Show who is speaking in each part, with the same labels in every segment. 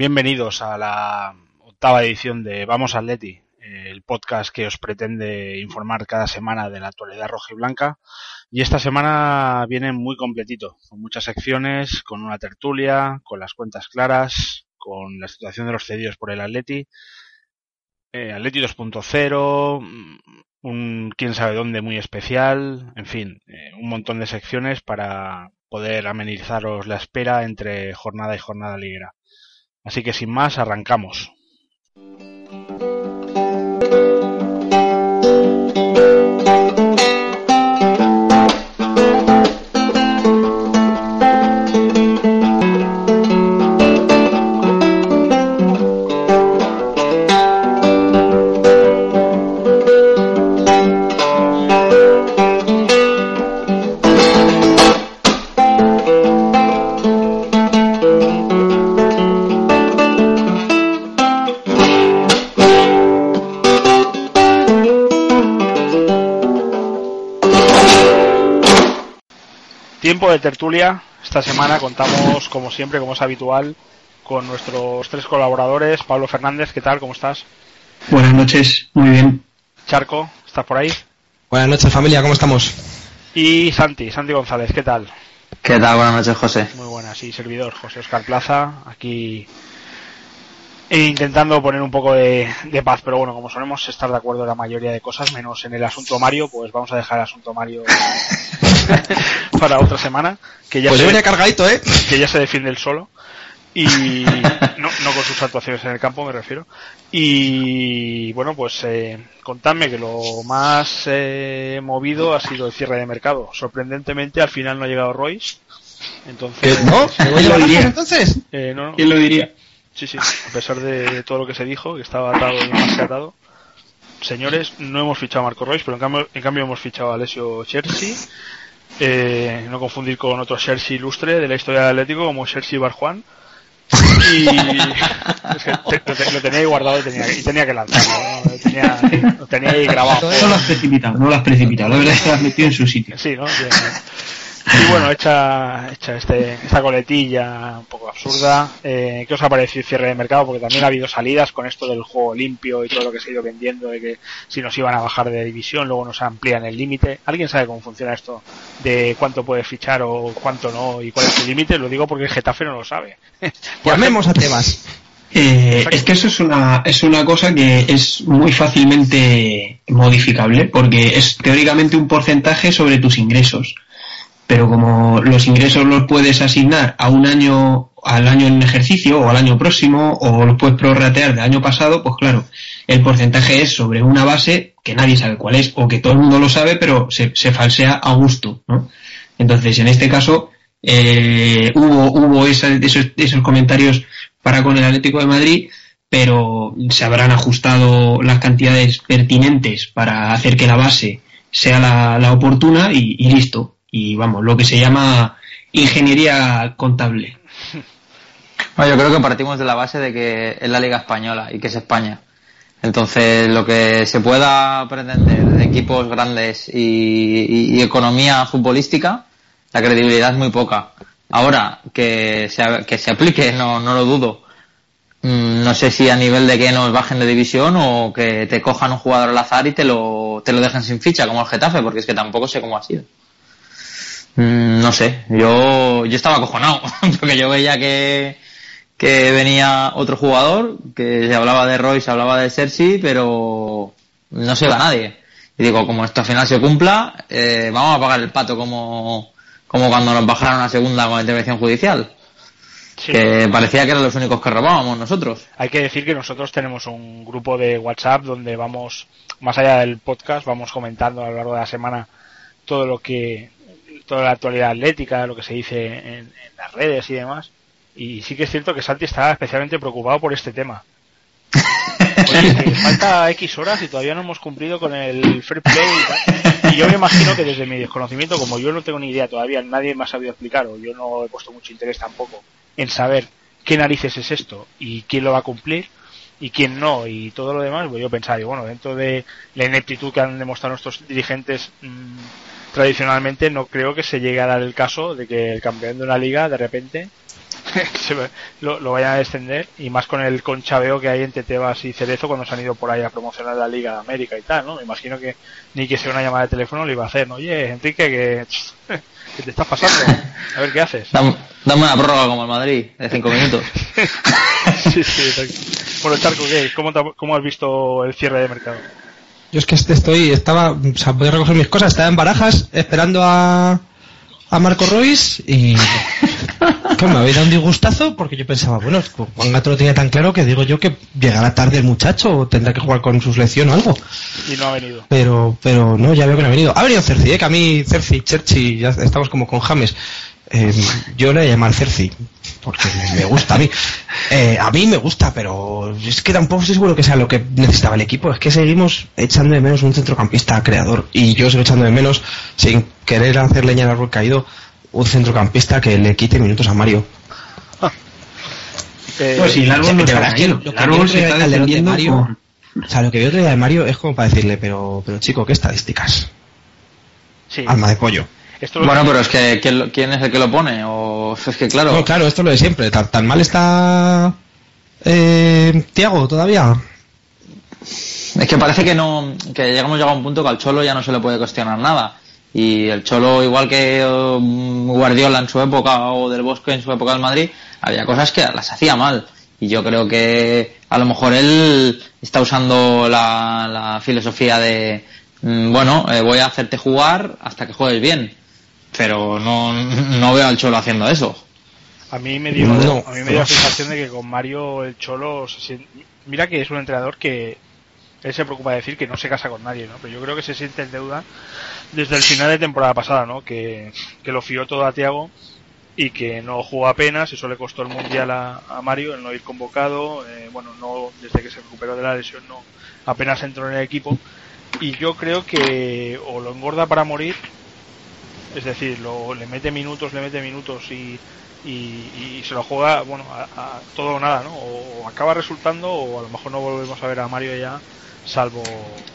Speaker 1: Bienvenidos a la octava edición de Vamos Atleti, el podcast que os pretende informar cada semana de la actualidad roja y blanca. Y esta semana viene muy completito, con muchas secciones, con una tertulia, con las cuentas claras, con la situación de los cedidos por el Atleti, eh, Atleti 2.0, un quién sabe dónde muy especial, en fin, eh, un montón de secciones para poder amenizaros la espera entre jornada y jornada liguera. Así que sin más, arrancamos. Tiempo de tertulia. Esta semana contamos, como siempre, como es habitual, con nuestros tres colaboradores. Pablo Fernández, ¿qué tal? ¿Cómo estás?
Speaker 2: Buenas noches, muy bien.
Speaker 1: Charco, ¿estás por ahí?
Speaker 3: Buenas noches, familia, ¿cómo estamos?
Speaker 1: Y Santi, Santi González, ¿qué tal?
Speaker 4: ¿Qué tal? Buenas noches, José.
Speaker 1: Muy buenas, y servidor, José Oscar Plaza, aquí e intentando poner un poco de, de, paz, pero bueno, como solemos estar de acuerdo en la mayoría de cosas, menos en el asunto Mario, pues vamos a dejar el asunto Mario para otra semana. Que ya
Speaker 3: pues
Speaker 1: se,
Speaker 3: venía cargadito, ¿eh?
Speaker 1: Que ya se defiende el solo. Y no, no con sus actuaciones en el campo, me refiero. Y bueno, pues eh, contadme que lo más eh, movido ha sido el cierre de mercado. Sorprendentemente, al final no ha llegado Royce. Entonces,
Speaker 3: ¿No?
Speaker 2: ¿Quién lo diría?
Speaker 3: entonces?
Speaker 1: Eh, no, no.
Speaker 2: ¿Quién lo diría?
Speaker 1: Sí, sí, a pesar de todo lo que se dijo, que estaba atado y más que atado. Señores, no hemos fichado a Marco Royce, pero en cambio, en cambio hemos fichado a Alessio Chersi. Eh, no confundir con otro Chersi ilustre de la historia del Atlético como Chersi Barjuan. Y es que te, lo, te, lo, tenía ahí guardado y tenía, y tenía que lanzarlo. ¿no? Lo, tenía, lo tenía ahí grabado.
Speaker 2: No lo has precipitado, no lo has precipitado. La verdad es que lo has metido en su sitio.
Speaker 1: Sí, ¿no? Bien. Y bueno, hecha, hecha este, esta coletilla un poco absurda, eh, ¿qué os ha parecido el cierre de mercado? Porque también ha habido salidas con esto del juego limpio y todo lo que se ha ido vendiendo, de que si nos iban a bajar de división, luego nos amplían el límite. ¿Alguien sabe cómo funciona esto? De cuánto puedes fichar o cuánto no y cuál es el límite? Lo digo porque el Getafe no lo sabe.
Speaker 3: Llamemos a temas.
Speaker 2: Eh, es que eso es una, es una cosa que es muy fácilmente modificable, porque es teóricamente un porcentaje sobre tus ingresos pero como los ingresos los puedes asignar a un año, al año en ejercicio o al año próximo, o los puedes prorratear del año pasado, pues claro, el porcentaje es sobre una base que nadie sabe cuál es, o que todo el mundo lo sabe, pero se, se falsea a gusto, ¿no? Entonces, en este caso, eh, hubo, hubo esa, esos, esos comentarios para con el Atlético de Madrid, pero se habrán ajustado las cantidades pertinentes para hacer que la base sea la, la oportuna y, y listo y vamos, lo que se llama ingeniería contable.
Speaker 4: Bueno, yo creo que partimos de la base de que es la Liga Española y que es España. Entonces, lo que se pueda pretender de equipos grandes y, y, y economía futbolística, la credibilidad es muy poca. Ahora, que se, que se aplique, no, no lo dudo. Mm, no sé si a nivel de que nos bajen de división o que te cojan un jugador al azar y te lo, te lo dejen sin ficha, como el Getafe, porque es que tampoco sé cómo ha sido. Mm, no sé, yo, yo estaba acojonado, porque yo veía que, que venía otro jugador, que se hablaba de Roy, se hablaba de Cersei, pero no se va nadie. Y digo, como esto al final se cumpla, eh, vamos a pagar el pato como, como cuando nos bajaron a segunda con la intervención judicial. Sí. Que parecía que eran los únicos que robábamos nosotros.
Speaker 1: Hay que decir que nosotros tenemos un grupo de WhatsApp donde vamos, más allá del podcast, vamos comentando a lo largo de la semana todo lo que toda la actualidad atlética, lo que se dice en, en, las redes y demás. Y sí que es cierto que Santi está especialmente preocupado por este tema. Oye, falta X horas y todavía no hemos cumplido con el fair play y, y, yo me imagino que desde mi desconocimiento, como yo no tengo ni idea todavía, nadie me ha sabido explicar o yo no he puesto mucho interés tampoco en saber qué narices es esto y quién lo va a cumplir y quién no y todo lo demás, pues yo pensaba, bueno, dentro de la ineptitud que han demostrado nuestros dirigentes mmm, tradicionalmente no creo que se llegue a dar el caso de que el campeón de una liga de repente lo, lo, vayan a descender y más con el conchabeo que hay entre Tebas y Cerezo cuando se han ido por ahí a promocionar la Liga de América y tal, ¿no? Me imagino que ni que sea una llamada de teléfono lo iba a hacer, ¿no? Oye, Enrique, que, ¿qué te estás pasando? A ver qué haces.
Speaker 4: Dame, una prórroga como el Madrid, de cinco minutos.
Speaker 1: sí, sí, Bueno, Charco, ¿qué? ¿Cómo, ¿Cómo has visto el cierre de mercado?
Speaker 3: Yo es que estoy, estaba, o sea, voy a recoger mis cosas, estaba en barajas esperando a, a Marco Royce y que me había dado un disgustazo porque yo pensaba, bueno, Juan Gato lo tenía tan claro que digo yo que llegará tarde el muchacho o tendrá que jugar con su selección o algo.
Speaker 1: Y no ha venido.
Speaker 3: Pero, pero no, ya veo que no ha venido. Ha venido Cerci, ¿eh? que a mí Cerci, Cherchi, ya estamos como con James. Eh, yo le voy a llamar Cerci, porque me, gusta a mí. Eh, a mí me gusta, pero es que tampoco estoy seguro que sea lo que necesitaba el equipo. Es que seguimos echando de menos un centrocampista creador. Y yo sigo echando de menos, sin querer hacer leña al árbol caído, un centrocampista que le quite minutos a Mario.
Speaker 2: Eh, pues sí, el árbol no está
Speaker 3: el árbol se está de Mario, O sea, lo que veo otro día de Mario es como para decirle, pero, pero chico, ¿qué estadísticas?
Speaker 1: Sí.
Speaker 3: Alma de pollo
Speaker 4: bueno, pero es que ¿quién es el que lo pone? O es que claro.
Speaker 3: No, claro, esto es lo de siempre. ¿Tan, mal está eh, Tiago todavía?
Speaker 4: Es que parece que no, que llegamos a un punto que al Cholo ya no se le puede cuestionar nada. Y el Cholo, igual que um, Guardiola en su época o del Bosque en su época del Madrid, había cosas que las hacía mal. Y yo creo que a lo mejor él está usando la, filosofía de, mm, bueno, eh, voy a hacerte jugar hasta que juegues bien pero no, no veo al Cholo haciendo eso.
Speaker 1: A mí me dio, a mí me dio la sensación de que con Mario el Cholo mira que es un entrenador que él se preocupa de decir que no se casa con nadie, ¿no? Pero yo creo que se siente en deuda desde el final de temporada pasada, ¿no? Que, lo fió todo a Tiago y que no jugó apenas, eso le costó el mundial a, Mario, el no ir convocado, eh, bueno, no desde que se recuperó de la lesión no apenas entró en el equipo y yo creo que o lo engorda para morir es decir, lo, le mete minutos, le mete minutos y, y, se lo juega, bueno, a, todo o nada, ¿no? O, acaba resultando o a lo mejor no volvemos a ver a Mario ya, salvo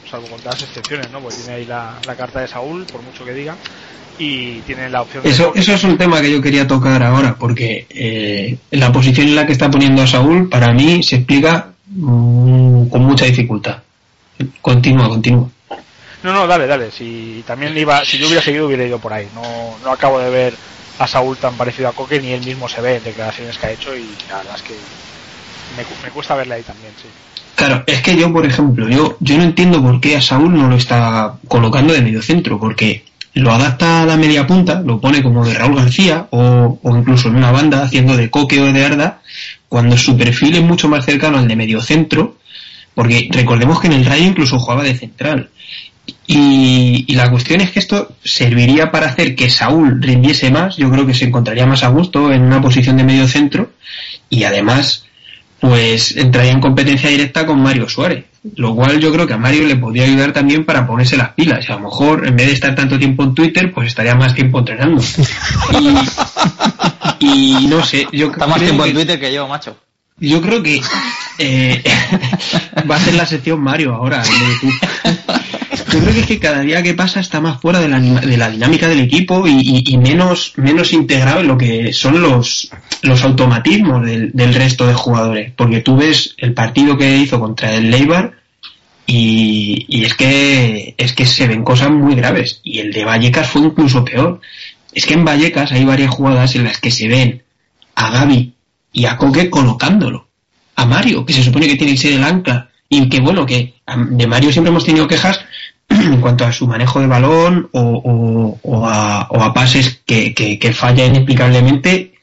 Speaker 1: salvo con todas las excepciones, ¿no? Porque tiene ahí la, carta de Saúl, por mucho que diga, y tiene la opción
Speaker 2: eso, Eso es un tema que yo quería tocar ahora, porque eh, la posición en la que está poniendo a Saúl, para mí, se explica mm, con mucha dificultad. Continúa, continúa.
Speaker 1: No, no, dale, dale. Si también iba, si yo hubiera seguido hubiera ido por ahí. No, no acabo de ver a Saúl tan parecido a Coque ni él mismo se ve en declaraciones que ha hecho y la verdad es que me, cuesta verle ahí también, sí.
Speaker 2: Claro, es que yo, por ejemplo, yo, yo no entiendo por qué a Saúl no lo está colocando de medio centro, porque lo adapta a la media punta, lo pone como de Raúl García o, o incluso en una banda haciendo de Coque o de Arda, cuando su perfil es mucho más cercano al de medio centro, porque recordemos que en el Rayo incluso jugaba de central. Y, la cuestión es que esto serviría para hacer que Saúl rindiese más, yo creo que se encontraría más a gusto en una posición de medio centro y además pues entraría en competencia directa con Mario Suárez, lo cual yo creo que a Mario le podría ayudar también para ponerse las pilas y a lo mejor en vez de estar tanto tiempo en Twitter pues estaría más tiempo entrenando. Y, no sé, yo
Speaker 4: Está más tiempo en Twitter que yo, macho.
Speaker 2: Yo creo que eh, va a ser la sección Mario ahora. Yo creo que es que cada día que pasa está más fuera de la, de la dinámica del equipo y, menos, menos integrado en lo que son los, los automatismos del, del, resto de jugadores. Porque tú ves el partido que hizo contra el Leibar y, y, es que es que se ven cosas muy graves. Y el de Vallecas fue incluso peor. Es que en Vallecas hay varias jugadas en las que se ven a Gaby y a Coque colocándolo. A Mario, que se supone que tiene que ser el ancla. Y que bueno, que de Mario siempre hemos tenido quejas, en cuanto a su manejo de balón o, a, pases que, que, falla inexplicablemente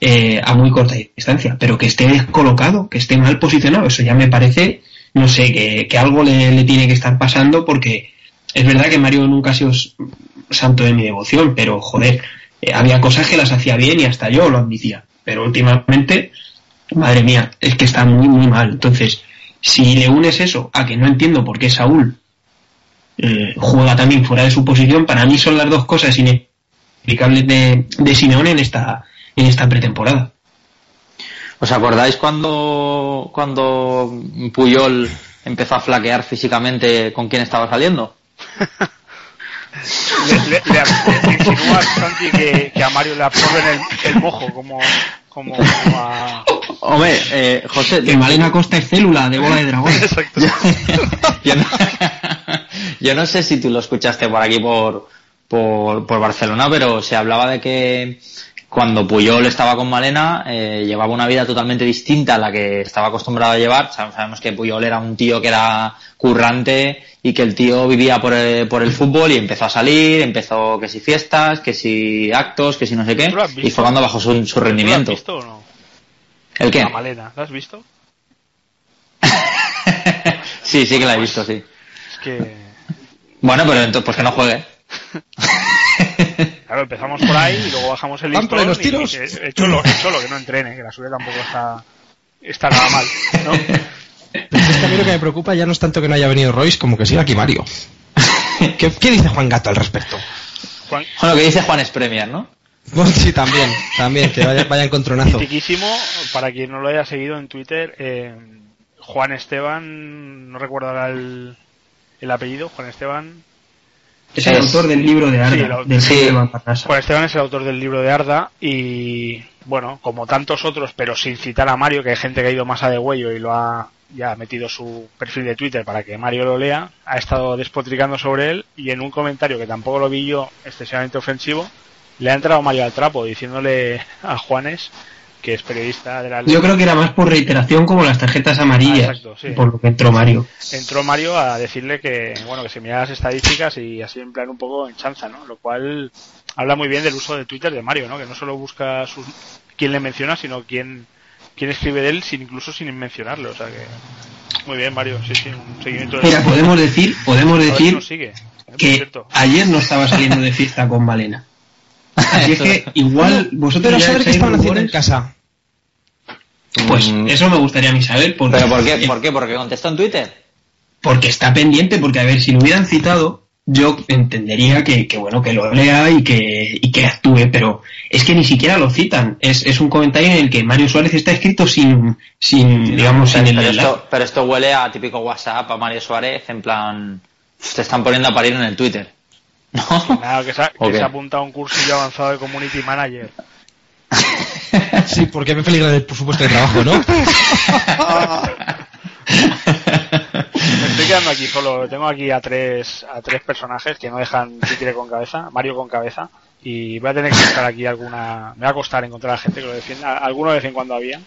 Speaker 2: eh, a muy corta distancia, pero que esté descolocado, que esté mal posicionado, eso ya me parece, no sé, que, algo le, tiene que estar pasando porque es verdad que Mario nunca ha sido santo de mi devoción, pero joder, eh, había cosas que las hacía bien y hasta yo lo admitía, pero últimamente, madre mía, es que está muy, muy mal. Entonces, si le unes eso a que no entiendo por qué Saúl eh, juega también fuera de su posición. Para mí son las dos cosas inexplicables de, de Simeone en esta, en esta pretemporada.
Speaker 4: ¿Os acordáis cuando, cuando Puyol empezó a flaquear físicamente con quién estaba saliendo?
Speaker 1: le, le, que, a Mario le absorben el, el mojo como como, como a...
Speaker 4: Hombre, eh, José...
Speaker 2: Que Malena Costa es célula de bola de dragón.
Speaker 1: Exacto.
Speaker 4: yo, no, yo no sé si tú lo escuchaste por aquí por, por, por Barcelona, pero se hablaba de que cuando Puyol estaba con Malena, eh, llevaba una vida totalmente distinta a la que estaba acostumbrado a llevar. Sabemos que Puyol era un tío que era currante y que el tío vivía por el, por el fútbol y empezó a salir, empezó que si fiestas, que si actos, que si no sé qué, y fue cuando bajó su, su rendimiento.
Speaker 1: ¿Lo has visto o no?
Speaker 4: ¿El qué?
Speaker 1: La malena, ¿lo has visto?
Speaker 4: sí, sí que la he visto, sí.
Speaker 1: Es que...
Speaker 4: Bueno, pero entonces, pues que no juegue.
Speaker 1: Claro, empezamos por ahí y luego bajamos el
Speaker 3: ahí los
Speaker 1: listón y-
Speaker 3: tiros.
Speaker 1: y que- el cholo, el cholo que no entrene, que la suya tampoco está, está nada mal, ¿no?
Speaker 3: Pero es que a mí lo que me preocupa ya no es tanto que no haya venido Royce como que siga aquí Mario. ¿Qué, qué dice Juan Gato al respecto?
Speaker 1: Juan,
Speaker 4: Bueno, que dice Juan Spremier, ¿no?
Speaker 3: Bueno, sí, también, también, que vaya, vaya encontronazo.
Speaker 1: Mitiquísimo, para quien no lo haya seguido en Twitter, eh, Juan Esteban, no recuerdo ahora el, el apellido, Juan Esteban.
Speaker 2: Es el
Speaker 4: Es-
Speaker 2: autor del libro de Arda,
Speaker 1: Sí, el
Speaker 4: Sí.
Speaker 2: De.
Speaker 1: Juan Esteban es el autor del libro de Arda y, bueno, como tantos otros, pero sin citar a Mario, que hay gente que ha ido más a de huello y lo ha ya metido su perfil de Twitter para que Mario lo lea, ha estado despotricando sobre él y en un comentario que tampoco lo vi yo excesivamente ofensivo, le ha entrado Mario al trapo diciéndole a Juanes, que es periodista de la
Speaker 2: Yo creo que era más por reiteración como las tarjetas amarillas,
Speaker 1: Ah, exacto, sí.
Speaker 2: por lo que entró Mario.
Speaker 1: entró Mario a decirle que, bueno, que se mirara las estadísticas y así en plan un poco en chanza, ¿no? Lo cual habla muy bien del uso de Twitter de Mario, ¿no? Que no solo busca sus, quién le menciona, sino quién, quién escribe de él, sin, incluso sin mencionarlo, o sea que... Muy bien, Mario, sí, sí, un seguimiento de...
Speaker 2: Mira, podemos decir, podemos decir
Speaker 1: ¿eh?
Speaker 2: Que
Speaker 1: cierto.
Speaker 2: ayer no estaba saliendo de fiesta con Malena. Así es que igual vosotros
Speaker 3: Pero
Speaker 2: ya
Speaker 3: saber qué estaban haciendo en casa.
Speaker 2: Pues
Speaker 4: Mm.
Speaker 2: eso me gustaría a mí saber. Porque,
Speaker 4: ¿Pero por qué? ¿Por qué? ¿Porque contestó en Twitter?
Speaker 2: Porque está pendiente, porque a ver, si lo hubieran citado, yo entendería que, que, bueno, que lo lea y que, y que actúe, pero es que ni siquiera lo citan. Es, es un comentario en el que Mario Suárez está escrito sin, sin digamos, sin el
Speaker 4: Pero
Speaker 2: enlace.
Speaker 4: esto, pero esto huele a típico WhatsApp, a Mario Suárez, en plan... Te están poniendo a parir en el Twitter. ¿No?
Speaker 1: Nada, que se, ha, que se ha apuntado a un cursillo avanzado de Community Manager.
Speaker 3: Sí, porque me peligra el presupuesto de trabajo, ¿no?
Speaker 1: Me estoy quedando aquí solo. Tengo aquí a tres, a tres personajes que no dejan títere con cabeza. Mario con cabeza. Y voy a tener que buscar aquí alguna. Me va a costar encontrar a gente que lo defienda. Alguno de vez en cuando había.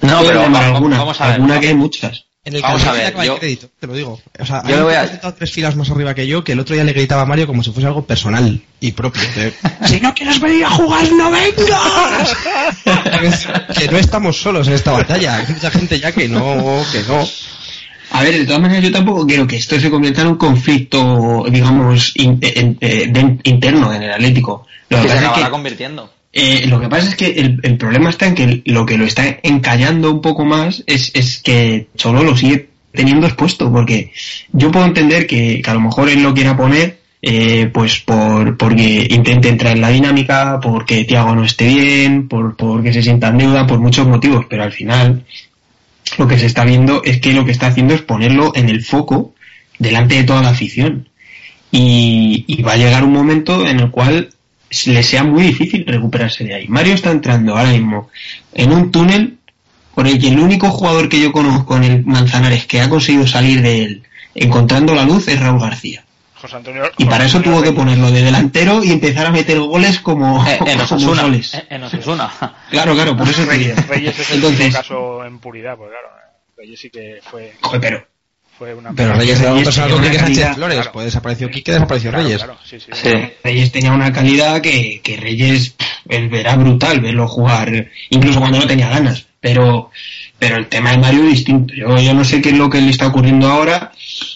Speaker 4: No, pero
Speaker 2: llamar
Speaker 4: vamos,
Speaker 2: alguna,
Speaker 4: vamos a ver.
Speaker 2: alguna que hay muchas.
Speaker 3: En el
Speaker 4: Vamos a ver, yo-
Speaker 3: crédito, te lo digo. O sea,
Speaker 4: Yo
Speaker 3: un
Speaker 4: voy a-
Speaker 3: tres filas más arriba que yo, que el otro día le gritaba a Mario como si fuese algo personal y propio. de, si no quieres venir a jugar, no vengas. que no estamos solos en esta batalla. Hay mucha gente ya que no, que no.
Speaker 2: A ver, de todas maneras, yo tampoco quiero que esto se convierta en un conflicto, digamos, in- en- eh, de- interno en el Atlético. Lo que
Speaker 4: Que se
Speaker 2: es
Speaker 4: acabará
Speaker 2: que
Speaker 4: convirtiendo.
Speaker 2: Eh, lo que pasa es que el, problema está en que lo que lo está encallando un poco más es, es que Cholo lo sigue teniendo expuesto, porque yo puedo entender que, a lo mejor él lo quiera poner, eh, pues por, porque intente entrar en la dinámica, porque Tiago no esté bien, por, porque se sienta en deuda, por muchos motivos, pero al final lo que se está viendo es que lo que está haciendo es ponerlo en el foco delante de toda la afición. Y va a llegar un momento en el cual le sea muy difícil recuperarse de ahí. Mario está entrando ahora mismo en un túnel por el que el único jugador que yo conozco en el Manzanares que ha conseguido salir de él encontrando la luz es Raúl García.
Speaker 1: José Antonio.
Speaker 2: Y
Speaker 1: José
Speaker 2: para eso
Speaker 1: Antonio
Speaker 2: tuvo que ponerlo de delantero y empezar a meter goles como,
Speaker 4: Eh, en
Speaker 2: como
Speaker 4: Osasuna.
Speaker 2: soles.
Speaker 4: eh, En Osasuna.
Speaker 2: Claro, claro, por eso.
Speaker 1: Reyes, Reyes es el
Speaker 2: Entonces,
Speaker 1: caso en puridad, pues claro. Reyes sí que fue,
Speaker 2: joder, pero
Speaker 1: fue una.
Speaker 3: Pero Reyes era un
Speaker 2: Reyes
Speaker 3: personal
Speaker 2: tenía
Speaker 3: con
Speaker 2: una
Speaker 3: Quique Sánchez
Speaker 2: calidad,
Speaker 3: Flores.
Speaker 1: claro.
Speaker 3: Pues desapareció Quique, desapareció
Speaker 1: Claro,
Speaker 3: Reyes.
Speaker 1: claro, sí, sí.
Speaker 4: Sí.
Speaker 2: Reyes tenía una calidad que, que Reyes era brutal verlo jugar, incluso cuando no tenía ganas. Pero, pero el tema de Mario es distinto. Yo, yo no sé qué es lo que le está ocurriendo ahora.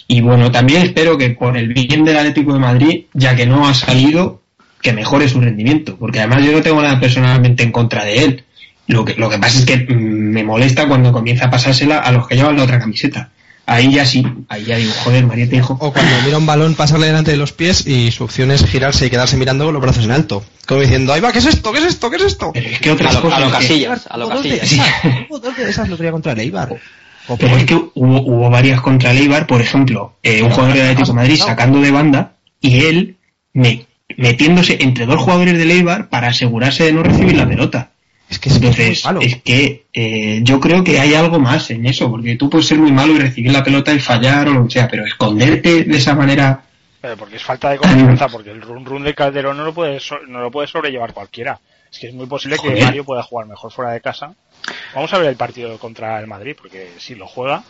Speaker 2: Y bueno, también espero que por el bien del Atlético de Madrid, ya que no ha salido, que mejore su rendimiento. Porque además yo no tengo nada personalmente en contra de él. Lo que, lo que pasa es que mm, me molesta cuando comienza a pasársela a los que llevan la otra camiseta. Ahí ya sí, ahí ya digo, joder, María te dijo.
Speaker 3: O cuando mira un balón pasarle delante de los pies y su opción es girarse y quedarse mirando con los brazos en alto. Como diciendo, ahí va, ¿qué es esto? ¿Qué es esto? ¿Qué es esto?
Speaker 2: Pero es que
Speaker 4: A
Speaker 2: otras
Speaker 4: lo, a
Speaker 2: cosas.
Speaker 4: lo
Speaker 2: que-
Speaker 4: casillas, a lo
Speaker 3: de
Speaker 4: casillas.
Speaker 3: esas, hubo dos de esas lo tenía contra el Eibar. O
Speaker 2: Pero es que hubo, hubo varias contra el Eibar, por ejemplo, eh, un jugador del Atlético de Madrid sacando de banda y él me- metiéndose entre dos jugadores del Eibar para asegurarse de no recibir la pelota.
Speaker 3: Es que es,
Speaker 2: Entonces,
Speaker 3: malo.
Speaker 2: es que eh, yo creo que hay algo más en eso, porque tú puedes ser muy malo y recibir la pelota y fallar o lo que sea, pero esconderte de esa manera,
Speaker 1: Pero porque es falta de confianza, porque el run run de Calderón no lo puede so- no lo puede sobrellevar cualquiera. Es que es muy posible que. Mario pueda jugar mejor fuera de casa. Vamos a ver el partido contra el Madrid, porque si lo juega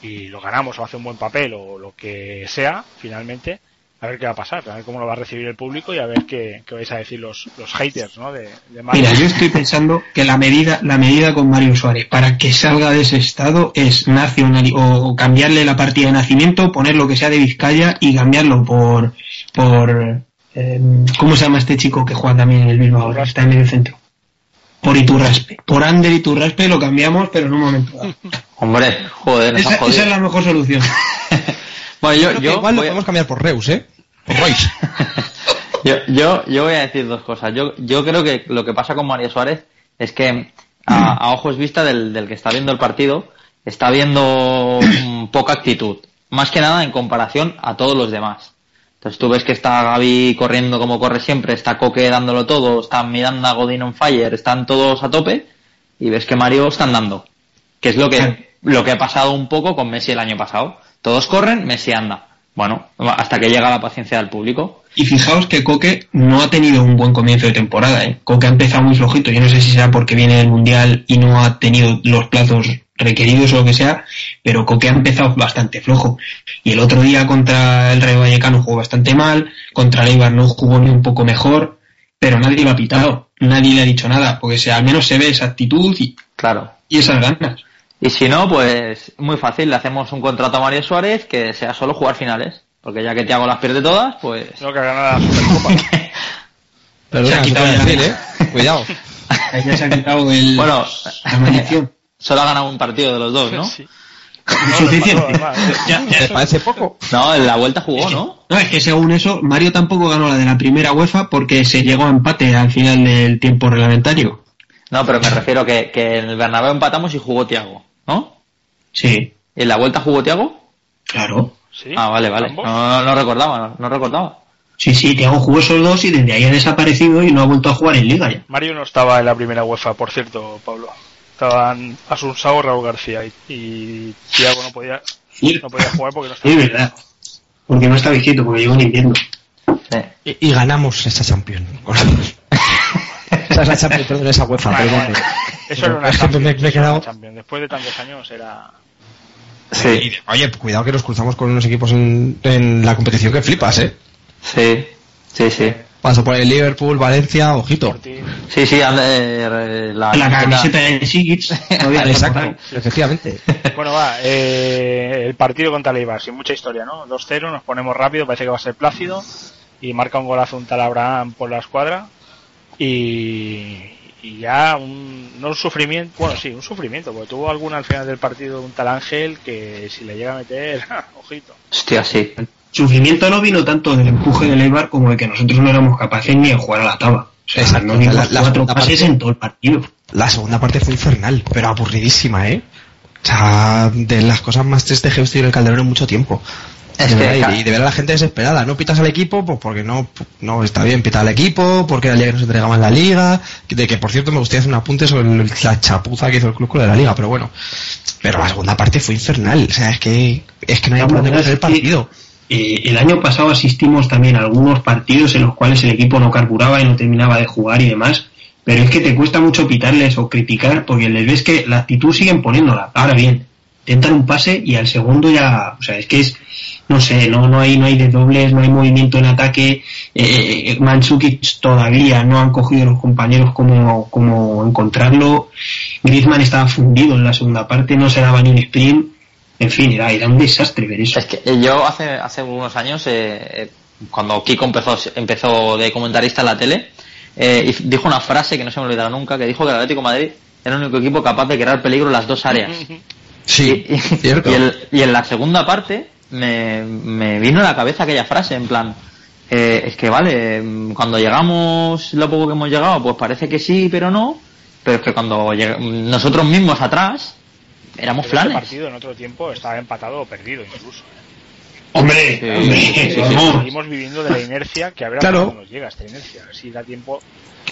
Speaker 1: y lo ganamos o hace un buen papel o lo que sea, finalmente, a ver qué va a pasar, a ver cómo lo va a recibir el público y a ver qué, qué vais a decir los, los haters, ¿no? De, de Mario.
Speaker 2: Mira, yo estoy pensando que la medida, la medida con Mario Suárez para que salga de ese estado es nacional o cambiarle la partida de nacimiento, poner lo que sea de Vizcaya y cambiarlo por, por, eh, ¿cómo se llama este chico que juega también en el Bilbao ahora? Está en medio centro. Por Iturraspe. Por Ander Iturraspe lo cambiamos, pero en un momento dado.
Speaker 4: Hombre, joder, nos
Speaker 2: Esa, es la mejor solución.
Speaker 4: Bueno, yo, yo
Speaker 3: igual lo
Speaker 4: a-
Speaker 3: podemos cambiar por Reus, ¿eh? Por Royce.
Speaker 4: yo, yo, yo voy a decir dos cosas. Yo, yo creo que lo que pasa con Mario Suárez es que a, a ojos vista del, del que está viendo el partido, está viendo poca actitud. Más que nada en comparación a todos los demás. Entonces tú ves que está Gaby corriendo como corre siempre, está Coque dándolo todo, está Miranda, Godin on fire, están todos a tope y ves que Mario está andando. Que es lo que, lo que ha pasado un poco con Messi el año pasado. Todos corren, Messi anda. Bueno, hasta que llega la paciencia del público.
Speaker 2: Y fijaos que Coque no ha tenido un buen comienzo de temporada. ¿eh? Coque ha empezado muy flojito. Yo no sé si será porque viene del Mundial y no ha tenido los plazos requeridos o lo que sea, pero Coque ha empezado bastante flojo. Y el otro día contra el Rayo Vallecano jugó bastante mal, contra el Eibar no jugó ni un poco mejor, pero nadie lo ha pitado, nadie le ha dicho nada, porque se, al menos se ve esa actitud y,
Speaker 4: Claro.
Speaker 2: y esas ganas.
Speaker 4: Y si no, pues muy fácil, le hacemos un contrato a Mario Suárez que sea solo jugar finales. Porque ya que Tiago las pierde todas, pues...
Speaker 1: Lo que ha ganado la Supercopa.
Speaker 3: Perdona,
Speaker 2: Se ha quitado
Speaker 3: decir, ¿eh? Cuidado.
Speaker 2: Ya se ha quitado el,
Speaker 4: Bueno,
Speaker 2: la maldición.
Speaker 4: solo ha ganado un partido de los dos, ¿no?
Speaker 1: Sí. No,
Speaker 2: Suficiente.
Speaker 1: lo empató, además.
Speaker 2: Ya- ya-
Speaker 3: ¿Te parece poco?
Speaker 4: No, en la vuelta jugó, ¿no?
Speaker 2: No, es que según eso, Mario tampoco ganó la de la primera UEFA porque se llegó a empate al final del tiempo reglamentario.
Speaker 4: No, pero me refiero que, que en el Bernabéu empatamos y jugó Tiago, ¿no?
Speaker 2: Sí,
Speaker 4: ¿Y en la vuelta jugó Tiago?
Speaker 2: claro.
Speaker 1: Sí.
Speaker 4: Ah, vale, vale. No, no, no recordaba, no, no recordaba.
Speaker 2: Sí, sí, Thiago jugó esos dos y desde ahí ha desaparecido y no ha vuelto a jugar en Liga ya.
Speaker 1: Mario no estaba en la primera UEFA, por cierto, Pablo. Estaban Asunsao, Raúl García y, y Thiago no podía,
Speaker 2: Sí,
Speaker 1: no podía jugar porque no
Speaker 2: es
Speaker 1: estaba.
Speaker 2: verdad. Porque no estaba quieto, porque llegó en invierno.
Speaker 4: Sí.
Speaker 3: Y, y ganamos esa Champions. esa es la Champions, perdón, esa UEFA,
Speaker 1: Vale,
Speaker 3: perdón.
Speaker 1: vale. Eso era una
Speaker 3: Es que me-
Speaker 1: Champions,
Speaker 3: me he quedado-
Speaker 1: Champions. Después de tantos años era...
Speaker 3: Y, oye, cuidado que nos cruzamos con unos equipos en, en la competición que flipas, ¿eh?
Speaker 4: Sí, sí, sí.
Speaker 3: Paso por el Liverpool, Valencia, ojito.
Speaker 4: Sí, sí, ande- eh, la,
Speaker 2: La
Speaker 4: camiseta-
Speaker 2: de por
Speaker 3: Exacto, efectivamente.
Speaker 1: Bueno, va, eh, el partido contra el Eibar, sin mucha historia, ¿no? 2-0, nos ponemos rápido, parece que va a ser plácido y marca un golazo un tal Abraham por la escuadra y, y ya un, no un sufrimiento, bueno, sí, un sufrimiento, porque tuvo alguna al final del partido un tal Ángel que si le llega a meter, ojito.
Speaker 4: Hostia, sí.
Speaker 2: Sufrimiento no vino tanto del empuje del Eibar como de que nosotros no éramos capaces ni de jugar a la taba. O sea,
Speaker 3: Exacto,
Speaker 2: no
Speaker 3: la- la
Speaker 2: cuatro
Speaker 3: segunda
Speaker 2: pases
Speaker 3: parte-
Speaker 2: en todo el partido.
Speaker 3: La segunda parte fue infernal, pero aburridísima, ¿eh? O sea, de las cosas más tristes que he visto en el Calderón en mucho tiempo.
Speaker 4: Es
Speaker 3: De
Speaker 4: que,
Speaker 3: y- y, de ver a la gente desesperada. No pitas al equipo, pues porque no, no está bien pitar al equipo, porque la liga que no se entregaba en la liga. De que, por cierto, me gustaría hacer un apunte sobre el- la chapuza que hizo el club con la liga, pero bueno. Pero la segunda parte fue infernal. O sea, es que, es que no hay por dónde coger el partido.
Speaker 2: Eh, el año pasado asistimos también a algunos partidos en los cuales el equipo no carburaba y no terminaba de jugar y demás, pero es que te cuesta mucho pitarles o criticar porque les ves que la actitud siguen poniéndola. Ahora bien, intentan un pase y al segundo ya, o sea, es que es, no sé, no, no hay, no hay de dobles, no hay movimiento en ataque, eh, Mandzukic todavía no han cogido los compañeros como, como encontrarlo, Griezmann estaba fundido en la segunda parte, no se daba ni un sprint, en fin, era, era un desastre ver eso.
Speaker 4: Es que eh, yo hace, hace unos años, eh, eh, cuando Kiko empezó, empezó de comentarista en la tele, eh, y dijo una frase que no se me olvidará nunca, que dijo que el Atlético de Madrid era el único equipo capaz de crear peligro en las dos áreas.
Speaker 3: Sí,
Speaker 4: y, y-
Speaker 3: cierto.
Speaker 4: y el- y en la segunda parte me, me vino a la cabeza aquella frase, en plan, eh, es que vale, mm, cuando llegamos, lo poco que hemos llegado, pues parece que sí, pero no, pero es que cuando nosotros mismos atrás, éramos
Speaker 1: Pero este
Speaker 4: flanes.
Speaker 1: partido en otro tiempo estaba empatado o perdido incluso.
Speaker 2: Hombre,
Speaker 4: Sí,
Speaker 2: hombre,
Speaker 4: sí, sí, sí,
Speaker 2: vamos.
Speaker 1: Seguimos viviendo de la inercia que a ver a
Speaker 3: Claro.
Speaker 1: cuándo nos llega esta inercia. Si da tiempo,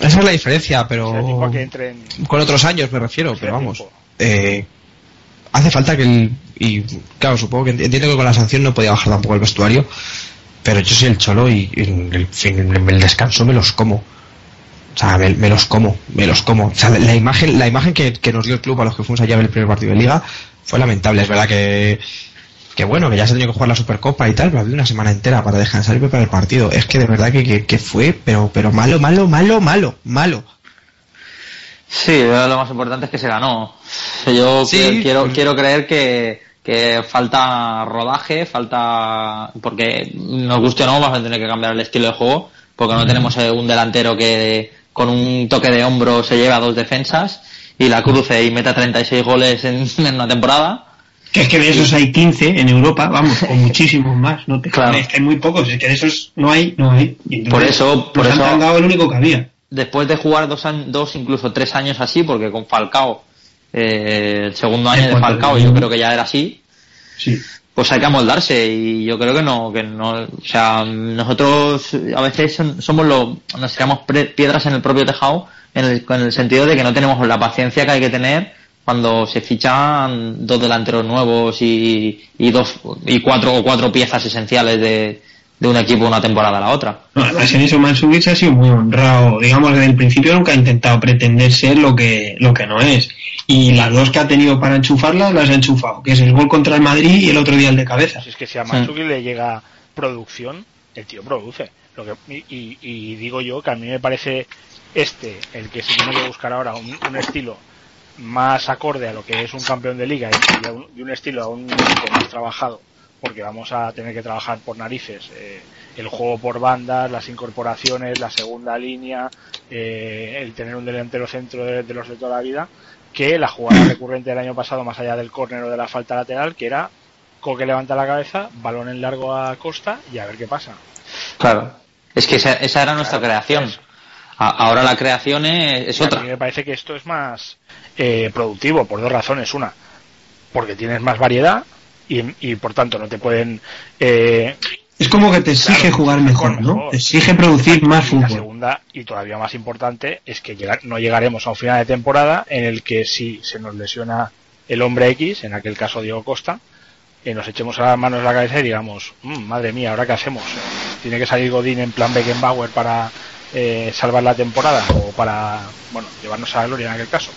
Speaker 3: Esa es la diferencia, pero
Speaker 1: a que entren.
Speaker 3: con otros años me refiero, pero vamos. Eh, hace falta que el. Y claro, supongo que ent- entiendo que con la sanción no podía bajar tampoco el vestuario, pero yo soy el cholo y en el, en descanso me los como. O sea, me, me los como, me los como. O sea, la imagen, la imagen que, que nos dio el club a los que fuimos allá a ver el primer partido de liga fue lamentable. Es verdad que, que bueno, que ya se tenido que jugar la Supercopa y tal, pero había una semana entera para descansar y preparar el partido. Es que de verdad que, que, que fue, pero, pero malo, malo, malo, malo, malo.
Speaker 4: Sí, lo más importante es que se ganó. Yo
Speaker 3: Sí.
Speaker 4: quiero, quiero creer que, que falta rodaje, falta. Porque nos guste o no, vamos a tener que cambiar el estilo de juego, porque no tenemos eh, un delantero que con un toque de hombro se lleva a dos defensas y la cruce y meta 36 goles en, en una temporada.
Speaker 2: Que es que de esos hay 15 en Europa, vamos, con muchísimos más, no te
Speaker 4: Claro.
Speaker 2: es que hay muy pocos, es que de esos no hay, no hay. Entonces
Speaker 4: Por eso- por
Speaker 2: nos han
Speaker 4: eso-
Speaker 2: tangado el único que había.
Speaker 4: Después de jugar dos, dos incluso tres años así, porque con Falcao, eh, el segundo año de Falcao, yo creo que ya era así,
Speaker 2: Sí.
Speaker 4: pues hay que amoldarse y yo creo que no, que no, o sea, nosotros a veces son- somos los, nos tiramos piedras en el propio tejado en el, en el sentido de que no tenemos la paciencia que hay que tener cuando se fichan dos delanteros nuevos y, y dos y cuatro o cuatro piezas esenciales de, de un equipo una temporada a la otra.
Speaker 2: No, además en eso Mansukic ha sido muy honrado. Digamos, desde el principio nunca ha intentado pretender ser lo que, lo que no es. Y las dos que ha tenido para enchufarlas las ha enchufado, que es el gol contra el Madrid y el otro día el de cabeza.
Speaker 1: Si es que si a Mansuki le llega producción, el tío produce. Lo que, y, y- digo yo que a mí me parece este, el que se tiene que buscar ahora, un, un estilo más acorde a lo que es un campeón de liga y, un, y un estilo a un equipo más trabajado, porque vamos a tener que trabajar por narices. eh, el juego por bandas, las incorporaciones, la segunda línea, eh, el tener un delantero centro de, de los de toda la vida, que la jugada recurrente del año pasado, más allá del córner o de la falta lateral, que era Coque levanta la cabeza, balón en largo a Costa y a ver qué pasa.
Speaker 4: Claro. Es que esa, esa era nuestra creación. Ahora la creación es, es
Speaker 1: Y a
Speaker 4: otra.
Speaker 1: mí me parece que esto es más eh, productivo por dos razones. Una, porque tienes más variedad y, y por tanto no te pueden... eh,
Speaker 2: Es como que te exige
Speaker 1: Claro,
Speaker 2: jugar
Speaker 1: mejor,
Speaker 2: mejor, ¿no?
Speaker 1: mejor.
Speaker 2: Te exige producir más
Speaker 1: y la
Speaker 2: fútbol.
Speaker 1: segunda, y todavía más importante, es que llegar- no llegaremos a un final de temporada en el que si se nos lesiona el hombre X, en aquel caso Diego Costa, que nos echemos a las manos a la cabeza y digamos, "Mm, madre mía, ¿ahora qué hacemos? ¿Tiene que salir Godín en plan Beckenbauer para eh, salvar la temporada o para, bueno, llevarnos a la gloria en aquel caso?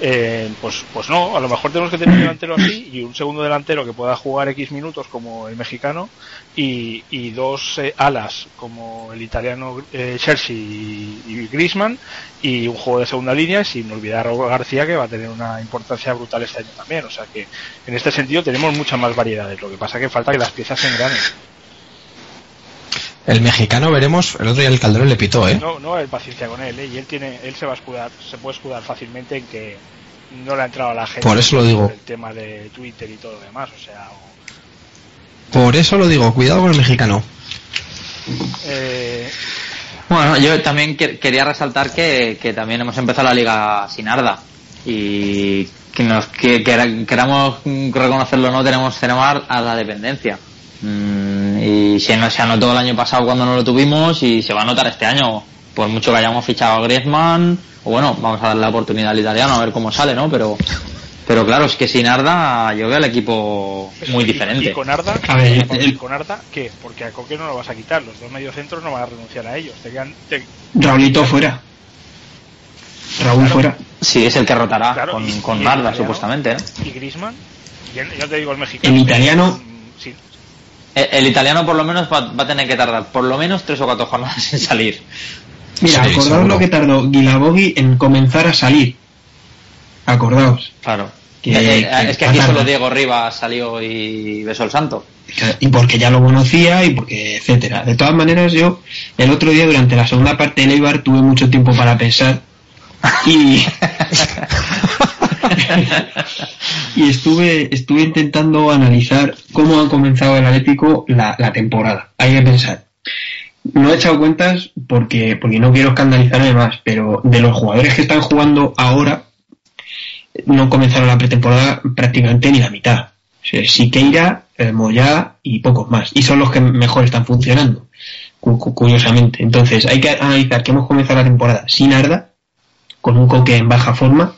Speaker 1: Eh, pues, pues no, a lo mejor tenemos que tener un delantero así y un segundo delantero que pueda jugar X minutos como el mexicano y, y dos eh, alas como el italiano eh, Chelsea y, y Griezmann y un juego de segunda línea sin olvidar a García que va a tener una importancia brutal este año también. O sea que en este sentido tenemos muchas más variedades. Lo que pasa que falta que las piezas se engranen
Speaker 3: El mexicano veremos, el otro día el Calderón le pitó, ¿eh?
Speaker 1: no no hay paciencia con él ¿eh? y él tiene él se va a escudar se puede escudar fácilmente en que no le ha entrado a la gente
Speaker 3: Por eso lo digo.
Speaker 1: el tema de Twitter y todo lo demás o sea o-
Speaker 3: Por eso lo digo, cuidado con el mexicano.
Speaker 1: eh,
Speaker 4: Bueno, yo también que- quería resaltar que, que también hemos empezado la liga sin Arda y que nos que, que- queramos reconocerlo o no tenemos tenemos a la dependencia Mm, y se, no- se anotó el año pasado cuando no lo tuvimos y se va a notar este año por mucho que hayamos fichado a Griezmann o bueno vamos a darle la oportunidad al italiano a ver cómo sale no pero pero claro es que sin Arda yo veo el equipo muy diferente
Speaker 1: Y con Arda,
Speaker 2: A ver,
Speaker 1: ¿y
Speaker 2: el-
Speaker 1: con Arda qué? Porque a Coque no lo vas a quitar, los dos mediocentros no van a renunciar a ellos. Te quedan, te-
Speaker 2: Raulito fuera. Raúl
Speaker 1: Claro.
Speaker 2: fuera.
Speaker 4: sí es el que rotará
Speaker 1: Claro,
Speaker 4: con,
Speaker 1: y-
Speaker 4: con Arda
Speaker 1: italiano,
Speaker 4: supuestamente ¿no?
Speaker 1: y Griezmann, ya, ya te digo el mexicano.
Speaker 2: El italiano-
Speaker 4: El, el italiano por lo menos va, va a tener que tardar por lo menos tres o cuatro jornadas en salir.
Speaker 2: Mira,
Speaker 3: Sí,
Speaker 2: acordaos
Speaker 3: seguro.
Speaker 2: lo que tardó Guilabogi en comenzar a salir. Acordaos.
Speaker 4: Claro.
Speaker 2: Que-
Speaker 4: Eh, eh,
Speaker 2: que
Speaker 4: es que aquí solo. Diego Rivas salió y besó el santo.
Speaker 2: Y porque ya lo conocía y porque, etcétera. De todas maneras, yo el otro día durante la segunda parte del Eibar tuve mucho tiempo para pensar y, y estuve, estuve intentando analizar cómo ha comenzado el Atlético la, temporada. Hay que pensar. No he echado cuentas porque, porque no quiero escandalizarme más, pero de los jugadores que están jugando ahora, no comenzaron la pretemporada prácticamente ni la mitad. O sea, Siqueira eh, Moya y pocos más. Y son los que mejor están funcionando, curiosamente. Entonces, hay que analizar que hemos comenzado la temporada sin Arda, con un Coque en baja forma,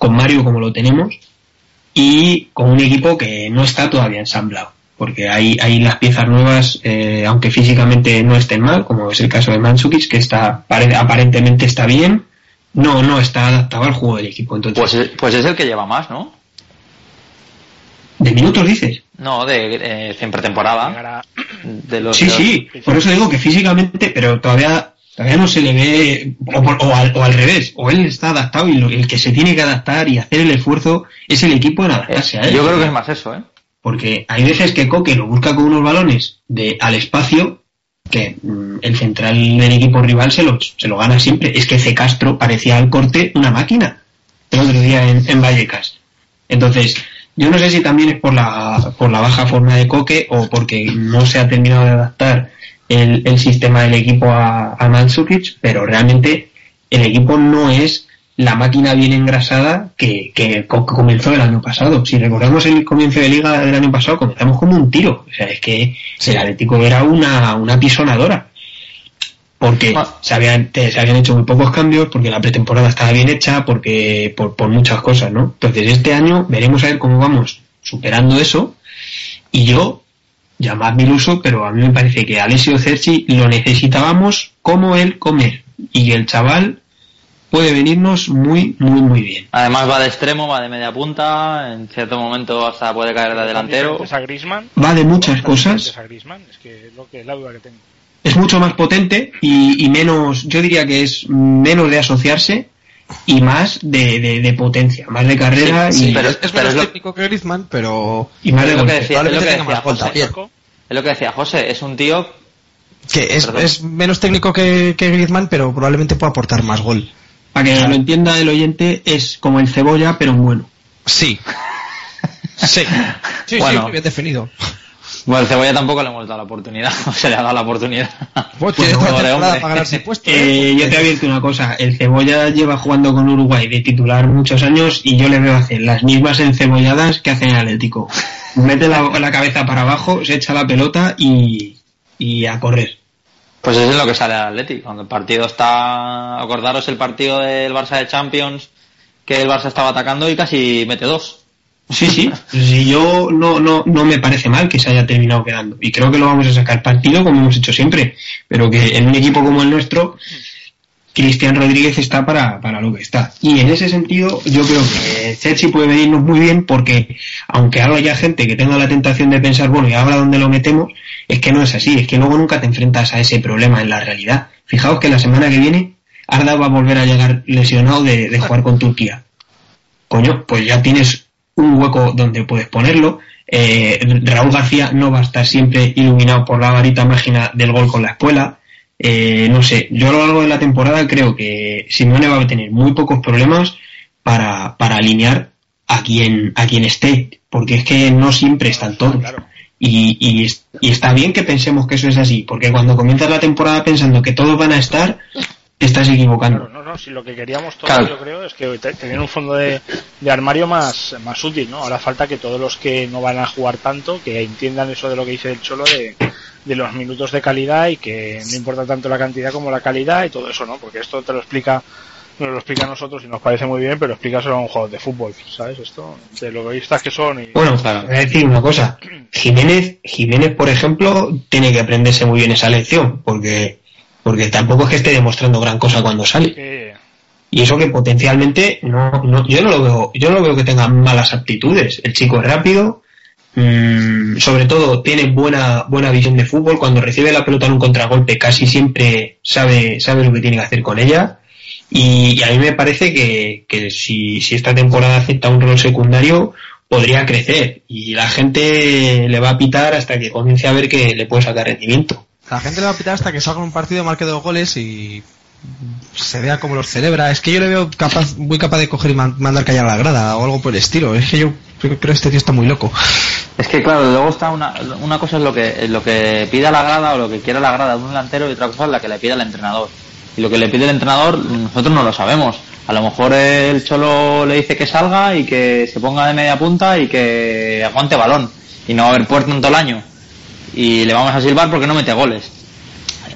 Speaker 2: con Mario como lo tenemos, y con un equipo que no está todavía ensamblado. Porque hay, hay las piezas nuevas, eh, aunque físicamente no estén mal, como es el caso de Mansukic, que está aparentemente está bien, no, no está adaptado al juego del equipo. Entonces,
Speaker 4: pues, pues es el que lleva más, ¿no?
Speaker 2: ¿De minutos dices?
Speaker 4: No, de eh, siempre temporada.
Speaker 2: De los, sí, sí, por eso digo que físicamente, pero todavía todavía no se le ve, o, al, revés, o él está adaptado y el que se tiene que adaptar y hacer el esfuerzo es el equipo en adaptarse a él.
Speaker 4: Yo creo que es más eso, ¿eh?
Speaker 2: Porque hay veces que Coque lo busca con unos balones de al espacio que mm, el central del equipo rival se lo, se lo gana siempre. Es que C. Castro parecía al corte una máquina el otro día en, en Vallecas. Entonces, yo no sé si también es por la, por la baja forma de Coque o porque no se ha terminado de adaptar el, el sistema del equipo a, a Mansukic, pero realmente el equipo no es la máquina bien engrasada que, que, comenzó el año pasado. Si recordamos el comienzo de liga del año pasado, comenzamos como un tiro. O sea, es que el Atlético era una, una pisonadora porque ah. se, habían, se habían hecho muy pocos cambios, porque la pretemporada estaba bien hecha, porque por, por muchas cosas, ¿no? Entonces este año veremos a ver cómo vamos superando eso y yo, llamadme iluso, pero a mí me parece que Alessio Cerci lo necesitábamos como él comer y el chaval puede venirnos muy, muy, muy bien.
Speaker 4: Además va de extremo, va de media punta, en cierto momento hasta puede caer de delantero.
Speaker 2: Va de muchas cosas.
Speaker 1: Es que es lo que, la duda que tengo
Speaker 2: es mucho más potente y, menos, yo diría que es menos de asociarse y más de, de, potencia, más de carrera y
Speaker 3: pero, es, menos técnico que Griezmann, pero
Speaker 2: y más de
Speaker 4: lo que decía, es lo que decía José, es lo que decía José, es un tío
Speaker 3: que es, es menos técnico que, que, Griezmann, pero probablemente pueda aportar más gol.
Speaker 2: Para que lo entienda el oyente, es como el cebolla, pero bueno.
Speaker 3: Sí. Sí, sí, bueno, sí, bien definido.
Speaker 4: Bueno, el Cebolla tampoco le hemos dado la oportunidad, o se le ha dado la oportunidad.
Speaker 3: Pues puesto,
Speaker 2: eh, yo te abierto una cosa, el Cebolla lleva jugando con Uruguay de titular muchos años y yo le veo hacer las mismas encebolladas que hace el Atlético. Mete la, cabeza para abajo, se echa la pelota y, y a correr.
Speaker 4: Pues eso es lo que sale al Atlético. Cuando el partido está, acordaros el partido del Barça de Champions, que el Barça estaba atacando y casi mete dos.
Speaker 2: Sí, sí, sí, yo no, no, no me parece mal que se haya terminado quedando. Y creo que lo vamos a sacar partido como hemos hecho siempre. Pero que en un equipo como el nuestro, Cristian Rodríguez está para, para lo que está. Y en ese sentido, yo creo que Cechi puede venirnos muy bien porque, aunque haya gente que tenga la tentación de pensar, bueno, ¿y ahora dónde lo metemos? Es que no es así, es que luego nunca te enfrentas a ese problema en la realidad. Fijaos que la semana que viene, Arda va a volver a llegar lesionado de, de jugar con Turquía. Coño, pues ya tienes un hueco donde puedes ponerlo. Eh, Raúl García no va a estar siempre iluminado por la varita mágica del gol con la espuela. Eh, no sé, yo a lo largo de la temporada creo que Simone va a tener muy pocos problemas para, para alinear a quien, a quien esté, porque es que no siempre están todos. Y, y, y, está bien que pensemos que eso es así, porque cuando comienzas la temporada pensando que todos van a estar, estás equivocando.
Speaker 1: no, no, si lo que queríamos todos, yo creo, es que tener un fondo de, armario más, más útil, ¿no? Ahora falta que todos los que no van a jugar tanto, que entiendan eso de lo que dice el Cholo de, de los minutos de calidad y que no importa tanto la cantidad como la calidad y todo eso, ¿no? Porque esto te lo explica nos lo explica a nosotros y nos parece muy bien, pero explícaselo a un jugador de fútbol, ¿sabes? Esto, de lo egoístas que son. Y...
Speaker 2: Bueno, voy a decir una cosa. Jiménez, Jiménez, por ejemplo, tiene que aprenderse muy bien esa lección, porque porque tampoco es que esté demostrando gran cosa cuando sale. Y eso que potencialmente no, no, yo no lo veo, yo no veo que tenga malas aptitudes. El chico es rápido, mmm, sobre todo tiene buena, buena visión de fútbol. Cuando recibe la pelota en un contragolpe casi siempre sabe, sabe lo que tiene que hacer con ella. Y, a mí me parece que, que si, si esta temporada acepta un rol secundario, podría crecer. Y la gente le va a pitar hasta que comience a ver que le puede sacar rendimiento.
Speaker 3: La gente le va a pitar hasta que salga un partido, marque dos goles y se vea como los celebra. Es que yo le veo capaz, muy capaz de coger y mandar callar a la grada o algo por el estilo. Es que yo creo que este tío está muy loco.
Speaker 4: Es que claro, luego está una, una cosa es lo que lo que pida la grada o lo que quiera la grada de un delantero y otra cosa es la que le pide el entrenador. Y lo que le pide el entrenador nosotros no lo sabemos. A lo mejor el Cholo le dice que salga y que se ponga de media punta y que aguante balón y no va a haber puerto en todo el año y le vamos a silbar porque no mete goles.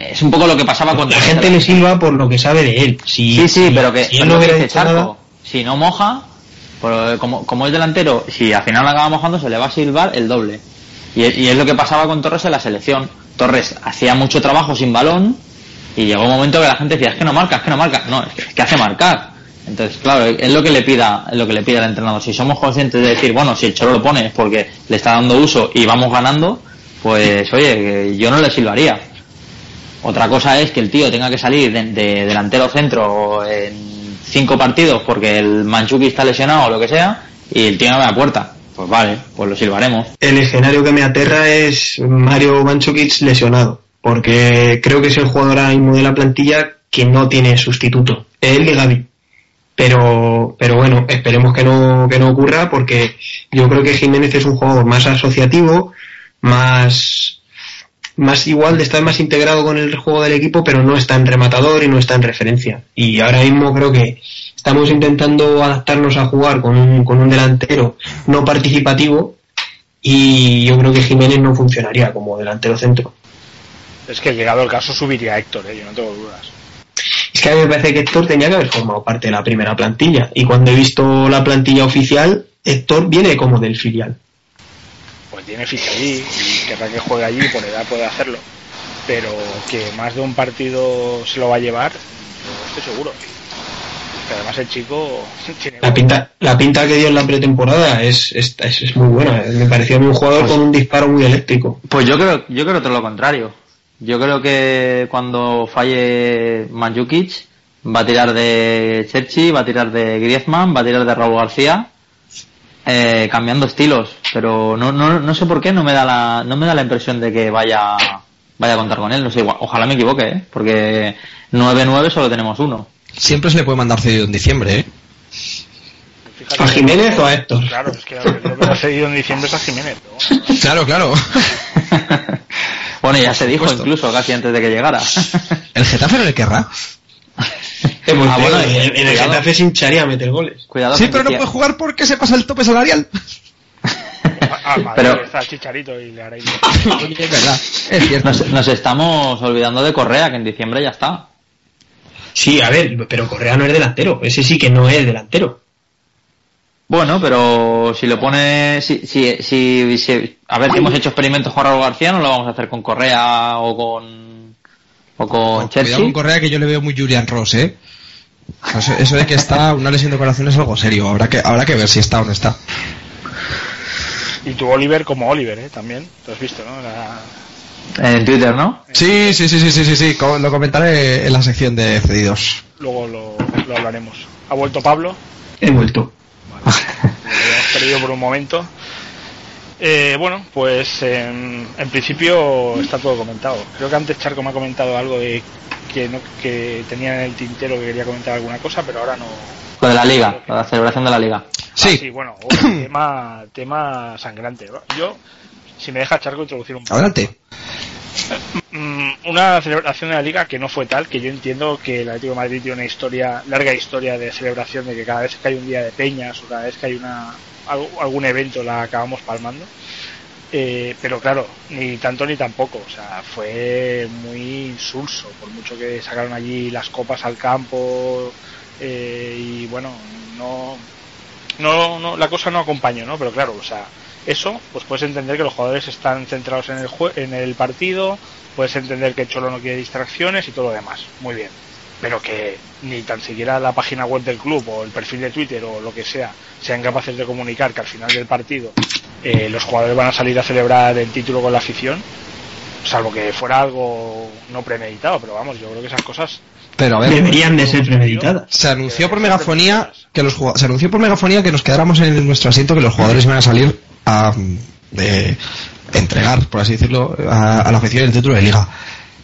Speaker 4: Es un poco lo que pasaba con
Speaker 2: La gente le silba por lo que sabe de él. Si,
Speaker 4: Sí, sí, pero que,
Speaker 2: si
Speaker 4: pero
Speaker 2: él no
Speaker 4: que dice Charco,
Speaker 2: nada,
Speaker 4: si no moja, pues, como, como es delantero, si al final acaba mojando, se le va a silbar el doble. Y, es- y es lo que pasaba con Torres en la selección. Torres hacía mucho trabajo sin balón y llegó un momento que la gente decía, es que no marca, es que no marca. No, es que hace marcar. Entonces, claro, es lo que le pida, es lo que le pida el entrenador. Si somos conscientes de decir, bueno, si el Cholo lo pone es porque le está dando uso y vamos ganando, pues oye, yo no le silbaría. Otra cosa es que el tío tenga que salir de, de delantero centro en cinco partidos porque el Manchuki está lesionado o lo que sea y el tío no ve a puerta. Pues vale, pues lo silbaremos.
Speaker 2: el escenario que me aterra es Mario Manchukic lesionado. Porque creo que es el jugador ahora mismo de la plantilla que no tiene sustituto. Él y Gaby. Pero, pero bueno, esperemos que no, que no ocurra porque yo creo que Jiménez es un jugador más asociativo, más, más igual de estar más integrado con el juego del equipo, pero no está en rematador y no está en referencia. Y ahora mismo creo que estamos intentando adaptarnos a jugar con un, con un delantero no participativo y yo creo que Jiménez no funcionaría como delantero centro.
Speaker 1: Es que llegado el caso subiría a Héctor, ¿eh? yo no tengo dudas.
Speaker 2: Es que a mí me parece que Héctor tenía que haber formado parte de la primera plantilla y cuando he visto la plantilla oficial, Héctor viene como del filial.
Speaker 1: Pues tiene ficha allí y querrá que juegue allí, por edad puede hacerlo. Pero que más de un partido se lo va a llevar, estoy seguro. Que además el chico tiene...
Speaker 2: La pinta, la pinta que dio en la pretemporada es, es, es- es muy buena. Me pareció un jugador con un disparo muy eléctrico.
Speaker 4: Pues yo creo, yo creo todo lo contrario. Yo creo que cuando falle Manjukic va a tirar de Cherchi, va a tirar de Griezmann, va a tirar de Raúl García, eh, cambiando estilos. Pero no, no, no sé por qué no me da la, no me da la impresión de que vaya, vaya a contar con él. No sé, igual- ojalá me equivoque, ¿eh? porque 9-9 solo tenemos uno.
Speaker 3: Siempre se le puede mandar cedido en diciembre, ¿eh?
Speaker 1: Fíjate
Speaker 2: ¿A
Speaker 1: que-
Speaker 2: Jiménez o a Héctor?
Speaker 1: Claro, es que lo que ha seguido en diciembre es a Jiménez. pero bueno.
Speaker 3: Claro, claro.
Speaker 4: bueno, ya se dijo incluso casi antes de que llegara.
Speaker 3: ¿El Getafe no le querrá?
Speaker 2: Hemos
Speaker 4: Ah, bueno,
Speaker 2: en, en el. Getafe se hincharía a meter goles.
Speaker 4: Cuidado
Speaker 3: Sí, pero no puede jugar porque se pasa el tope salarial.
Speaker 1: Ah, madre,
Speaker 4: Pero-
Speaker 1: está Chicharito y le hará ir.
Speaker 3: Oye, es verdad. Es cierto.
Speaker 4: Nos, nos estamos olvidando de Correa, que en diciembre ya está.
Speaker 2: Sí, a ver, pero Correa no es delantero. Ese sí que no es delantero.
Speaker 4: Bueno, pero si lo pone, si, si, si, si- a ver si hemos hecho experimentos con Raúl García, no lo vamos a hacer con Correa o con, o con
Speaker 3: Cuidado
Speaker 4: Chelsea.
Speaker 3: con Correa que yo le veo muy Julian Ross, ¿eh? Eso, eso de que está una lesión de corazón es algo serio. Habrá que, habrá que ver si está o no está.
Speaker 1: Y tu Oliver como Oliver, ¿eh? También. Lo has visto, ¿no? La-
Speaker 4: En Twitter, ¿no?
Speaker 3: Sí, sí, sí, sí, sí, sí, sí. Lo comentaré en la sección de cedidos.
Speaker 1: Luego lo, lo hablaremos. ¿Ha vuelto Pablo?
Speaker 2: He vuelto.
Speaker 1: Lo habíamos perdido por un momento. Eh, bueno, pues en, en principio está todo comentado. Creo que antes Charco me ha comentado algo de que, no, que tenía en el tintero que quería comentar alguna cosa, pero ahora no.
Speaker 4: Lo de la liga, la celebración de la liga.
Speaker 1: Ah,
Speaker 3: Sí,
Speaker 1: bueno, oh, tema, tema sangrante. Yo, si me deja Charco introducir un poco.
Speaker 3: adelante.
Speaker 1: Mm, una celebración de la liga que no fue tal, que yo entiendo que el Atlético de Madrid tiene una historia, larga historia de celebración de que cada vez que hay un día de peñas o cada vez que hay una algún evento la acabamos palmando. Eh, pero claro, ni tanto ni tampoco, o sea, fue muy insulso, por mucho que sacaron allí las copas al campo eh, y bueno, no, no, no, la cosa no acompañó, ¿no? Pero claro, o sea, eso, pues puedes entender que los jugadores están centrados en el, jue- en el partido, puedes entender que Cholo no quiere distracciones y todo lo demás, muy bien. Pero que ni tan siquiera la página web del club o el perfil de Twitter o lo que sea sean capaces de comunicar que al final del partido eh, los jugadores van a salir a celebrar el título con la afición, salvo que fuera algo no premeditado, pero vamos, yo creo que esas cosas
Speaker 3: Pero a ver,
Speaker 2: Deberían de ser premeditadas.
Speaker 3: se anunció por megafonía que los se anunció por megafonía que nos quedáramos en nuestro asiento que los jugadores iban a salir a de entregar, por así decirlo, a, a la afición el título de liga.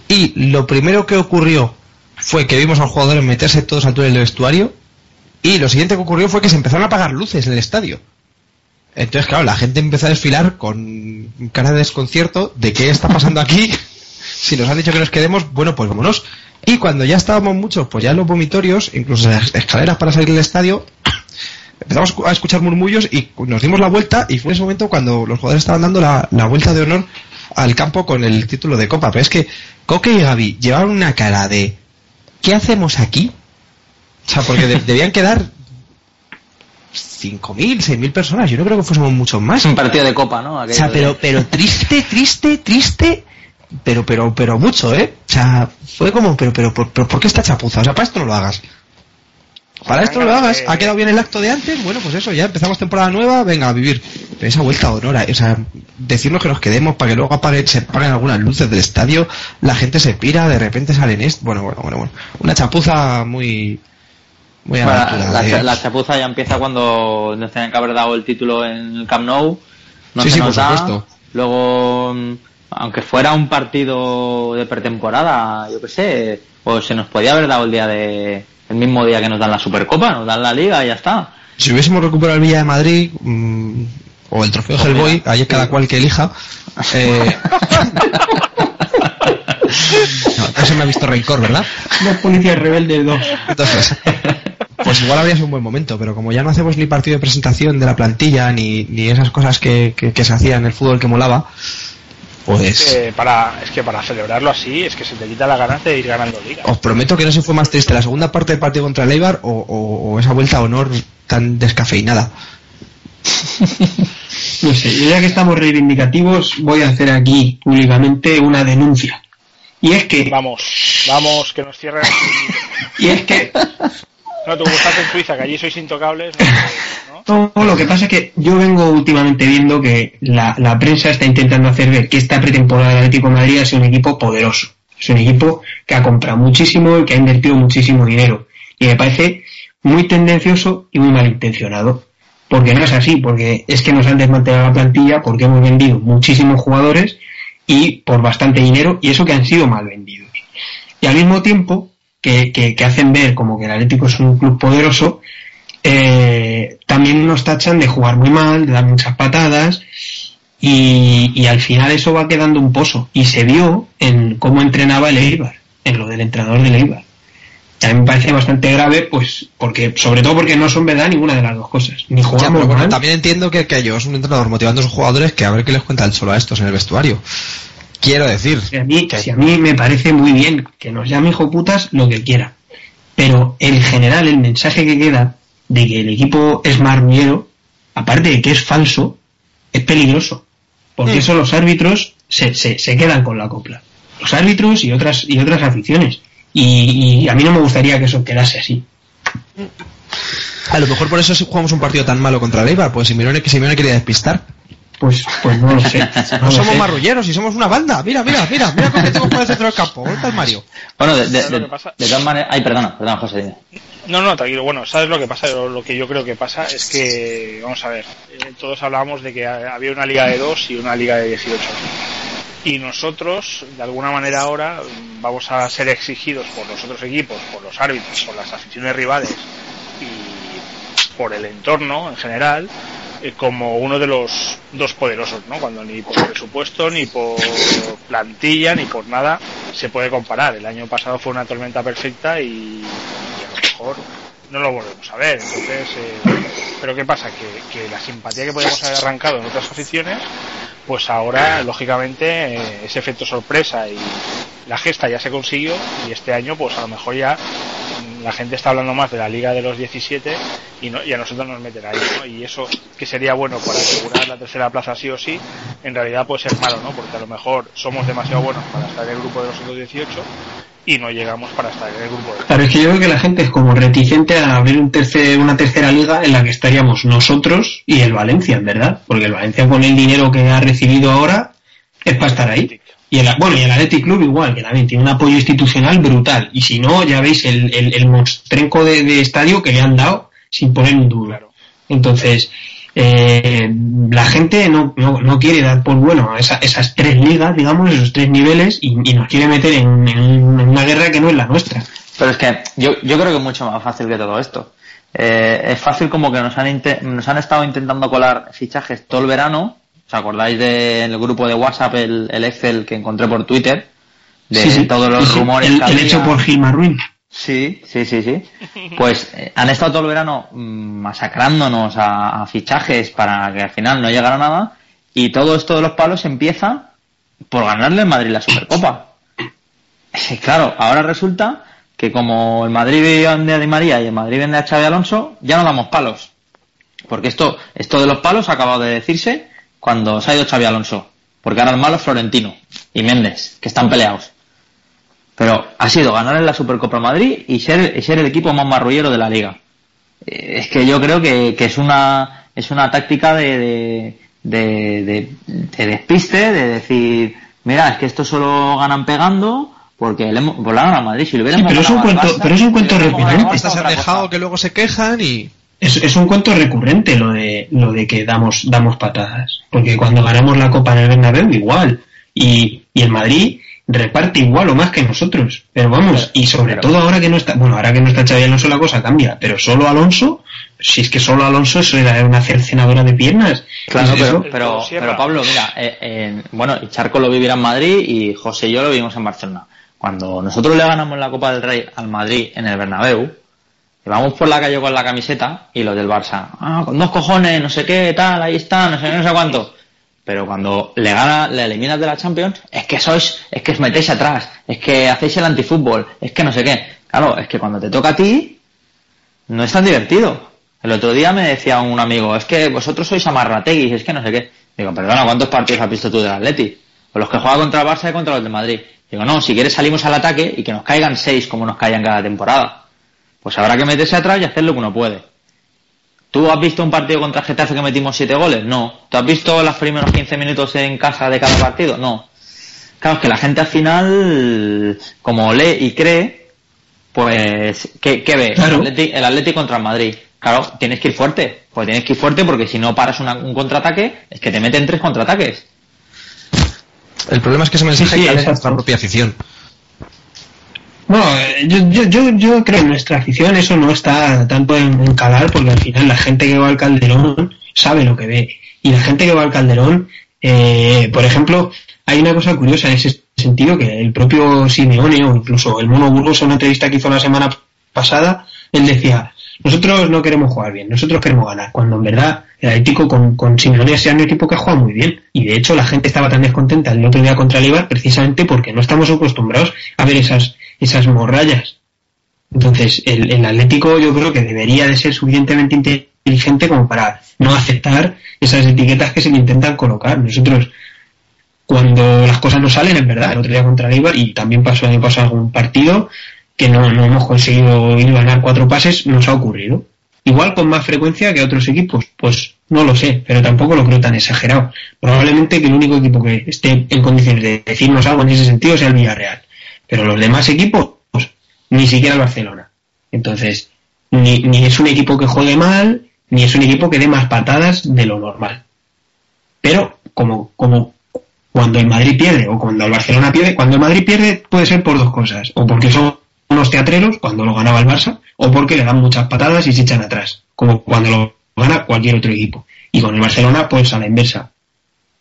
Speaker 3: Y lo primero que ocurrió fue que vimos a los jugadores meterse todos al túnel de vestuario y lo siguiente que ocurrió fue que se empezaron a apagar luces en el estadio. Entonces, claro, la gente empezó a desfilar con cara de desconcierto de qué está pasando aquí. si nos han dicho que nos quedemos, bueno, pues vámonos. Y cuando ya estábamos muchos, pues ya en los vomitorios, incluso en las escaleras para salir del estadio, empezamos a escuchar murmullos y nos dimos la vuelta y fue ese momento cuando los jugadores estaban dando la, la vuelta de honor al campo con el título de Copa. Pero es que Coque y Gaby llevaban una cara de ¿qué hacemos aquí? O sea, porque de- debían quedar 5.000, 6.000 personas. Yo no creo que fuésemos muchos más.
Speaker 4: Un partido de copa, ¿no?
Speaker 3: O sea,
Speaker 4: de-
Speaker 3: pero, pero triste, triste, triste, pero, pero, pero mucho, ¿eh? O sea, fue como, pero, pero, pero, pero ¿por qué esta chapuza? O sea, para esto no lo hagas. Para esto lo hagas. Ha quedado bien el acto de antes, bueno, pues eso, ya empezamos temporada nueva, venga, a vivir. Pero esa vuelta de honor, o sea, decirnos que nos quedemos para que luego apaguen- se apaguen algunas luces del estadio, la gente se pira, de repente salen esto, bueno, bueno, bueno, bueno. Una chapuza muy, muy a la
Speaker 4: Bueno, la, chapuza ya empieza cuando nos tenían que haber dado el título en el Camp Nou. No
Speaker 3: Sí,
Speaker 4: se
Speaker 3: sí,
Speaker 4: nos
Speaker 3: por
Speaker 4: da.
Speaker 3: supuesto.
Speaker 4: Luego, aunque fuera un partido de pretemporada, yo qué sé, pues se nos podía haber dado el día de el mismo día que nos dan la Supercopa, nos dan la Liga y ya está.
Speaker 3: Si hubiésemos recuperado el Villa de Madrid mm, o el trofeo Hellboy, ahí es cada cual que elija. Eh... no, eso me ha visto rencor, ¿verdad?
Speaker 2: Los policías rebeldes dos.
Speaker 3: Entonces, pues igual habría sido un buen momento, pero como ya no hacemos ni partido de presentación de la plantilla ni, ni esas cosas que, que, que se hacían en el fútbol que molaba,
Speaker 1: Es
Speaker 3: pues
Speaker 1: que, para, es que para celebrarlo así, es que se te quita la ganas de ir ganando liga.
Speaker 3: os prometo que no se fue más triste la segunda parte del partido contra el Eibar o, o- o esa vuelta a honor tan descafeinada.
Speaker 2: No sé, yo ya que estamos reivindicativos, voy a hacer aquí públicamente una denuncia. Y es que,
Speaker 1: Vamos, vamos, que nos cierren.
Speaker 2: y es que
Speaker 1: No, Suiza, allí sois intocables.
Speaker 2: lo que pasa es que yo vengo últimamente viendo que la, prensa está intentando hacer ver que esta pretemporada del Atlético de Madrid es un equipo poderoso. Es un equipo que ha comprado muchísimo y que ha invertido muchísimo dinero. Y me parece muy tendencioso y muy malintencionado. Porque no es así, porque es que nos han desmantelado la plantilla, porque hemos vendido muchísimos jugadores y por bastante dinero, y eso que han sido mal vendidos. Y al mismo tiempo que, que- que hacen ver como que el Atlético es un club poderoso, eh, también nos tachan de jugar muy mal, de dar muchas patadas, y, y al final eso va quedando un pozo. Y se vio en cómo entrenaba el Eibar, en lo del entrenador del Eibar. Mí me parece bastante grave, pues, porque, sobre todo porque no son verdad ninguna de las dos cosas. Ni
Speaker 3: Ya,
Speaker 2: jugamos
Speaker 3: pero bueno,
Speaker 2: mal,
Speaker 3: también entiendo que, que yo es un entrenador motivando a sus jugadores que a ver qué les cuenta el solo a estos en el vestuario. Quiero decir,
Speaker 2: Si a, mí, si a mí me parece muy bien que nos llame hijo putas lo que quiera. Pero en general el mensaje que queda de que el equipo es marrullero, aparte de que es falso, es peligroso. Porque eso los árbitros se, se, se quedan con la copla. Los árbitros y otras, y otras aficiones. Y, y a mí no me gustaría que eso quedase así.
Speaker 3: a lo mejor por eso si jugamos un partido tan malo contra el Eibar, pues Simeone, que Simeone quería despistar.
Speaker 2: Pues, pues no lo sé. No
Speaker 3: No
Speaker 2: lo
Speaker 3: somos
Speaker 2: sé.
Speaker 3: marrulleros y somos una banda. Mira, mira, mira, mira cómo tenemos por el centro del campo. ¿Dónde está el Mario?
Speaker 4: Bueno, de, de,
Speaker 1: ¿Sabes lo
Speaker 4: de- de todas maneras... Ay, perdona, perdona, José. dime.
Speaker 1: No, no, tranquilo. Bueno, ¿sabes lo que pasa? Lo, lo que yo creo que pasa es que, vamos a ver, eh, todos hablábamos de que ha- había una liga de dos y una liga de 18. Y nosotros, de alguna manera ahora, vamos a ser exigidos por los otros equipos, por los árbitros, por las aficiones rivales y por el entorno en general, eh, como uno de los dos poderosos, ¿no? Cuando ni por presupuesto, ni por plantilla, ni por nada se puede comparar. El año pasado fue una tormenta perfecta y, y a lo mejor no lo volvemos a ver. Entonces, eh, pero ¿qué pasa? Que, que la simpatía que podemos haber arrancado en otras aficiones, pues ahora, lógicamente, eh, ese efecto sorpresa y la gesta ya se consiguió y este año, pues a lo mejor ya mm, la gente está hablando más de la liga de los 17 y, no, y a nosotros nos meten ahí, ¿no? Y eso que sería bueno para asegurar la tercera plaza sí o sí, en realidad puede ser malo, ¿no? Porque a lo mejor somos demasiado buenos para estar en el grupo de los otros 18 y no llegamos para estar en el grupo de
Speaker 2: Claro, es que yo creo que la gente es como reticente a abrir un tercer, una tercera liga en la que estaríamos nosotros y el Valencia, en verdad. Porque el Valencia con el dinero que ha recibido ahora es para estar ahí. Y el, bueno, y el Athletic Club igual, que también tiene un apoyo institucional brutal. Y si no, ya veis el, el, el monstrenco de, de estadio que le han dado sin poner un duro.
Speaker 1: Claro.
Speaker 2: Entonces, eh, la gente no, no, no quiere dar por bueno esa- esas tres ligas, digamos, esos tres niveles, y, y nos quiere meter en, en una guerra que no es la nuestra.
Speaker 4: Pero es que yo, yo creo que es mucho más fácil que todo esto. Eh, es fácil como que nos han, nos han estado intentando colar fichajes todo el verano. ¿Os acordáis del grupo de WhatsApp, el, el Excel que encontré por Twitter? De
Speaker 2: Sí, sí.
Speaker 4: todos los
Speaker 2: Sí,
Speaker 4: rumores
Speaker 2: El,
Speaker 4: que
Speaker 2: el hecho por Gilmar Ruin.
Speaker 4: Sí, sí, sí, sí. Pues eh, han estado todo el verano mm, masacrándonos a, fichajes para que al final no llegara nada y todo esto de los palos empieza por ganarle en Madrid la Supercopa. claro, ahora resulta que como el Madrid vende a Di María y el Madrid vende a Xavi Alonso, ya no damos palos. Porque esto, esto de los palos ha acabado de decirse cuando se ha ido Xavi Alonso. Porque ahora el malo es Florentino y Méndez, que están peleados. Pero ha sido ganar en la Supercopa Madrid y ser, ser el equipo más marrullero de la liga. Eh, es que yo creo que, es una es una táctica de, de, despiste, de decir, mira, es que esto solo ganan pegando porque le, pues la a Madrid. Si lo
Speaker 2: sí, pero, es un cuento, pero es un cuento recurrente.
Speaker 3: se han dejado que luego se quejan y...
Speaker 2: Es, es, un cuento recurrente lo de lo de que damos damos patadas porque cuando ganamos la Copa en el Bernabéu igual y, y el Madrid reparte igual o más que nosotros. Pero vamos, y sobre todo ahora que no está, bueno, ahora que no está Xavi Alonso la cosa cambia, pero solo Alonso, si es que solo Alonso eso era una cercenadora de piernas.
Speaker 4: Claro, pero, pero, Pablo, mira, eh, bueno, Charco lo vivirá en Madrid y José y yo lo vivimos en Barcelona. Cuando nosotros le ganamos la Copa del Rey al Madrid en el Bernabéu, vamos por la calle con la camiseta y los del Barça, ah, con dos cojones, no sé qué, tal, ahí está, no sé, no sé cuánto pero cuando le gana, le eliminas de la Champions, es que sois, es que os metéis atrás, es que hacéis el antifútbol, es que no sé qué. Claro, es que cuando te toca a ti, no es tan divertido. El otro día me decía un amigo, es que vosotros sois amarrateguis, es que no sé qué. Digo, perdona, ¿cuántos partidos has visto tú del Atleti? Pues los que juega contra el Barça y contra los de Madrid. Digo, no, si quieres salimos al ataque y que nos caigan seis como nos caían cada temporada. Pues habrá que meterse atrás y hacer lo que uno puede. ¿Tú has visto un partido contra Getafe que metimos siete goles? No. ¿Tú has visto los primeros 15 minutos en casa de cada partido? No. Claro, es que la gente al final, como lee y cree, pues, ¿qué, ve? El, Atlético, contra el Madrid. Claro, tienes que ir fuerte. Pues tienes que ir fuerte porque si no paras un contraataque, es que te meten tres contraataques.
Speaker 3: El problema es que ese mensaje sí, sí, nuestra propia afición.
Speaker 2: Bueno, yo, yo, yo, creo que nuestra afición eso no está tanto en, en, calar porque al final la gente que va al Calderón sabe lo que ve. Y la gente que va al Calderón, eh, por ejemplo, hay una cosa curiosa en ese sentido que el propio Simeone o incluso el Mono Burgos en una entrevista que hizo la semana pasada, él decía, nosotros no queremos jugar bien, nosotros queremos ganar, cuando en verdad el Atlético con, con Simeone sea un equipo que juega muy bien. Y de hecho la gente estaba tan descontenta el otro día contra el Ibar precisamente porque no estamos acostumbrados a ver esas esas morrayas. Entonces, el, el, Atlético yo creo que debería de ser suficientemente inteligente como para no aceptar esas etiquetas que se le intentan colocar. Nosotros, cuando las cosas no salen, es verdad, el otro día contra el Ibar, y también pasó el pasado algún partido, que no, no hemos conseguido ir a ganar cuatro pases, nos ha ocurrido. Igual con más frecuencia que otros equipos, pues no lo sé, pero tampoco lo creo tan exagerado. Probablemente que el único equipo que esté en condiciones de decirnos algo en ese sentido sea el Villarreal. Pero los demás equipos, pues, ni siquiera el Barcelona. Entonces, ni, ni es un equipo que juegue mal, ni es un equipo que dé más patadas de lo normal. Pero, como, como cuando el Madrid pierde o cuando el Barcelona pierde, cuando el Madrid pierde puede ser por dos cosas. O porque son unos teatreros, cuando lo ganaba el Barça, o porque le dan muchas patadas y se echan atrás, como cuando lo gana cualquier otro equipo. Y con el Barcelona, pues a la inversa.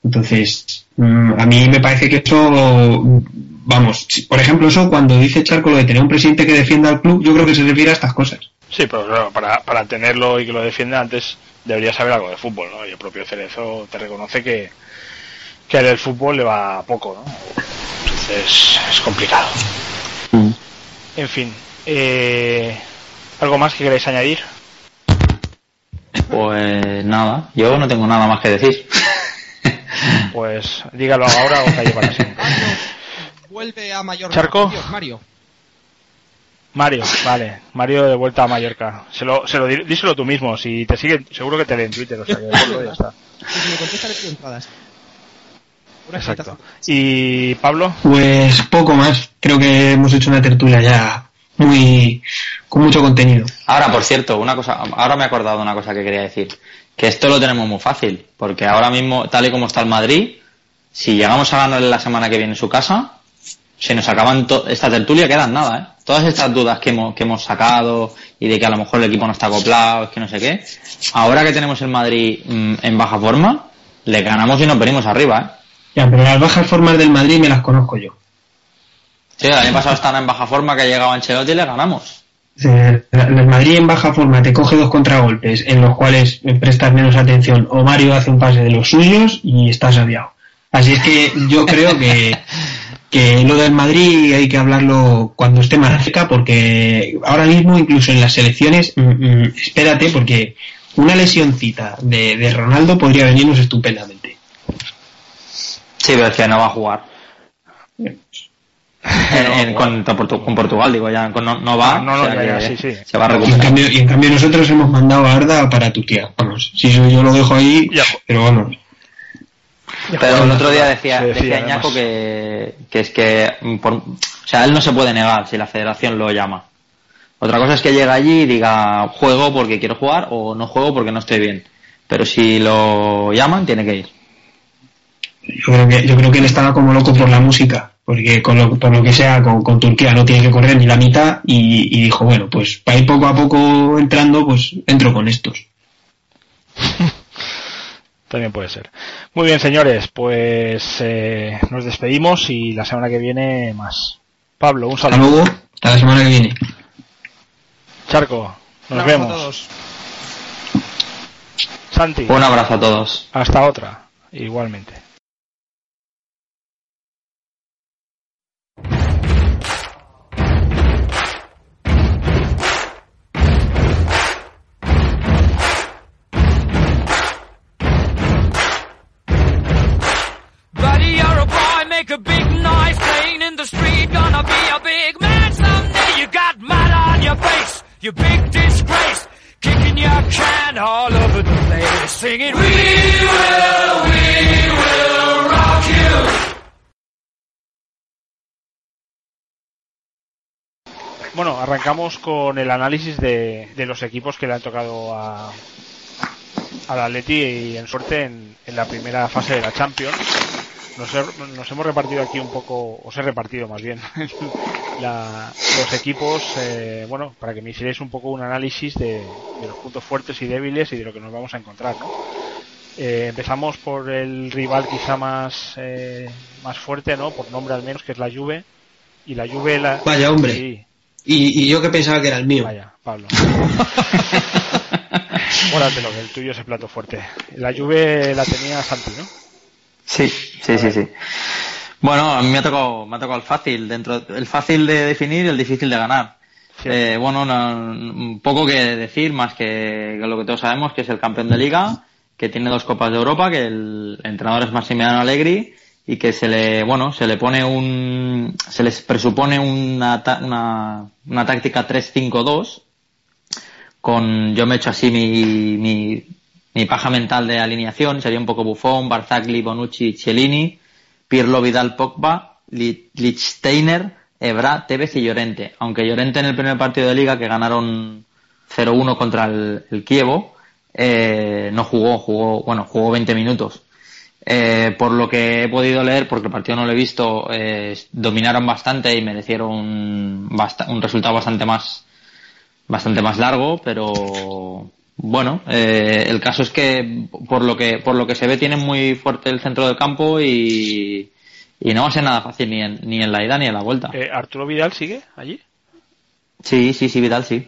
Speaker 2: Entonces, mm, a mí me parece que esto vamos, por ejemplo, eso cuando dice Charco lo de tener un presidente que defienda al club, yo creo que se refiere a estas cosas.
Speaker 1: Sí, pero claro, para, para tenerlo y que lo defienda antes debería saber algo de fútbol, ¿no? Y el propio Cerezo te reconoce que, que el fútbol le va poco, ¿no? Entonces es complicado. Mm. En fin, eh, ¿algo más que queréis añadir?
Speaker 4: Pues nada, yo no tengo nada más que decir.
Speaker 1: Pues dígalo ahora o calle para siempre
Speaker 3: vuelve a Mallorca.
Speaker 1: ¿Charco?
Speaker 3: Mario.
Speaker 1: Mario, vale. Mario de vuelta a Mallorca. Se lo, se lo, díselo tú mismo. Si te sigue, seguro que te lee en Twitter. O sea, que ya está.
Speaker 3: Si me contesta, le pido entradas.
Speaker 1: Exacto. ¿Y Pablo?
Speaker 2: Pues poco más. Creo que hemos hecho una tertulia ya muy con mucho contenido.
Speaker 4: Ahora, por cierto, una cosa, ahora me he acordado de una cosa que quería decir, que esto lo tenemos muy fácil, porque ahora mismo, tal y como está el Madrid, si llegamos a ganarle la semana que viene en su casa, se nos acaban esta tertulia quedan nada, ¿eh? Todas estas dudas que hemos, que hemos sacado y de que a lo mejor el equipo no está acoplado, es que no sé qué. Ahora que tenemos el Madrid mm, en baja forma, le ganamos y nos venimos arriba, ¿eh?
Speaker 2: Ya, pero las bajas formas del Madrid me las conozco yo.
Speaker 4: Sí, el año pasado están en baja forma que llegaba Ancelotti y le ganamos.
Speaker 2: El Madrid en baja forma te coge dos contragolpes en los cuales prestas menos atención o Mario hace un pase de los suyos y estás aviado. Así es que yo creo que, que lo del Madrid hay que hablarlo cuando esté más cerca porque ahora mismo incluso en las selecciones, mm, mm, espérate porque una lesioncita de, de Ronaldo podría venirnos estupendamente.
Speaker 4: Sí, pero es que no va a jugar. En- en- con, con Portugal, digo ya, con- no, no va,
Speaker 1: no, no,
Speaker 4: o sea
Speaker 1: ya, sí, sí.
Speaker 4: se va a
Speaker 2: Y en,
Speaker 4: recuperar.
Speaker 2: cambio, y en cambio nosotros hemos mandado a Arda para Turquía. Vamos, si eso yo lo dejo ahí,
Speaker 1: Ya.
Speaker 2: pero vamos.
Speaker 4: Pero el otro día decía,
Speaker 1: decía,
Speaker 4: decía. Ñaco que, que es que, por- o sea, él no se puede negar si la federación lo llama. Otra cosa es que llega allí y diga, juego porque quiero jugar o no juego porque no estoy bien. Pero si lo llaman, tiene que ir.
Speaker 2: Yo creo que, yo creo que él estaba como loco por la música, porque con lo, por lo que sea, con, con Turquía no tiene que correr ni la mitad y, y dijo, bueno, pues para ir poco a poco entrando, pues entro con estos.
Speaker 1: También puede ser. Muy bien, señores, pues eh, nos despedimos y la semana que viene más. Pablo, un
Speaker 2: Hasta
Speaker 1: saludo.
Speaker 2: luego, hasta la semana que viene.
Speaker 1: Charco, nos
Speaker 3: Un abrazo a
Speaker 1: vemos.
Speaker 3: todos.
Speaker 1: Santi,
Speaker 4: Un abrazo a todos.
Speaker 1: hasta otra, igualmente.
Speaker 5: Make a big noise playing in the street. Gonna be a big man someday. You got mud on your face, you big disgrace. Kicking your can all over the place, singing, We will, we will rock you.
Speaker 1: Bueno, arrancamos con el análisis de, de los equipos que le han tocado a al Atleti y en suerte en, en la primera fase de la Champions. Nos, he- nos hemos repartido aquí un poco, os he repartido más bien, la- los equipos, eh, bueno, para que me hicierais un poco un análisis de, de los puntos fuertes y débiles y de lo que nos vamos a encontrar, ¿no? Eh, empezamos por el rival quizá más eh, más fuerte, ¿no? Por nombre al menos, que es la Juve. Y la Juve la...
Speaker 2: Vaya, hombre.
Speaker 1: Sí,
Speaker 2: Y, y yo que pensaba que era el mío.
Speaker 1: Vaya, Pablo. Guárdatelo, que el tuyo es el plato fuerte. La Juve la tenía Santi, ¿no?
Speaker 4: Sí, sí, sí, sí. Bueno, a mí me ha tocado, me ha tocado el fácil, dentro, el fácil de definir y el difícil de ganar.
Speaker 1: Sí.
Speaker 4: Eh, bueno, no- un poco que decir, más que, que lo que todos sabemos, que es el campeón de liga, que tiene dos copas de Europa, que el entrenador es Massimiliano Allegri y que se le, bueno, se le pone un, se les presupone una, una, una táctica 3-5-2 con, yo me he hecho así mi, mi, mi paja mental de alineación, sería un poco Buffon, Barzagli, Bonucci, Cellini, Pirlo, Vidal, Pogba, Li- Lichtsteiner, Ebra, Tevez y Llorente. Aunque Llorente en el primer partido de liga que ganaron 0-1 contra el, el Kievo, eh, no jugó, jugó, bueno, jugó 20 minutos. Eh, por lo que he podido leer, porque el partido no lo he visto, eh, dominaron bastante y merecieron un, basta- un resultado bastante más, bastante más largo, pero bueno, eh, el caso es que por lo que por lo que se ve tienen muy fuerte el centro del campo y, y no va a ser nada fácil ni en, ni en la ida ni en la vuelta.
Speaker 1: Eh, ¿Arturo Vidal sigue allí?
Speaker 4: Sí, sí, sí, Vidal, sí.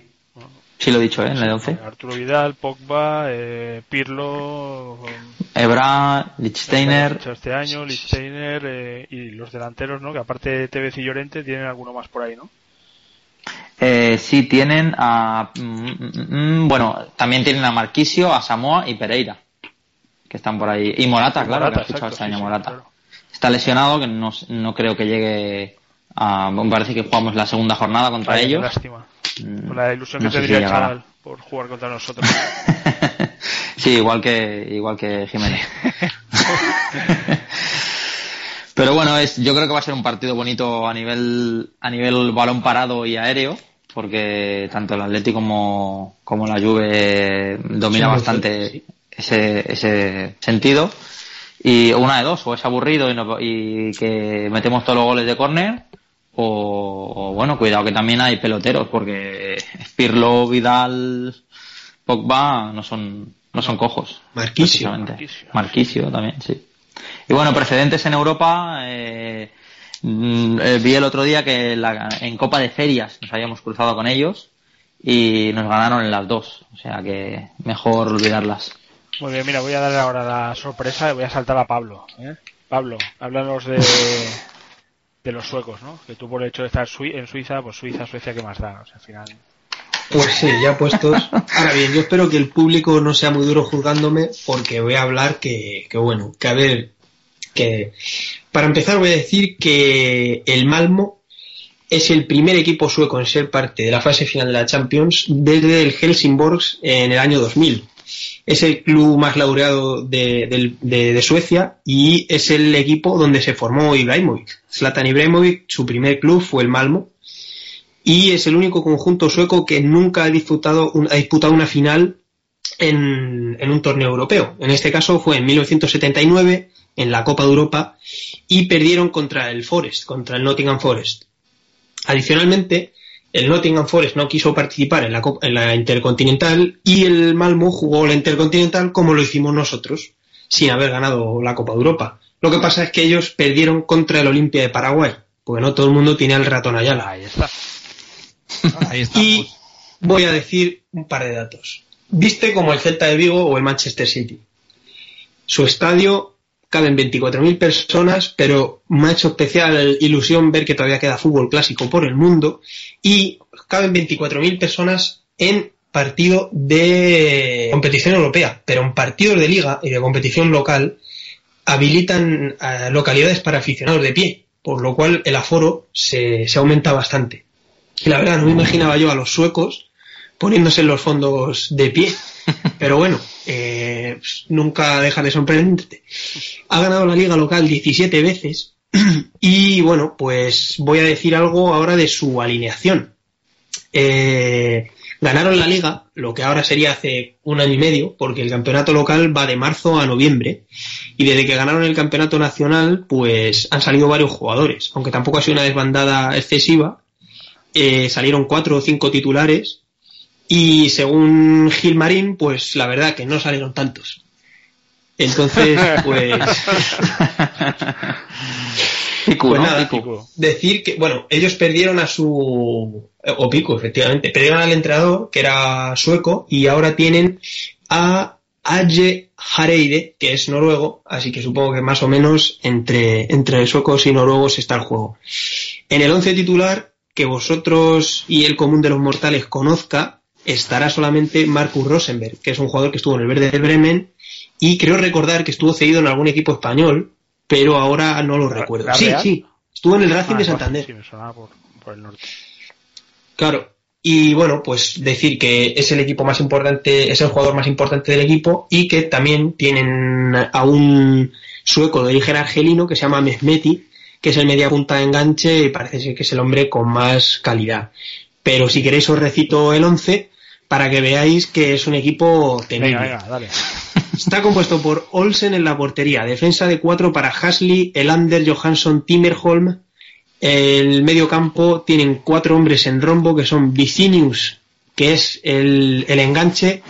Speaker 4: Sí lo he dicho, ¿eh? En el 11.
Speaker 1: Arturo Vidal, Pogba, eh, Pirlo,
Speaker 4: Ebra, Lichtsteiner,
Speaker 1: Hecho este año, Lichtsteiner eh, y los delanteros, ¿no? Que aparte de Tevez y Llorente tienen alguno más por ahí, ¿no?
Speaker 4: Eh, sí tienen a... mm, mm, mm, bueno, también tienen a Marquisio, a Samoa y Pereira, que están por ahí. Y Morata, claro,
Speaker 1: Morata,
Speaker 4: que ha fichado
Speaker 1: exacto,
Speaker 4: este año
Speaker 1: sí, sí,
Speaker 4: Morata.
Speaker 1: claro.
Speaker 4: Está lesionado, que no, no creo que llegue a... Me parece que jugamos la segunda jornada contra ellos.
Speaker 1: Lástima. La ilusión
Speaker 4: no
Speaker 1: que
Speaker 4: si
Speaker 1: tendría el chaval por jugar contra nosotros.
Speaker 4: sí, igual que igual que Jiménez. Pero bueno, es, yo creo que va a ser un partido bonito a nivel a nivel balón parado y aéreo, porque tanto el Atleti como, como la Juve domina
Speaker 2: Sí,
Speaker 4: bastante ese, ese sentido. Y una de dos, o es aburrido y, no- y que metemos todos los goles de córner, o, o, bueno, cuidado que también hay peloteros, porque Pirlo, Vidal, Pogba no son, no son cojos.
Speaker 2: Marquisio.
Speaker 1: Marquisio
Speaker 4: también, sí. Y bueno, precedentes en Europa, eh, Mm, eh, vi el otro día que la- en Copa de Ferias nos habíamos cruzado con ellos y nos ganaron en las dos. O sea que mejor olvidarlas.
Speaker 1: Muy bien, mira, voy a darle ahora la sorpresa y voy a saltar a Pablo. ¿eh? Pablo, háblanos de, de los suecos, ¿no? Que tú por el hecho de estar en Suiza, pues Suiza, Suecia, ¿qué más da? O sea, al final...
Speaker 2: Pues sí, ya puestos. Ahora bien, yo espero que el público no sea muy duro juzgándome porque voy a hablar que, que bueno, que a ver, que para empezar voy a decir que el Malmo es el primer equipo sueco en ser parte de la fase final de la Champions desde el Helsingborgs en el año 2000. Es el club más laureado de, Suecia y es el equipo donde se formó Ibrahimovic. Zlatan Ibrahimovic, su primer club fue el Malmo y es el único conjunto sueco que nunca ha disputado, un- ha disputado una final en un torneo europeo. En este caso fue en 1979 en la Copa de Europa y perdieron contra el Forest, contra el Nottingham Forest. Adicionalmente, el Nottingham Forest no quiso participar en la, Copa- en la Intercontinental y el Malmo jugó la Intercontinental como lo hicimos nosotros, sin haber ganado la Copa de Europa. Lo que pasa es que ellos perdieron contra el Olimpia de Paraguay, porque no todo el mundo tiene al ratón Ayala.
Speaker 1: Ahí está.
Speaker 3: Ahí estamos.
Speaker 2: Y voy a decir un par de datos. Viste como el Celta de Vigo o el Manchester City. Su estadio caben 24.000 personas, pero me ha hecho especial ilusión ver que todavía queda fútbol clásico por el mundo y caben 24.000 personas en partido de competición europea, pero en partidos de liga y de competición local habilitan localidades para aficionados de pie, por lo cual el aforo se, se aumenta bastante. Y la verdad, no me imaginaba yo a los suecos poniéndose en los fondos de pie. Pero bueno, eh, nunca deja de sorprenderte. Ha ganado la liga local 17 veces. Y bueno, pues voy a decir algo ahora de su alineación. Eh, ganaron la liga, lo que ahora sería hace un año y medio, porque el campeonato local va de marzo a noviembre. Y desde que ganaron el campeonato nacional, pues han salido varios jugadores, aunque tampoco ha sido una desbandada excesiva. Eh, salieron cuatro o cinco titulares y según Gilmarín, pues la verdad que no salieron tantos. Entonces, pues,
Speaker 4: Picu,
Speaker 2: pues
Speaker 4: ¿no?
Speaker 2: nada, decir que, bueno, ellos perdieron a su, o Pico, efectivamente, perdieron al entrenador, que era sueco, y ahora tienen a Aje Hareide, que es noruego, así que supongo que más o menos entre, entre suecos y noruegos está el juego. En el once titular, que vosotros y el común de los mortales conozca, estará solamente Marcus Rosenberg, que es un jugador que estuvo en el Verde de Bremen, y creo recordar que estuvo cedido en algún equipo español, pero ahora no lo recuerdo.
Speaker 1: ¿La
Speaker 2: Sí,
Speaker 1: Real?
Speaker 2: sí, estuvo en el Racing
Speaker 1: Ah,
Speaker 2: de
Speaker 1: pues,
Speaker 2: Santander.
Speaker 1: Sí, me sonaba por, por el norte.
Speaker 2: Claro. Y bueno, pues decir que es el equipo más importante, es el jugador más importante del equipo y que también tienen a un sueco de origen argelino que se llama Mehmeti, que es el media punta de enganche y parece ser que es el hombre con más calidad. Pero si queréis os recito el 11 para que veáis que es un equipo temible.
Speaker 1: Venga, venga, dale.
Speaker 2: Está compuesto por Olsen en la portería, defensa de cuatro para Hasley, Elander, Johansson, Timmerholm. El medio campo tienen cuatro hombres en rombo que son Vicinius, que es el, el enganche,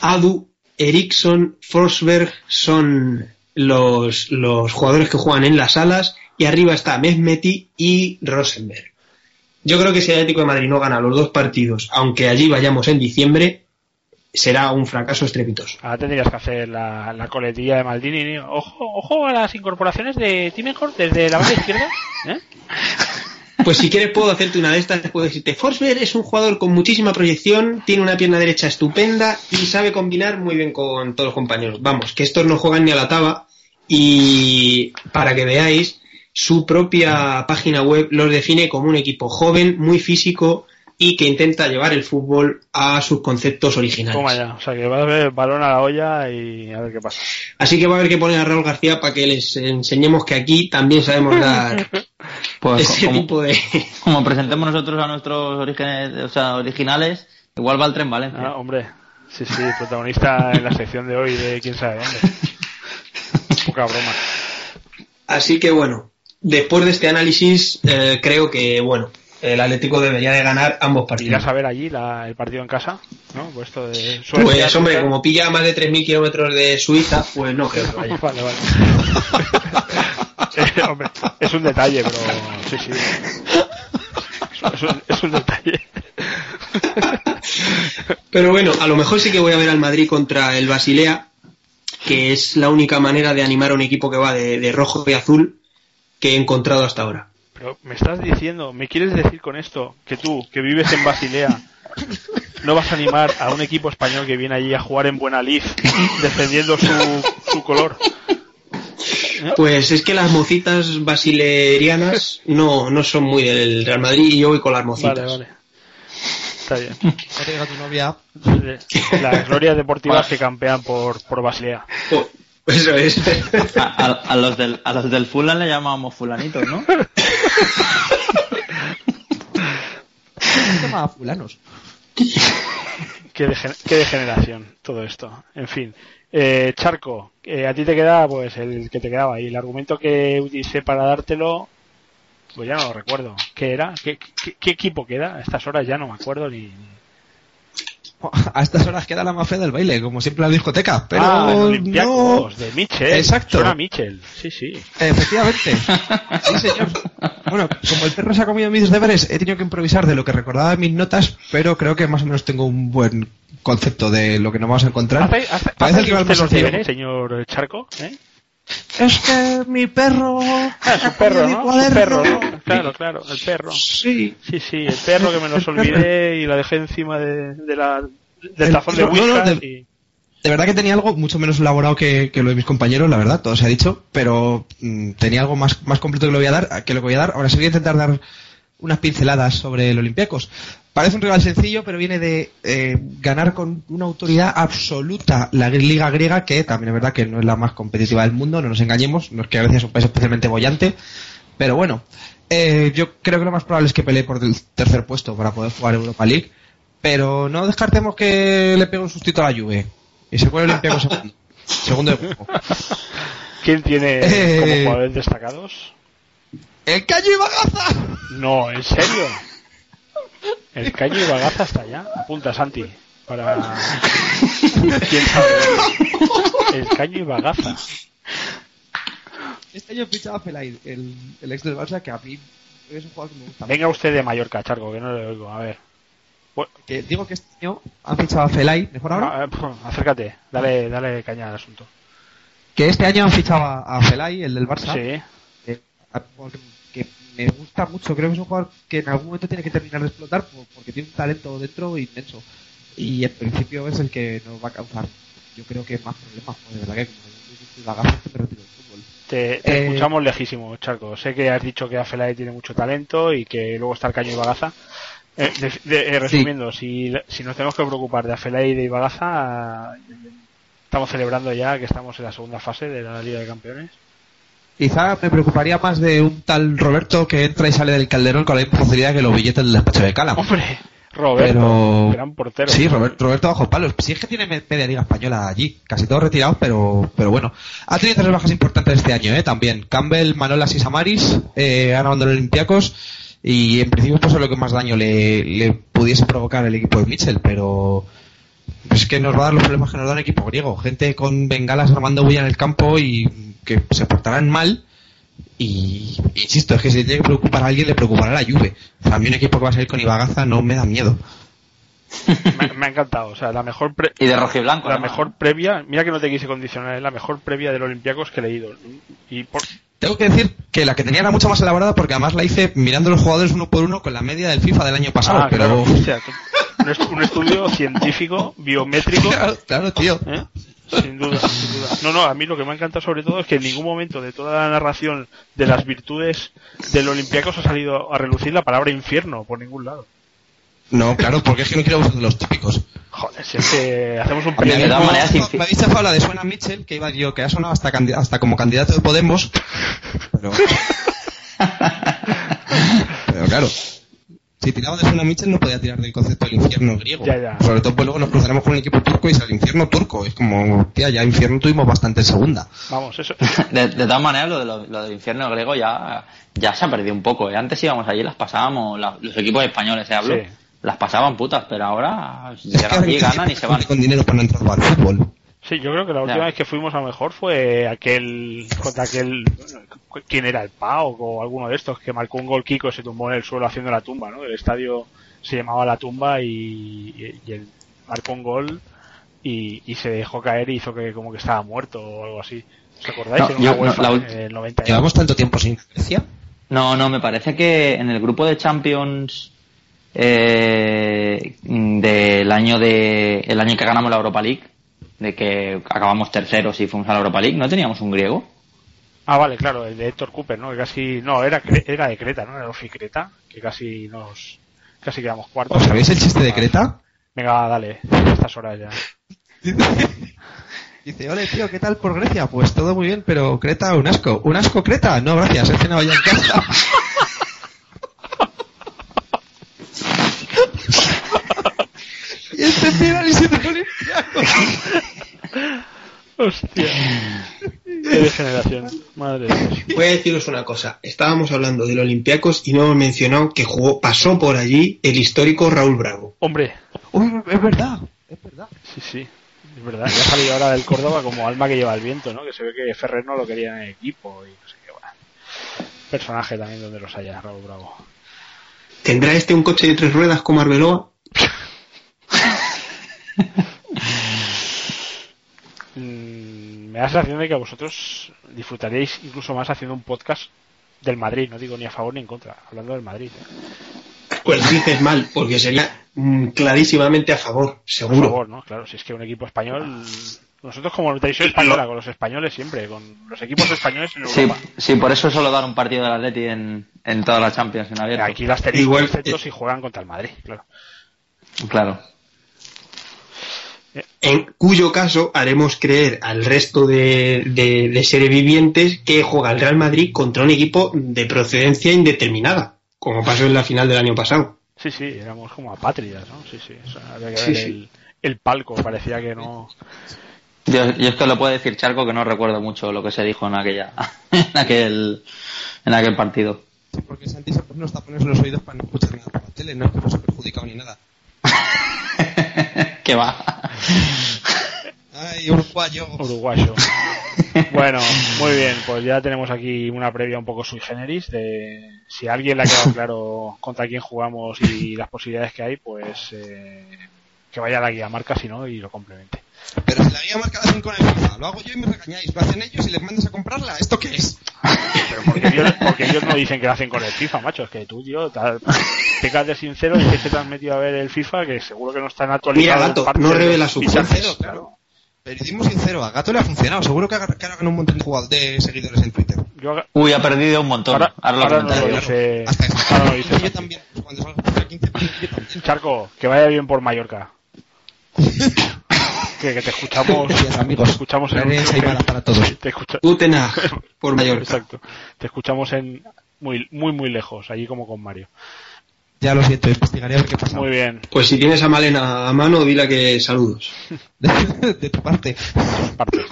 Speaker 2: Adu, Eriksson, Forsberg son los, los jugadores que juegan en las alas y arriba está Mehmeti y Rosenberg. Yo creo que si el Atlético de Madrid no gana los dos partidos, aunque allí vayamos en diciembre, será un fracaso estrepitoso.
Speaker 1: Ahora tendrías que hacer la, la coletilla de Maldini. Ojo, ojo a las incorporaciones de Timenhorn desde la banda izquierda. ¿eh?
Speaker 2: Pues si quieres puedo hacerte una de estas, puedo decirte, Forsberg es un jugador con muchísima proyección, tiene una pierna derecha estupenda y sabe combinar muy bien con todos los compañeros. Vamos, que estos no juegan ni a la taba y para que veáis, su propia página web los define como un equipo joven, muy físico y que intenta llevar el fútbol a sus conceptos originales.
Speaker 1: Toma ya. O sea que va a ver balón a la olla y a ver qué pasa.
Speaker 2: Así que va a haber que poner a Raúl García para que les enseñemos que aquí también sabemos dar
Speaker 4: Pues
Speaker 2: ese
Speaker 4: como,
Speaker 2: tipo de...
Speaker 4: como presentemos nosotros a nuestros orígenes, o sea, originales, igual va el tren Valencia.
Speaker 1: Ah, hombre. Sí, sí, protagonista en la sección de hoy de quién sabe dónde. Poca broma.
Speaker 2: Así que bueno, después de este análisis, eh, creo que bueno, el Atlético debería de ganar ambos partidos.
Speaker 1: Irás a ver allí la- el partido en casa, ¿no? Pues esto de Suecia,
Speaker 2: Pues hombre,
Speaker 1: Suiza.
Speaker 2: como pilla más de 3.000 kilómetros de Suiza, pues no creo que vaya.
Speaker 1: Vale, vale. Hombre, es un detalle, pero sí, sí. Es un, es un detalle.
Speaker 2: Pero bueno, a lo mejor sí que voy a ver al Madrid contra el Basilea, que es la única manera de animar a un equipo que va de, de rojo y azul que he encontrado hasta ahora.
Speaker 1: Pero me estás diciendo, ¿me quieres decir con esto que tú, que vives en Basilea, no vas a animar a un equipo español que viene allí a jugar en Buena Lid defendiendo su, su color?
Speaker 2: Pues es que las mocitas basilerianas no, no son muy del Real Madrid y yo voy con las mocitas.
Speaker 1: Vale, vale. Está bien.
Speaker 3: No te tu novia.
Speaker 1: Las glorias deportivas que campean por, por Basilea.
Speaker 2: Oh, Eso es.
Speaker 4: A, a- a los del, a los del Fulan le llamábamos fulanitos, ¿no?
Speaker 3: Se llama fulanos.
Speaker 1: Qué, degen- qué degeneración todo esto. En fin. Eh, Charco, eh, a ti te queda pues el que te quedaba y el argumento que utilicé para dártelo, pues ya no lo recuerdo. ¿Qué era? ¿Qué, qué, qué equipo queda? A estas horas ya no me acuerdo ni...
Speaker 3: A estas horas queda la más fea del baile, como siempre en la discoteca. Pero
Speaker 1: ah,
Speaker 3: no.
Speaker 1: De Mitchell.
Speaker 3: Exacto.
Speaker 1: Suena Mitchell, sí, sí.
Speaker 3: Efectivamente. Sí, señor. Bueno, como el perro se ha comido mis deberes, he tenido que improvisar de lo que recordaba en mis notas, pero creo que más o menos tengo un buen concepto de lo que nos vamos a encontrar.
Speaker 1: ¿Hace, hace,
Speaker 3: Parece
Speaker 1: hace
Speaker 3: el rival
Speaker 1: usted
Speaker 3: más
Speaker 1: los deberes, señor Charco? ¿eh?
Speaker 3: Es que mi perro.
Speaker 1: Ah, su perro, ¿no? Su perro, ¿no? Claro, claro, el perro.
Speaker 3: Sí.
Speaker 1: Sí, sí, el perro que me los olvidé y la dejé encima de, de la, del
Speaker 3: El
Speaker 1: tazón de
Speaker 3: no, no,
Speaker 1: whisky.
Speaker 3: de-
Speaker 1: y-
Speaker 3: De verdad que tenía algo mucho menos elaborado que, que lo de mis compañeros, la verdad, todo se ha dicho, pero mm, tenía algo más, más completo que lo voy a dar, que lo que voy a dar. Ahora sí voy a intentar dar unas pinceladas sobre el Olympiacos. Parece un rival sencillo, pero viene de eh, ganar con una autoridad absoluta la liga griega, que también es verdad que no es la más competitiva del mundo, no nos engañemos, no es que a veces es un país especialmente bollante, pero bueno, eh, yo creo que lo más probable es que pelee por el tercer puesto para poder jugar Europa League, pero no descartemos que le pegue un sustito a la Juve y se el Olympiacos segundo, segundo de grupo.
Speaker 1: ¿Quién tiene
Speaker 3: Eh.
Speaker 1: como jugadores destacados?
Speaker 3: ¡El Caño y Bagaza!
Speaker 1: No, ¿en serio? El caño y bagaza está allá. Apunta, Santi. Para. ¿Quién sabe? El caño y bagaza.
Speaker 3: Este año fichaba a Felay, el, el ex del Barça, que a mí es un jugador que me gusta
Speaker 1: Venga usted de Mallorca, Charco, que no le oigo. A ver. Bueno,
Speaker 3: Que digo que este año han fichado a Felay, mejor ahora,
Speaker 1: ah, eh, acércate, dale, dale caña al asunto.
Speaker 3: que este año han fichado a, a Felay, el del Barça,
Speaker 1: Sí.
Speaker 3: eh, a- que me gusta mucho, creo que es un jugador que en algún momento tiene que terminar de explotar por- porque tiene un talento dentro inmenso y en principio es el que nos va a causar yo creo que más problemas, pues, de verdad que como bagazo me retiro del fútbol.
Speaker 1: Te, te
Speaker 3: Eh,
Speaker 1: escuchamos lejísimo, Charco. Sé que has dicho que Afelay tiene mucho talento y que luego está el caño y bagaza. Eh, de- de- eh, resumiendo, si, si nos tenemos que preocupar de Afelay y de Ibagaza, estamos celebrando ya que estamos en la segunda fase de la Liga de Campeones.
Speaker 3: Quizá me preocuparía más de un tal Roberto que entra y sale del calderón con la misma facilidad que los billetes del despacho de Cala.
Speaker 1: Hombre, Roberto,
Speaker 3: Pero-
Speaker 1: gran portero.
Speaker 3: Sí, Robert- Roberto bajo palos. Si es que tiene me- media liga española allí, casi todos retirados, pero, pero bueno. Ha tenido tres bajas importantes este año, ¿eh? También. Campbell, Manolas y Samaris eh, han abandonado los Olympiacos y en principio pues es lo que más daño le, le pudiese provocar el equipo de Mitchell, pero es que nos va a dar los problemas que nos da un equipo griego. Gente con bengalas armando bulla en el campo y que se portarán mal. Y insisto, es que si tiene que preocupar a alguien, le preocupará la Juve. O sea, a mí un equipo que va a salir con Ibagaza no me da miedo.
Speaker 1: Me, me ha encantado. O sea, la mejor, pre-
Speaker 4: Y de rojiblanco.
Speaker 1: la
Speaker 4: además,
Speaker 1: mejor previa, mira que no te quise condicionar, es la mejor previa del Olympiacos que he leído. Y por,
Speaker 3: Tengo que decir que la que tenía era mucho más elaborada porque además la hice mirando los jugadores uno por uno con la media del FIFA del año pasado.
Speaker 1: Ah,
Speaker 3: pero
Speaker 1: claro, un, estu- un estudio científico, biométrico,
Speaker 3: claro, claro, tío.
Speaker 1: ¿eh? Sin duda, sin duda. No, no, a mí lo que me ha encantado sobre todo es que en ningún momento de toda la narración de las virtudes del Olympiacos ha salido a relucir la palabra infierno por ningún lado.
Speaker 3: No, claro, porque es que no quiero usar de los típicos.
Speaker 1: Joder, si es que hacemos un
Speaker 4: de
Speaker 1: periodismo...
Speaker 4: todas maneras,
Speaker 3: me, habéis chafado la de Suena Mitchell, que iba yo, que ha sonado hasta, hasta como candidato de Podemos. Pero, pero claro, si tiraba de Suena Mitchell no podía tirar del concepto del infierno griego.
Speaker 1: Ya, ya.
Speaker 3: Sobre todo pues luego nos cruzaremos con un equipo turco y es el infierno turco. Es como, tía, ya infierno tuvimos bastante en segunda.
Speaker 1: Vamos, eso...
Speaker 4: De, de todas maneras, lo, de lo, lo del infierno griego ya, ya se ha perdido un poco. ¿eh? Antes íbamos allí y las pasábamos, la- los equipos españoles, se hablo,
Speaker 1: Sí.
Speaker 4: las pasaban putas, pero ahora llegan allí, ganan y se van.
Speaker 3: Con dinero para no entrar al fútbol.
Speaker 1: Sí, yo creo que la última vez que fuimos a lo mejor fue aquel, contra aquel, ¿quién era? El Pau o alguno de estos que marcó un gol Kiko y se tumbó en el suelo haciendo la tumba, ¿no? El estadio se llamaba La Tumba y, y él marcó un gol y, y se dejó caer y hizo que como que estaba muerto o algo así. ¿Os acordáis?
Speaker 4: No, no, la
Speaker 1: el 90 y-
Speaker 3: Llevamos tanto tiempo sin Grecia.
Speaker 4: No, no, me parece que en el grupo de Champions eh, del año de el año que ganamos la Europa League, de que acabamos terceros y fuimos a la Europa League, ¿no teníamos un griego?
Speaker 1: Ah, vale, claro, el de Héctor Cooper, ¿no? Que casi, no, era, Cre- era de Creta, ¿no? Era Ofi Creta, que casi nos, casi quedamos cuartos.
Speaker 3: ¿Os sabéis el chiste de Creta?
Speaker 1: Venga, dale, a estas horas ya.
Speaker 3: Dice, ole tío, ¿qué tal por Grecia? Pues todo muy bien, pero Creta, un asco. ¿Un asco Creta? No, gracias, he cenado ya en casa. siendo olimpiaco.
Speaker 1: Hostia. Qué degeneración. Madre Dios.
Speaker 2: Voy a deciros una cosa. Estábamos hablando del Olympiacos y no hemos mencionado que jugó, pasó por allí el histórico Raúl Bravo.
Speaker 1: Hombre,
Speaker 3: Uy, es verdad, es verdad.
Speaker 1: sí, sí. Es verdad, ya ha salido ahora del Córdoba como alma que lleva el viento, ¿no? Que se ve que Ferrer no lo quería en el equipo y no sé qué, bueno. Personaje también donde los haya, Raúl Bravo.
Speaker 2: ¿Tendrá este un coche de tres ruedas como Arbeloa?
Speaker 1: Mm, me da la sensación de que vosotros disfrutaríais incluso más haciendo un podcast del Madrid, no digo ni a favor ni en contra, hablando del Madrid. ¿eh?
Speaker 2: Pues dices mal, porque sería mm, clarísimamente a favor, seguro.
Speaker 1: favor, ¿no? Claro, si es que un equipo español. Nosotros, como televisión española, con los españoles siempre, con los equipos españoles en
Speaker 4: Sí,
Speaker 1: Europa.
Speaker 4: sí, por eso suelo dar un partido del Atleti en, en todas las Champions en abierto.
Speaker 1: Aquí las tenéis
Speaker 2: Igual-
Speaker 1: excepto si juegan contra el Madrid, claro.
Speaker 4: Claro.
Speaker 2: En cuyo caso haremos creer al resto de, de, de seres vivientes que juega el Real Madrid contra un equipo de procedencia indeterminada, como pasó en la final del año pasado.
Speaker 1: Sí, sí, éramos como apátridas, ¿no? Sí, sí. o sea, había que
Speaker 2: Sí,
Speaker 1: ver
Speaker 2: sí.
Speaker 1: El, el palco, parecía que no.
Speaker 4: Yo, yo es que lo puedo decir Charco que no recuerdo mucho lo que se dijo en aquella en aquel en aquel partido.
Speaker 3: Porque Santi se pone los tapones en los oídos para no escuchar nada por la tele, no es que fuese perjudicado ni nada.
Speaker 4: que va.
Speaker 3: Ay, uruguayo.
Speaker 1: Uruguayo. Bueno, muy bien, pues ya tenemos aquí una previa un poco sui generis de si a alguien le ha quedado claro contra quién jugamos y las posibilidades que hay, pues eh, que vaya a la guía marca, si no, y lo complemente.
Speaker 3: Pero si la guía marca la hacen con el FIFA, lo hago yo y me regañáis, lo hacen ellos y les mandas a comprarla. ¿Esto qué es?
Speaker 1: Pero porque ellos, porque ellos no dicen que lo hacen con el FIFA, macho, es que tú, tío, te pecas de sincero y que te has metido a ver el FIFA, que seguro que no están actualizados.
Speaker 2: Mira, Gato, no revela su
Speaker 3: Sincero, claro. Periodismo sincero, a Gato le ha funcionado. Seguro que ahora que ahora gana un montón de jugadores de seguidores en Twitter.
Speaker 1: Yo
Speaker 4: Uy, ha perdido un montón.
Speaker 1: Ahora-
Speaker 4: Ahora, lo
Speaker 1: ahora no lo dice.
Speaker 3: Hasta
Speaker 1: ahora lo dice
Speaker 3: yo
Speaker 1: Santi.
Speaker 3: también. Pues Cuando salga contra 15 partidos, yo también.
Speaker 1: Charco, que vaya bien por Mallorca. que, que te escuchamos,
Speaker 3: Gracias, amigos.
Speaker 1: te escuchamos en
Speaker 3: para todos.
Speaker 1: te escucha-
Speaker 2: Utenag, por Mallorca.
Speaker 1: Exacto. Te escuchamos en muy, muy, muy lejos, allí como con Mario.
Speaker 3: Ya lo siento, investigaré a ver qué pasa.
Speaker 1: Muy bien,
Speaker 2: Pues si tienes a Malena a mano, dile que saludos.
Speaker 3: De, de tu parte.
Speaker 1: partes.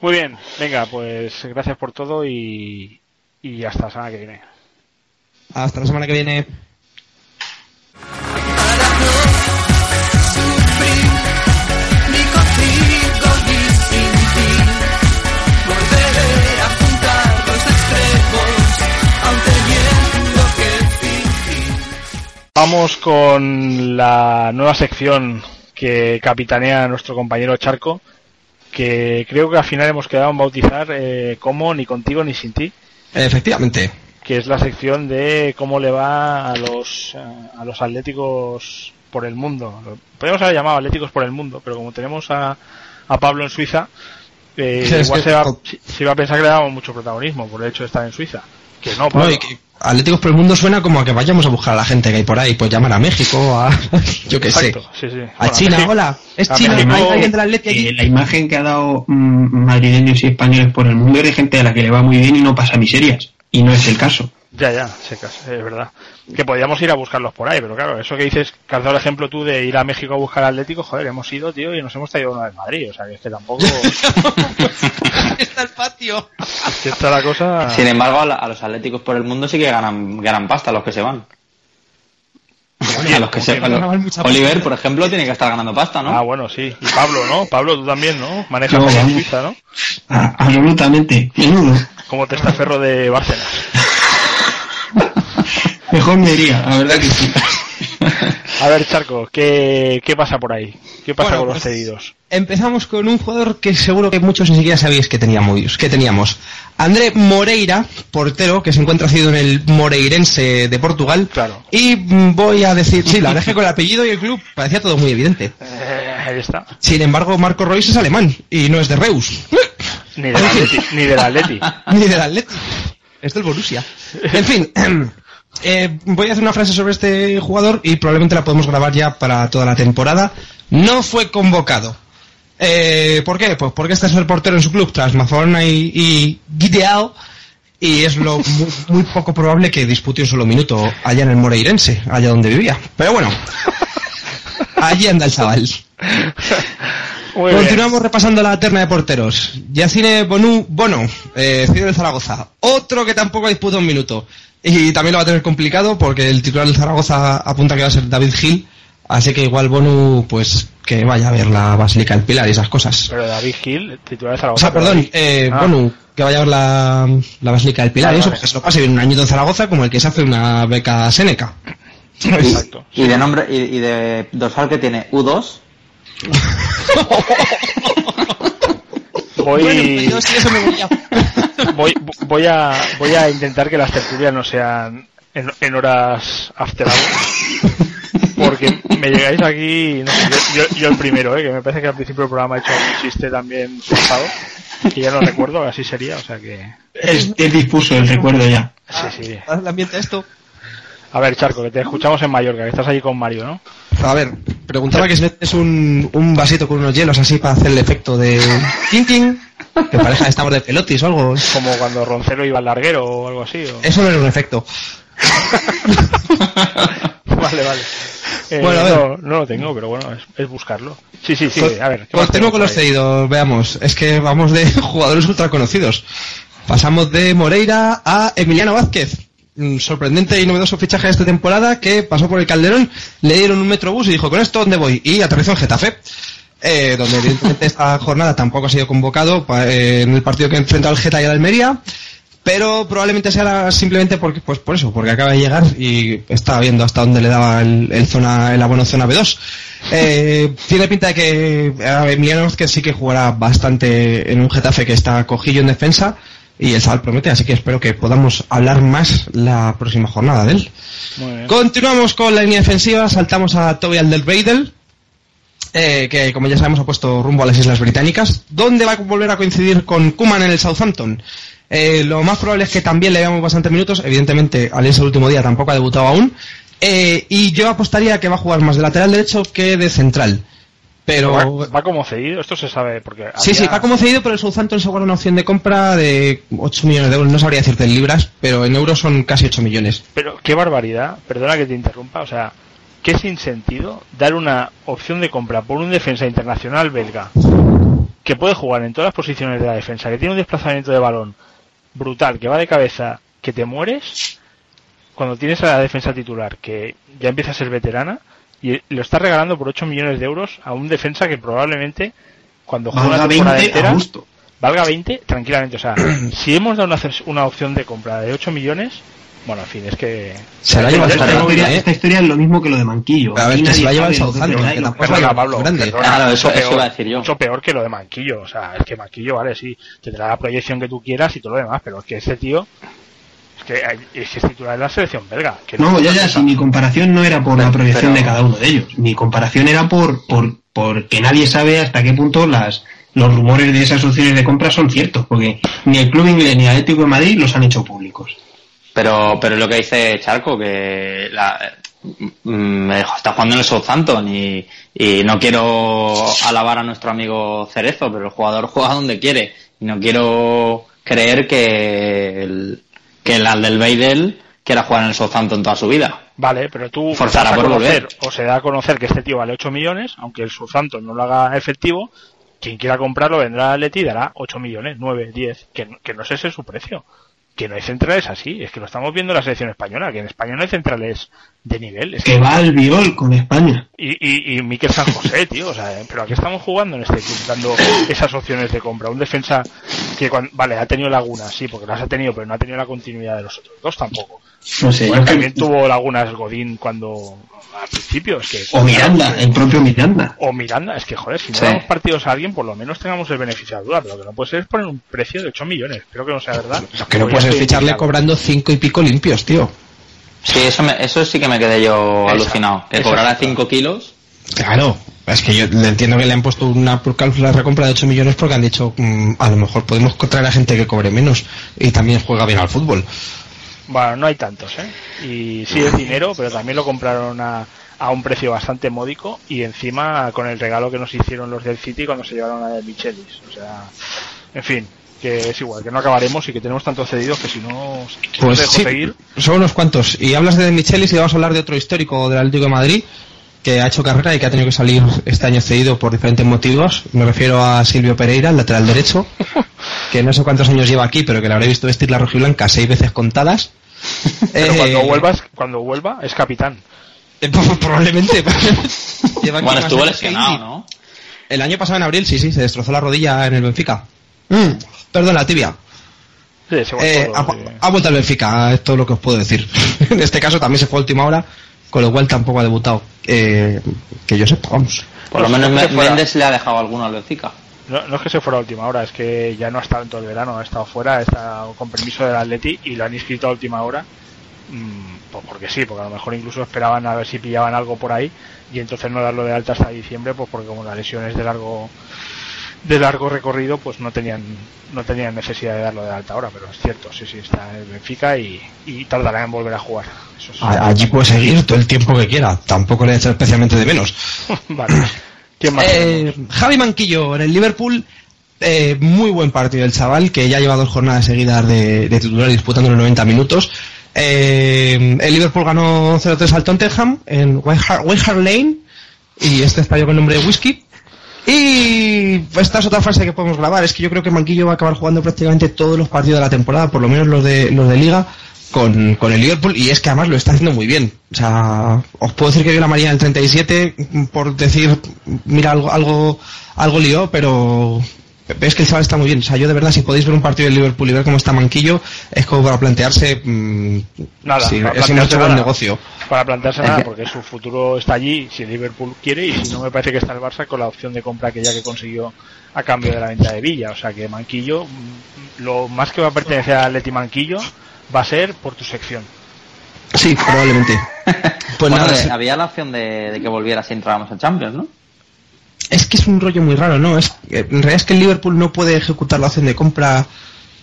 Speaker 1: Muy bien, venga, pues gracias por todo y, y hasta la semana que viene.
Speaker 3: Hasta la semana que viene.
Speaker 1: Vamos con la nueva sección que capitanea nuestro compañero Charco, que creo que al final hemos quedado en bautizar eh, como ni contigo ni sin ti.
Speaker 3: Efectivamente.
Speaker 1: que es la sección de cómo le va a los eh, a los atléticos por el mundo. Podríamos haber llamado atléticos por el mundo, pero como tenemos a, a Pablo en Suiza, eh, igual se, va, se- se va a pensar que le damos mucho protagonismo por el hecho de estar en Suiza. Que no, Pablo.
Speaker 3: No, y que Atléticos por el mundo suena como a que vayamos a buscar a la gente que hay por ahí, pues llamar a México, a yo qué sé.
Speaker 1: Exacto, sí, sí.
Speaker 3: A
Speaker 1: Bueno,
Speaker 3: China,
Speaker 1: México-
Speaker 3: hola, es China,
Speaker 1: México-
Speaker 3: hay alguien
Speaker 2: Eh,
Speaker 3: allí.
Speaker 2: la imagen que ha dado mm, madrileños y españoles por el mundo es de gente a la que le va muy bien y no pasa miserias. Y no es el caso.
Speaker 1: Ya, ya, es verdad. Que podíamos ir a buscarlos por ahí, pero claro, eso que dices, que has dado el ejemplo tú de ir a México a buscar Atlético, joder, hemos ido, tío, y nos hemos traído uno de Madrid, o sea, que es que tampoco...
Speaker 3: Está el patio.
Speaker 1: es que está la cosa...
Speaker 4: Sin embargo, a, la- a los atléticos por el mundo sí que ganan, ganan pasta los que se van. a los que
Speaker 3: ganar mucha
Speaker 4: Oliver, por ejemplo, tiene que estar ganando pasta, ¿no?
Speaker 1: Ah, bueno, sí. Y Pablo, ¿no? Pablo, tú también, ¿no? Manejas
Speaker 2: vamos.
Speaker 1: Suiza, ¿no?
Speaker 2: Absolutamente. Menudo.
Speaker 1: Como testaferro de Bárcenas.
Speaker 2: Mejor me iría, la verdad que sí.
Speaker 1: A ver, Charco, ¿qué, qué pasa por ahí? ¿Qué pasa
Speaker 3: Bueno,
Speaker 1: con los
Speaker 3: pues,
Speaker 1: cedidos?
Speaker 3: Empezamos con un jugador que seguro que muchos ni siquiera sabíais que teníamos. Que teníamos. André Moreira, portero, que se encuentra cedido en el Moreirense de Portugal.
Speaker 1: Claro.
Speaker 3: Y voy a decir, sí, la verdad es que con el apellido y el club parecía todo muy evidente.
Speaker 1: Eh, ahí está.
Speaker 3: Sin embargo, Marco Royce es alemán y no es de Reus.
Speaker 1: Ni del Atleti. Ni del Atleti.
Speaker 3: Ni del Atleti. Es del Borussia. En fin, eh, voy a hacer una frase sobre este jugador y probablemente la podemos grabar ya para toda la temporada. No fue convocado. Eh, ¿Por qué? Pues porque este es el portero en su club tras Mazorna y, y Gideao y es lo muy, muy poco probable que dispute un solo minuto allá en el Moreirense, allá donde vivía. Pero bueno, allí anda el chaval.
Speaker 1: Muy bien.
Speaker 3: Continuamos repasando la terna de porteros. Yacine Bonu, Bono, eh, del Zaragoza. Otro que tampoco disputa un minuto. Y también lo va a tener complicado porque el titular del Zaragoza apunta que va a ser David Gil. Así que igual Bonu, pues que vaya a ver la Basílica del Pilar y esas cosas.
Speaker 1: Pero David Gil, titular de
Speaker 3: O
Speaker 1: Zaragoza.
Speaker 3: sea, perdón,
Speaker 1: David-
Speaker 3: eh,
Speaker 1: Ah,
Speaker 3: Bonu, que vaya a ver la, la Basílica del Pilar y eso,
Speaker 1: vale.
Speaker 3: que se lo pase bien un añito en Zaragoza como el que se hace una beca Seneca.
Speaker 1: Exacto.
Speaker 4: Y de nombre, y, y de dorsal que tiene U2,
Speaker 1: Voy,
Speaker 3: Bueno, pues yo sí, eso me voy a...
Speaker 1: voy, voy, a, voy a intentar que las tertulias no sean en, en horas after hours. Porque me llegáis aquí, no sé, yo, yo- yo el primero, ¿eh? que me parece que al principio del programa he hecho un chiste también forzado, que ya no recuerdo, así sería, o sea que...
Speaker 2: Es, es dispuso el recuerdo ya.
Speaker 1: Sí, sí.
Speaker 3: el ambiente esto.
Speaker 1: A ver, Charco, que te escuchamos en Mallorca, que estás allí con Mario, ¿no?
Speaker 3: A ver, preguntaba que si metes un, un vasito con unos hielos así para hacer el efecto de king, que pareja estamos de pelotis o algo.
Speaker 1: Como cuando Roncero iba al larguero o algo así. o-
Speaker 3: Eso no era un efecto.
Speaker 1: Vale, vale. Eh,
Speaker 3: Bueno, a ver.
Speaker 1: No, no lo tengo, pero bueno, es, es buscarlo. Sí, sí, sí, a ver. ¿qué más
Speaker 3: Continúo
Speaker 1: tenemos
Speaker 3: con los cedidos, veamos. Es que vamos de jugadores ultra conocidos. Pasamos de Moreira a Emiliano Vázquez. Un sorprendente y novedoso fichaje de esta temporada que pasó por el Calderón, le dieron un metrobús y dijo, ¿con esto dónde voy? Y aterrizó en Getafe. eh, donde evidentemente esta jornada tampoco ha sido convocado eh, en el partido que enfrentó al Geta y al Almería, pero probablemente sea simplemente porque, pues por eso, porque acaba de llegar y está viendo hasta dónde le daba el, zona, el abono zona B2. Eh, tiene pinta de que eh, Emiliano Vázquez sí que jugará bastante en un Getafe que está cojillo en defensa y el chaval promete, así que espero que podamos hablar más la próxima jornada de él.
Speaker 1: Muy bien.
Speaker 3: Continuamos con la línea defensiva, saltamos a Toby Alderweireld, eh, que como ya sabemos ha puesto rumbo a las Islas Británicas, donde va a volver a coincidir con Kuman en el Southampton. Eh, lo más probable es que también le veamos bastantes minutos, evidentemente al irse el último día tampoco ha debutado aún, eh, y yo apostaría que va a jugar más de lateral derecho que de central. Pero
Speaker 1: Va, va como cedido, esto se sabe porque...
Speaker 3: Sí,
Speaker 1: había-
Speaker 3: sí, va como cedido, pero el Southampton se guarda una opción de compra de 8 millones de euros. No sabría decirte en libras, pero en euros son casi 8 millones.
Speaker 1: Pero qué barbaridad, perdona que te interrumpa, o sea, qué sin sentido dar una opción de compra por un defensa internacional belga que puede jugar en todas las posiciones de la defensa, que tiene un desplazamiento de balón brutal, que va de cabeza, que te mueres cuando tienes a la defensa titular, que ya empieza a ser veterana, y lo estás regalando por 8 millones de euros a un defensa que probablemente cuando juega
Speaker 2: Valga
Speaker 1: una temporada
Speaker 2: 20
Speaker 1: entera
Speaker 2: a gusto.
Speaker 1: valga 20 tranquilamente. O sea, si hemos dado una, una opción de compra de 8 millones, bueno, en fin, es que...
Speaker 3: Se la lleva
Speaker 2: Esta historia,
Speaker 3: ¿eh?
Speaker 2: esta historia es lo mismo que lo de Manquillo.
Speaker 3: A ver, que se la lleva el Southampton, que tampoco
Speaker 1: Pablo, Grande.
Speaker 4: Claro, eso- eso
Speaker 1: peor,
Speaker 4: iba a decir yo.
Speaker 1: Mucho peor que lo de Manquillo. O sea, es que Manquillo, vale, sí, tendrá la proyección que tú quieras y todo lo demás, pero es que este tío... Que es, que es titular de la selección belga. Que
Speaker 2: No, ya, ya, si mi comparación no era por la proyección
Speaker 4: pero-
Speaker 2: de cada uno de ellos. Mi comparación era por, por, porque nadie sabe hasta qué punto las, los rumores de esas opciones de compra son ciertos, porque ni el Club Inglés ni el Atlético de Madrid los han hecho públicos.
Speaker 4: Pero, pero lo que dice Charco, que la, mm, está jugando en el Southampton y, y no quiero alabar a nuestro amigo Cerezo, pero el jugador juega donde quiere. Y no quiero creer que el, que el Alderweireld quiera jugar en el Southampton toda su vida.
Speaker 1: Vale, pero tú
Speaker 4: Forzará
Speaker 1: a
Speaker 4: por
Speaker 1: conocer,
Speaker 4: volver.
Speaker 1: o se da a conocer que este tío vale 8 millones, aunque el Southampton no lo haga efectivo, quien quiera comprarlo vendrá al Atleti y dará 8 millones, 9, 10, que, no- que no es ese su precio. que no hay centrales así. Es que lo estamos viendo en la selección española, que en España no hay centrales de nivel. Es
Speaker 2: Que va al viol con España.
Speaker 1: y, y, y Miquel San José, tío, o sea, pero aquí estamos jugando en este club, dando esas opciones de compra. Un defensa que, vale, ha tenido lagunas, sí, porque las ha tenido, pero no ha tenido la continuidad de los otros dos tampoco.
Speaker 2: No sé,
Speaker 1: Bueno,
Speaker 2: yo
Speaker 1: también
Speaker 2: que-
Speaker 1: tuvo lagunas Godín cuando, al principio, es que...
Speaker 2: O Miranda, el propio Miranda.
Speaker 1: O Miranda, es que joder, si no
Speaker 4: Sí.
Speaker 1: damos partidos a alguien, por lo menos tengamos el beneficio de la duda, pero lo que no puede ser es poner un precio de 8 millones. Espero que no sea verdad.
Speaker 3: Lo que no es
Speaker 1: estoy
Speaker 3: ficharle cobrando cinco y pico limpios, tío.
Speaker 4: Sí, eso, me- eso sí que me quedé yo alucinado. Que cobrara
Speaker 1: cifra.
Speaker 4: 5 kilos.
Speaker 3: Claro, es que yo le entiendo que le han puesto una cálcula de recompra de 8 millones porque han dicho, mm, a lo mejor podemos traer a gente que cobre menos y también juega bien al fútbol.
Speaker 1: Bueno, no hay tantos, ¿eh? Y sí es dinero, pero también lo compraron a, a un precio bastante módico y encima con el regalo que nos hicieron los del City cuando se llevaron a de Michelis. O sea, en fin, que es igual, que no acabaremos y que tenemos tantos cedidos que si no, si
Speaker 3: Pues sí,
Speaker 1: seguir,
Speaker 3: son unos cuantos. Y hablas de Michelis y vamos a hablar de otro histórico del Atlético de Madrid que ha hecho carrera y que ha tenido que salir este año cedido por diferentes motivos. Me refiero a Silvio Pereira, el lateral derecho, que no sé cuántos años lleva aquí, pero que le habré visto vestir la rojiblanca seis veces contadas.
Speaker 1: pero
Speaker 3: Eh,
Speaker 1: cuando vuelvas, cuando vuelva es capitán.
Speaker 3: eh, probablemente. Lleva
Speaker 4: Bueno, estuvo lesionado. ¿no?
Speaker 3: El año pasado en abril, sí, sí, se destrozó la rodilla en el Benfica. Mm, perdón, la tibia.
Speaker 1: Sí,
Speaker 3: Eh,
Speaker 1: todo,
Speaker 3: ha, vuelto al Benfica, es todo lo que os puedo decir. en este caso también se fue a última hora, con lo cual tampoco ha debutado. Eh, que yo sepa, vamos.
Speaker 4: Por lo
Speaker 1: No,
Speaker 4: menos
Speaker 1: fuera.
Speaker 4: Méndez le ha dejado alguno al Benfica.
Speaker 1: No, no es que se fuera a última hora, es que ya no ha estado en todo el verano, ha estado fuera, estado con permiso del Atleti y lo han inscrito a última hora. mm, pues porque sí, porque a lo mejor incluso esperaban a ver si pillaban algo por ahí y entonces no darlo de alta hasta diciembre, pues porque como la lesión es de largo de largo recorrido, pues no tenían no tenían necesidad de darlo de alta ahora, pero es cierto, sí, sí, está en el Benfica y, y tardará en volver a jugar. Eso es-
Speaker 3: Allí puede seguir todo el tiempo que quiera, tampoco le he hecho especialmente de menos.
Speaker 1: vale. ¿Quién más?
Speaker 3: Eh, Javi Manquillo en el Liverpool, eh, muy buen partido del chaval, que ya lleva dos jornadas seguidas de, de titular disputando los 90 minutos. Eh, el Liverpool ganó 0-3 al Tottenham en White Hart Lane, y este estadio con el nombre de Whisky. Y esta es otra frase que podemos grabar, es que yo creo que Manquillo va a acabar jugando prácticamente todos los partidos de la temporada, por lo menos los de, los de liga, con, con el Liverpool, y es que además lo está haciendo muy bien. O sea, os puedo decir que vio la María del 37, por decir, mira, algo, algo, algo lió, pero es que el chaval está muy bien. O sea, yo de verdad, si podéis ver un partido del Liverpool y ver cómo está Manquillo, es como para plantearse, mm,
Speaker 1: Nada,
Speaker 3: si,
Speaker 1: para
Speaker 3: si no ha
Speaker 1: plantearse nada.
Speaker 3: negocio.
Speaker 1: para plantearse
Speaker 4: Es
Speaker 1: nada,
Speaker 4: que-
Speaker 1: porque su futuro está allí, si el Liverpool quiere, y si no me parece que está el Barça con la opción de compra que ya que consiguió a cambio de la venta de Villa. O sea que Manquillo, mm, lo más que va a pertenecer a Leti Manquillo, va a ser por tu sección.
Speaker 3: Sí, probablemente. Pues
Speaker 4: Bueno,
Speaker 3: nada,
Speaker 4: había la opción de, de que volviera si entrábamos a Champions, ¿no?
Speaker 3: Es que es un rollo muy raro, ¿no? Es, en realidad es que el Liverpool no puede ejecutar la opción de compra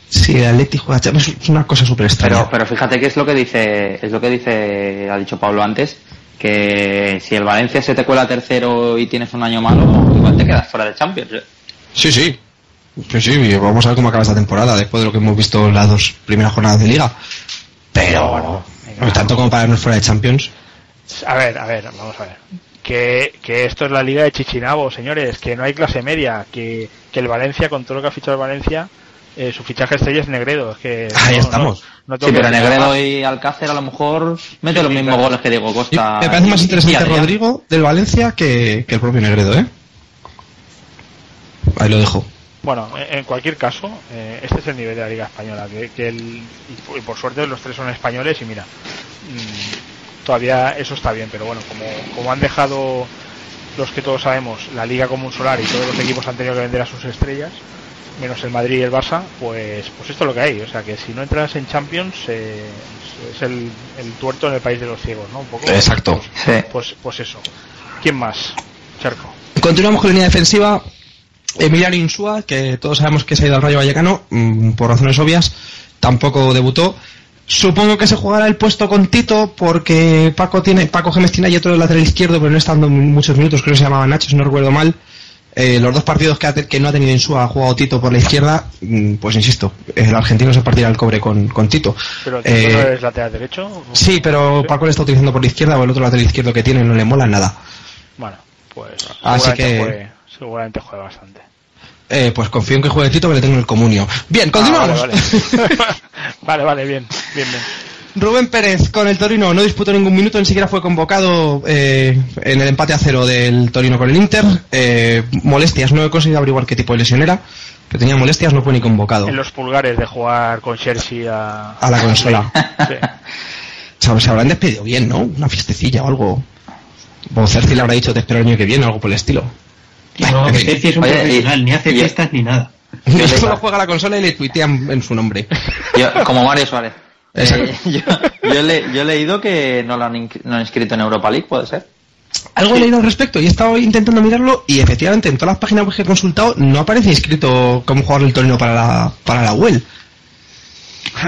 Speaker 3: si el Atleti juega Champions. Es una cosa súper extraña.
Speaker 4: Pero, pero fíjate que es lo que dice, es lo que dice, ha dicho Pablo antes, que si el Valencia se te cuela tercero y tienes un año malo, igual te quedas fuera de Champions. ¿eh?
Speaker 3: Sí, sí. Sí, sí, vamos a ver cómo acaba esta temporada después de lo que hemos visto en las dos primeras jornadas de liga. Pero no tanto como para irnos fuera de Champions.
Speaker 1: A ver, a ver, vamos a ver. Que, que esto es la liga de Chichinabo, señores, que no hay clase media, que, que el Valencia, con todo lo que ha fichado el Valencia, eh, su fichaje estrella es Negredo. Es que
Speaker 3: Ahí
Speaker 1: no-
Speaker 3: estamos.
Speaker 1: no- no
Speaker 4: Sí, pero Negredo y Alcácer a lo mejor mete
Speaker 1: Sí,
Speaker 4: los mismos
Speaker 1: claro.
Speaker 4: goles que Diego
Speaker 3: Y
Speaker 4: Costa.
Speaker 3: me parece más
Speaker 4: y-
Speaker 3: interesante. Rodrigo del Valencia que, que el propio Negredo, ¿eh? Ahí lo dejo.
Speaker 1: Bueno, en cualquier caso, eh, este es el nivel de la Liga Española. Que, que el, y, por- y por suerte los tres son españoles y mira, mm, todavía eso está bien, pero bueno, como, como han dejado los que todos sabemos la Liga como un solar y todos los equipos han tenido que vender a sus estrellas, menos el Madrid y el Barça, pues, pues esto es lo que hay. O sea que si no entras en Champions, eh, es el, el tuerto en el país de los ciegos, ¿no? Un poco.
Speaker 3: Exacto.
Speaker 4: Sí.
Speaker 1: Pues, pues eso. ¿Quién más? Cerco.
Speaker 3: Continuamos con la línea defensiva. Emiliano Insúa, que todos sabemos que se ha ido al Rayo Vallecano, mm, por razones obvias, tampoco debutó. Supongo que se jugará el puesto con Tito, porque Paco tiene, Paco Gémez tiene ahí otro del lateral izquierdo, pero no está dando muchos minutos, creo que se llamaba Nacho, si no recuerdo mal. Eh, los dos partidos que, ha que no ha tenido Insúa ha jugado Tito por la izquierda, mm, pues insisto, el argentino se partirá el cobre con, con Tito.
Speaker 1: Pero el
Speaker 3: Eh,
Speaker 1: Tito no es lateral derecho.
Speaker 3: Sí, pero
Speaker 1: Sí.
Speaker 3: Paco le está utilizando por la izquierda o el otro lateral izquierdo que tiene no le mola nada.
Speaker 1: Bueno, pues
Speaker 3: Así
Speaker 1: seguramente,
Speaker 3: que-
Speaker 1: juegue, seguramente juegue bastante.
Speaker 3: Eh, pues confío en que juegue Tito que le tengo en el comunio. Bien, continuamos.
Speaker 1: Ah, vale, vale. vale, vale, bien, bien, bien.
Speaker 3: Rubén Pérez con el Torino no disputó ningún minuto, ni siquiera fue convocado eh, en el empate a cero del Torino con el Inter. Eh, molestias, no he conseguido averiguar qué tipo de lesión era, pero tenía molestias, no fue ni convocado
Speaker 1: En los pulgares de jugar con Chelsea a,
Speaker 3: a la consola.
Speaker 1: Sí.
Speaker 3: Se, se habrán despedido bien, ¿no? Una fiestecilla o algo. O Cerci le habrá dicho te espero el año que viene o algo por el estilo.
Speaker 2: No, que Cerci es un
Speaker 4: Oye, y-
Speaker 2: profesional, ni hace
Speaker 4: y-
Speaker 2: fiestas ni nada.
Speaker 4: Yo
Speaker 3: Solo
Speaker 4: le-
Speaker 3: juega a la consola y le tuitean en su nombre.
Speaker 4: Yo- como Mario Suárez. Eh, yo, yo he le- yo he leído que no lo han, no han inscrito en Europa League, ¿puede ser?
Speaker 3: Algo he leído al respecto y he estado intentando mirarlo y efectivamente en todas las páginas web que he consultado no aparece inscrito como jugador del torneo para la, para la UEL.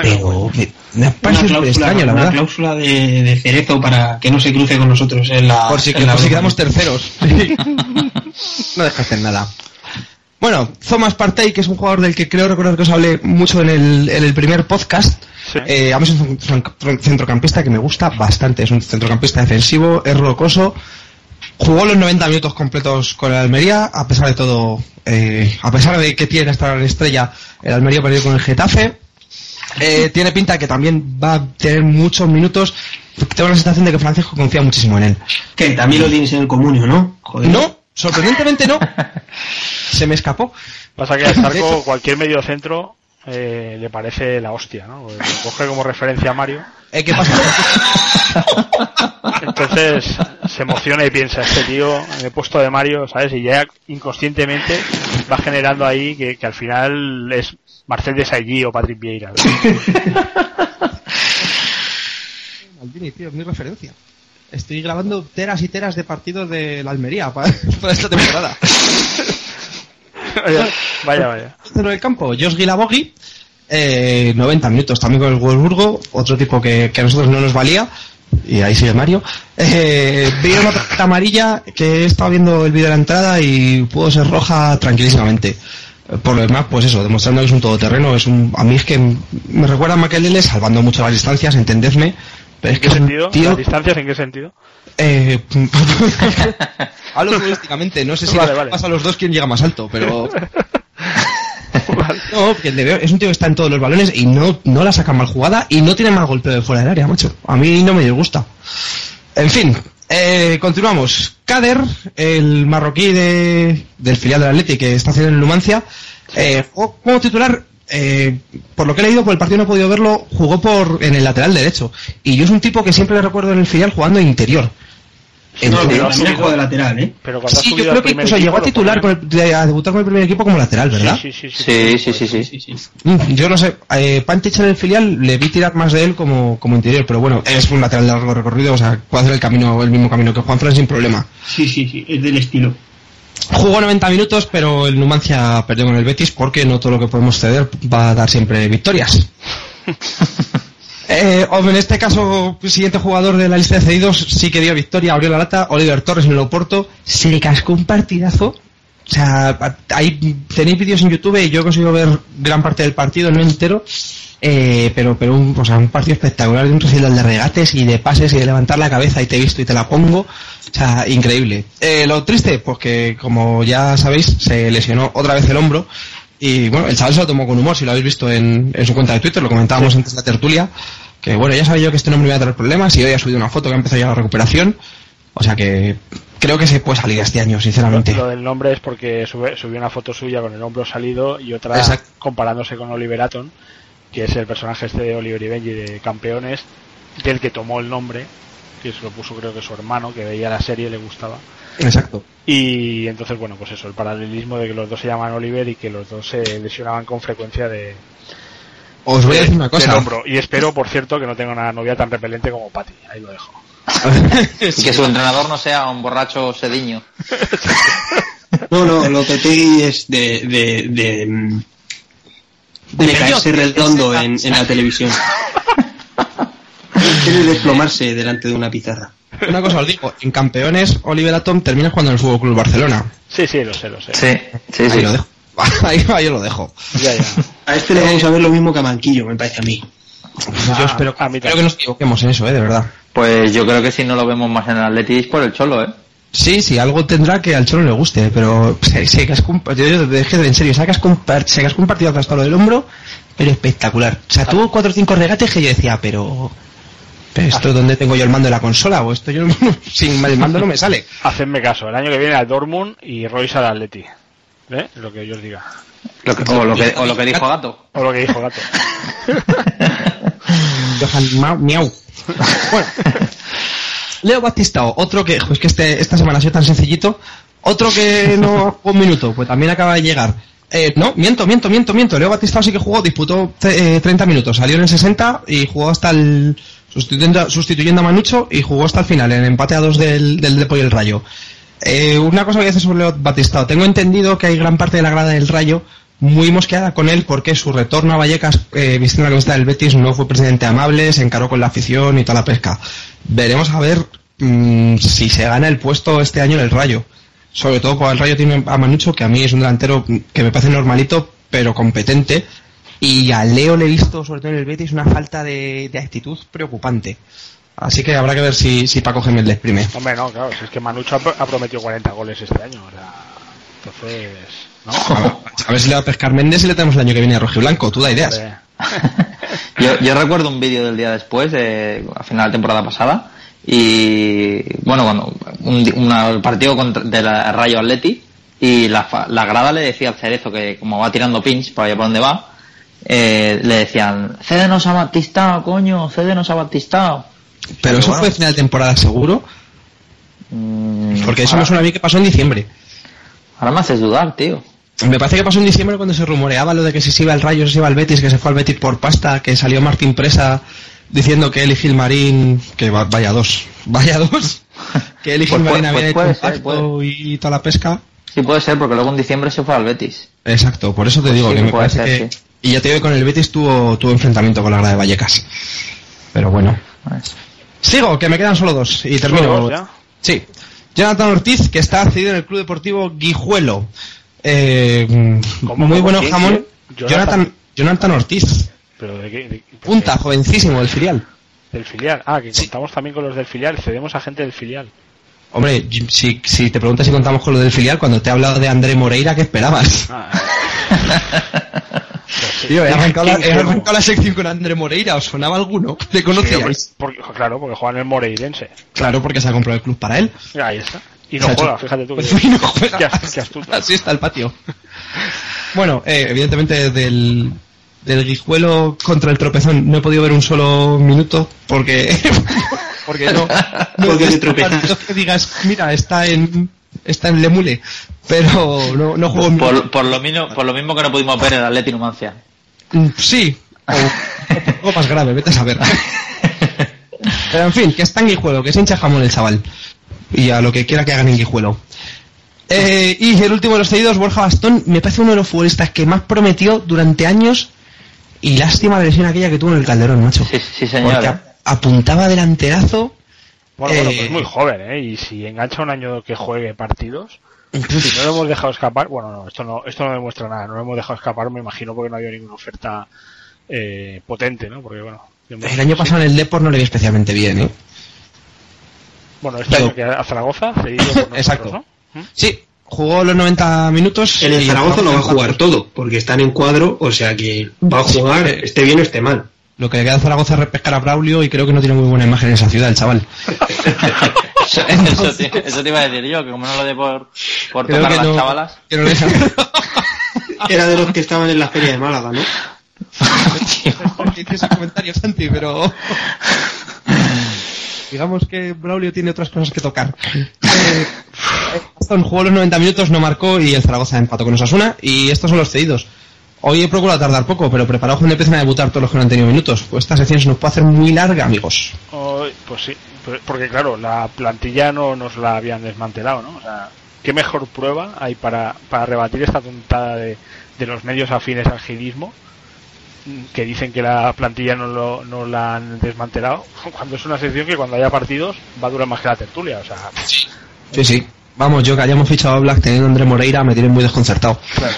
Speaker 3: Pero me ha
Speaker 2: Una cláusula,
Speaker 3: extraño, la
Speaker 2: una
Speaker 3: verdad.
Speaker 2: cláusula de, de cerezo para que no se cruce con nosotros en la.
Speaker 3: Por si,
Speaker 2: en la
Speaker 3: por si
Speaker 2: Europa
Speaker 3: quedamos terceros. no dejaste nada. Bueno, Thomas Partey, que es un jugador del que creo recordar que os hablé mucho en el, en el primer podcast.
Speaker 1: Sí.
Speaker 3: Eh, a mí es un cent- centrocampista que me gusta bastante. Es un centrocampista defensivo, es rocoso. Jugó los 90 minutos completos con el Almería, a pesar de todo, eh, a pesar de que tiene esta gran estrella, el Almería perdió con el Getafe. Eh, tiene pinta que también va a tener muchos minutos. Tengo la sensación de que Francisco confía muchísimo en él.
Speaker 2: Que también lo tienes en el comunio, ¿no? Joder.
Speaker 3: No, sorprendentemente no. Se me escapó.
Speaker 1: Pasa que a
Speaker 3: hecho-
Speaker 1: cualquier medio centro eh, le parece la hostia, ¿no? Lo coge como referencia a Mario.
Speaker 3: Eh, ¿Qué pasa?
Speaker 1: Entonces se emociona y piensa, este tío en el puesto de Mario, ¿sabes? Y ya inconscientemente va generando ahí que, que al final es Marcel Desailly o Patrick Vieira. ¿no?
Speaker 3: Maldini, tío, es mi referencia. Estoy grabando teras y teras de partidos de la Almería para, para esta temporada.
Speaker 1: vaya, vaya, vaya.
Speaker 3: Centro del campo, Josh Guilabogui, eh, 90 minutos también con el Wolfsburgo, otro tipo que, que a nosotros no nos valía, y ahí sigue Mario. Eh, vi una tarjeta amarilla que he estado viendo el vídeo de la entrada y pudo ser roja tranquilísimamente. Por lo demás, pues eso, demostrando que es un todoterreno, es un, a mí es que me recuerda a Makelele salvando mucho las distancias, entendedme, pero es
Speaker 1: ¿En qué sentido?
Speaker 3: tío-
Speaker 1: ¿Las distancias en qué sentido?
Speaker 3: eh, hablo futbolísticamente, no sé si
Speaker 1: Vale,
Speaker 3: pasa a los dos quién llega más alto, pero no, que le veo, es un tío que está en todos los balones y no, no la saca mal jugada y no tiene mal golpeo de fuera del área, macho. A mí no me disgusta. En fin, eh, continuamos. Kader, el marroquí de, del filial del Atleti que está haciendo en Numancia, eh, jugó como titular, eh, por lo que he leído, por el partido no he podido verlo, jugó por en el lateral derecho. Y yo es un tipo que siempre le recuerdo en el filial jugando de interior.
Speaker 2: No, pero
Speaker 1: subido-
Speaker 2: de lateral, ¿eh?
Speaker 1: Pero cuando ha
Speaker 3: Sí, yo creo que incluso llegó a titular, con el- a debutar con el primer equipo como lateral, ¿verdad?
Speaker 1: Sí, sí, sí,
Speaker 4: Sí, sí, sí, sí.
Speaker 2: Sí, sí.
Speaker 3: Mm, Yo no sé, eh, Pantich en el filial le vi tirar más de él como, como interior, pero bueno, es un lateral de largo recorrido, o sea, puede hacer el camino, el mismo camino que Juan Fran sin problema.
Speaker 2: Sí, sí, sí, es del estilo.
Speaker 3: Jugó 90 minutos, pero el Numancia perdió con el Betis porque no todo lo que podemos ceder va a dar siempre victorias. Eh, en este caso, siguiente jugador de la lista de cedidos sí que dio victoria, abrió la lata, Oliver Torres en el Oporto, se le cascó un partidazo. O sea, ahí tenéis vídeos en YouTube y yo he conseguido ver gran parte del partido, no entero, eh, pero pero un, o sea, un partido espectacular de un recital de regates y de pases y de levantar la cabeza y te he visto y te la pongo. O sea, increíble. Eh, lo triste, pues que como ya sabéis, se lesionó otra vez el hombro. Y bueno, el chaval se lo tomó con humor, si lo habéis visto en, en su cuenta de Twitter, lo comentábamos antes de la tertulia. Que bueno, ya sabía yo que este nombre iba a tener problemas y hoy ha subido una foto que ha empezado ya la recuperación. O sea que creo que se puede salir este año, sinceramente.
Speaker 1: Lo del nombre es porque sube- subió una foto suya con el hombro salido y otra
Speaker 3: Exacto.
Speaker 1: comparándose con Oliver Atom, que es el personaje este de Oliver y Benji de Campeones, del que tomó el nombre, que se lo puso creo que su hermano, que veía la serie y le gustaba.
Speaker 3: Exacto.
Speaker 1: Y entonces, bueno, pues eso, el paralelismo de que los dos se llaman Oliver y que los dos se lesionaban con frecuencia de,
Speaker 3: Os voy a
Speaker 1: de-
Speaker 3: decir una cosa.
Speaker 1: hombro. Y espero, por cierto, que no tenga una novia tan repelente como Patty. Ahí lo dejo.
Speaker 4: Y que su entrenador no sea un borracho sediño.
Speaker 2: No, no, Lopetegui es de, de, de, mm, de caerse redondo en, en la televisión. Quiere desplomarse delante de una pizarra.
Speaker 3: Una cosa os digo, en campeones, Oliver Atom termina jugando en el Fútbol Club Barcelona.
Speaker 1: Sí, sí, lo sé, lo sé.
Speaker 4: Sí, sí,
Speaker 3: Ahí
Speaker 4: sí.
Speaker 3: lo dejo. Ahí va, yo lo dejo.
Speaker 1: Ya, ya.
Speaker 2: A este le vamos a ver lo mismo que a Manquillo, me parece a mí.
Speaker 3: yo espero,
Speaker 1: a mí
Speaker 3: espero que nos equivoquemos en eso, eh, de verdad.
Speaker 4: Pues yo creo que si no lo vemos más en el Atleti es por el Cholo, ¿eh?
Speaker 3: Sí, sí, algo tendrá que al Cholo le guste, pero sé, sé que has comp- yo, yo, es que en serio, compar- sé que has compartido hasta lo del hombro, pero espectacular. O sea, tuvo cuatro o cinco regates que yo decía, pero... ¿Esto dónde tengo yo el mando de la consola? O esto yo no- sin el mando no me sale.
Speaker 1: Hacedme caso, el año que viene al Dortmund y Royce al Atleti. ¿Eh? Lo que yo os diga.
Speaker 4: Lo que- o, lo que, o lo que dijo Gato.
Speaker 1: O lo que dijo Gato.
Speaker 3: Miau. Bueno. Leo Batistao, otro que, pues que este, esta semana ha sido tan sencillito, otro que no jugó un minuto, pues también acaba de llegar. Eh, no, miento, miento, miento, miento. Leo Batistao sí que jugó, disputó eh, 30 minutos, salió en el 60 y jugó hasta el. Sustituyendo, sustituyendo a Manucho y jugó hasta el final, en empate a dos del, del Depo y el Rayo. Eh, una cosa que dice sobre Batistao. Tengo entendido que hay gran parte de la grada del Rayo muy mosqueada con él porque su retorno a Vallecas, eh, vistiendo la camiseta del Betis, no fue presidente amable, se encaró con la afición y toda la pesca. Veremos a ver mm, si se gana el puesto este año en el Rayo. Sobre todo porque el Rayo tiene a Manucho, que a mí es un delantero que me parece normalito, pero competente. Y a Leo le he visto, sobre todo en el Betis, una falta de, de actitud preocupante. Así que habrá que ver si, si Paco Gémez le exprime.
Speaker 1: Hombre, no, claro, si es que Manucho ha, pro- ha prometido 40 goles este año. O sea, entonces, ¿no?
Speaker 3: A ver, a ver si le va a pescar Méndez y le tenemos el año que viene a Rojiblanco. Tú da ideas.
Speaker 4: Yo, yo recuerdo un vídeo del día después, de, a final de temporada pasada, y bueno, cuando un, una- el partido contra, de la Rayo Atleti, y la, fa- la grada le decía al Cerezo que como va tirando pins para allá por donde va, eh, le decían, cédenos a Batistao, coño, cédenos a Batistao.
Speaker 3: Pero eso
Speaker 4: bueno.
Speaker 3: fue final de temporada seguro,
Speaker 4: Mm,
Speaker 3: porque eso
Speaker 4: ahora,
Speaker 3: me suena a mí que pasó en diciembre.
Speaker 4: ahora me haces dudar, tío.
Speaker 3: Me parece que pasó en diciembre cuando se rumoreaba lo de que si se iba al Rayo, si se iba al Betis, que se fue al Betis por pasta, que salió Martín Presa diciendo que él y Gilmarín, que va- vaya dos, vaya dos, que él y
Speaker 4: Pues
Speaker 3: Gilmarín habían
Speaker 4: pues
Speaker 3: hecho pacto y toda la pesca.
Speaker 4: Sí puede ser, porque luego en diciembre se fue al Betis.
Speaker 3: Exacto, por eso te
Speaker 4: Pues
Speaker 3: digo
Speaker 4: sí,
Speaker 3: que me parece
Speaker 4: ser,
Speaker 3: que...
Speaker 4: sí.
Speaker 3: Y ya te digo que con el Betis tuvo, tuvo enfrentamiento con la grada de Vallecas. Pero bueno.
Speaker 4: Pues,
Speaker 3: Sigo, que me quedan solo dos y termino.
Speaker 1: ¿Solo dos ya?
Speaker 3: Sí. Jonathan Ortiz, que está cedido en el Club Deportivo Guijuelo. Eh,
Speaker 1: ¿Cómo,
Speaker 3: muy
Speaker 1: cómo?
Speaker 3: bueno
Speaker 1: ¿Quién,
Speaker 3: jamón. Jonathan,
Speaker 1: Jonathan.
Speaker 3: Jonathan Ortiz.
Speaker 1: Pero de qué. de-
Speaker 3: Punta, jovencísimo, del filial.
Speaker 1: Del filial. Ah, que contamos también con los del filial. Cedemos a gente del filial.
Speaker 3: Hombre, si, si te preguntas si contamos con lo del filial, cuando te he hablado de André Moreira, ¿qué esperabas?
Speaker 1: Ah,
Speaker 3: Tío, he arrancado, la,
Speaker 1: ¿Quién-
Speaker 3: he arrancado la sección con André Moreira, ¿os sonaba alguno? ¿Le
Speaker 1: Sí,
Speaker 3: conocíais?
Speaker 1: porque- claro, porque juega en el Moreirense.
Speaker 3: Claro, porque se ha comprado el club para él.
Speaker 1: Ahí está. Y no juega, fíjate tú.
Speaker 3: Pues
Speaker 1: que-
Speaker 3: y no juega.
Speaker 1: Qué, as- qué astuto.
Speaker 3: Así está el patio. Bueno, eh, evidentemente del, del guijuelo contra el tropezón no he podido ver un solo minuto porque porque no, no
Speaker 2: Porque te
Speaker 3: que digas mira está en está en Lemule pero no, no minuto.
Speaker 4: por, por, lo mismo, por lo mismo que no pudimos ver el Atleti Numancia.
Speaker 3: Mm, sí o, más grave vete a saber pero en fin que está en guijuelo que se hincha jamón el chaval y a lo que quiera que hagan en guijuelo Eh, y el último de los cedidos, Borja Bastón, me parece uno de los futbolistas que más prometió durante años y lástima la lesión aquella que tuvo en el Calderón, macho.
Speaker 4: Sí, sí, señor.
Speaker 3: Porque
Speaker 4: ¿eh?
Speaker 3: apuntaba delanterazo.
Speaker 1: Bueno, bueno,
Speaker 3: Eh,
Speaker 1: pues muy joven, ¿eh? Y si engancha un año que juegue partidos, si no lo hemos dejado escapar, bueno, no, esto no, esto no demuestra nada, no lo hemos dejado escapar, me imagino, porque no ha habido ninguna oferta eh, potente, ¿no? Porque, bueno,
Speaker 3: El año pasado en el Depor no le vi especialmente bien, ¿eh?
Speaker 1: Bueno, este año que a Zaragoza, cedido por nosotros,
Speaker 3: Exacto.
Speaker 1: ¿no?
Speaker 3: Sí, jugó los 90 minutos.
Speaker 2: En el Zaragoza lo va a jugar todo, porque están en cuadro, o sea que va a jugar, esté bien o esté mal.
Speaker 3: Lo que le queda a Zaragoza es repescar a Braulio y creo que no tiene muy buena imagen en esa ciudad, el chaval.
Speaker 4: eso, te, eso te iba a decir yo, que como no lo de por, por tocar
Speaker 3: que
Speaker 4: a las
Speaker 3: no-
Speaker 4: chavalas.
Speaker 3: que no le
Speaker 2: Era de los que estaban en la feria de Málaga, ¿no?
Speaker 3: que hice ese comentario, Santi, pero... Digamos que Braulio tiene otras cosas que tocar. Eh, Aston jugó los 90 minutos, no marcó y el Zaragoza empató con Osasuna y estos son los cedidos. Hoy he procurado tardar poco, pero preparado cuando empiezan a debutar todos los que no han tenido minutos. Pues esta sección se nos puede hacer muy larga, amigos.
Speaker 1: Hoy, pues sí, porque claro, la plantilla no nos la habían desmantelado, ¿no? O sea, ¿qué mejor prueba hay para, para rebatir esta tontada de, de los medios afines al gilismo? que dicen que la plantilla no, lo, no la han desmantelado, cuando es una sección que cuando haya partidos va a durar más que la tertulia, o sea,
Speaker 3: Sí, sí. Vamos, yo que hayamos fichado a Black teniendo a André Moreira me tiene muy desconcertado.
Speaker 1: claro.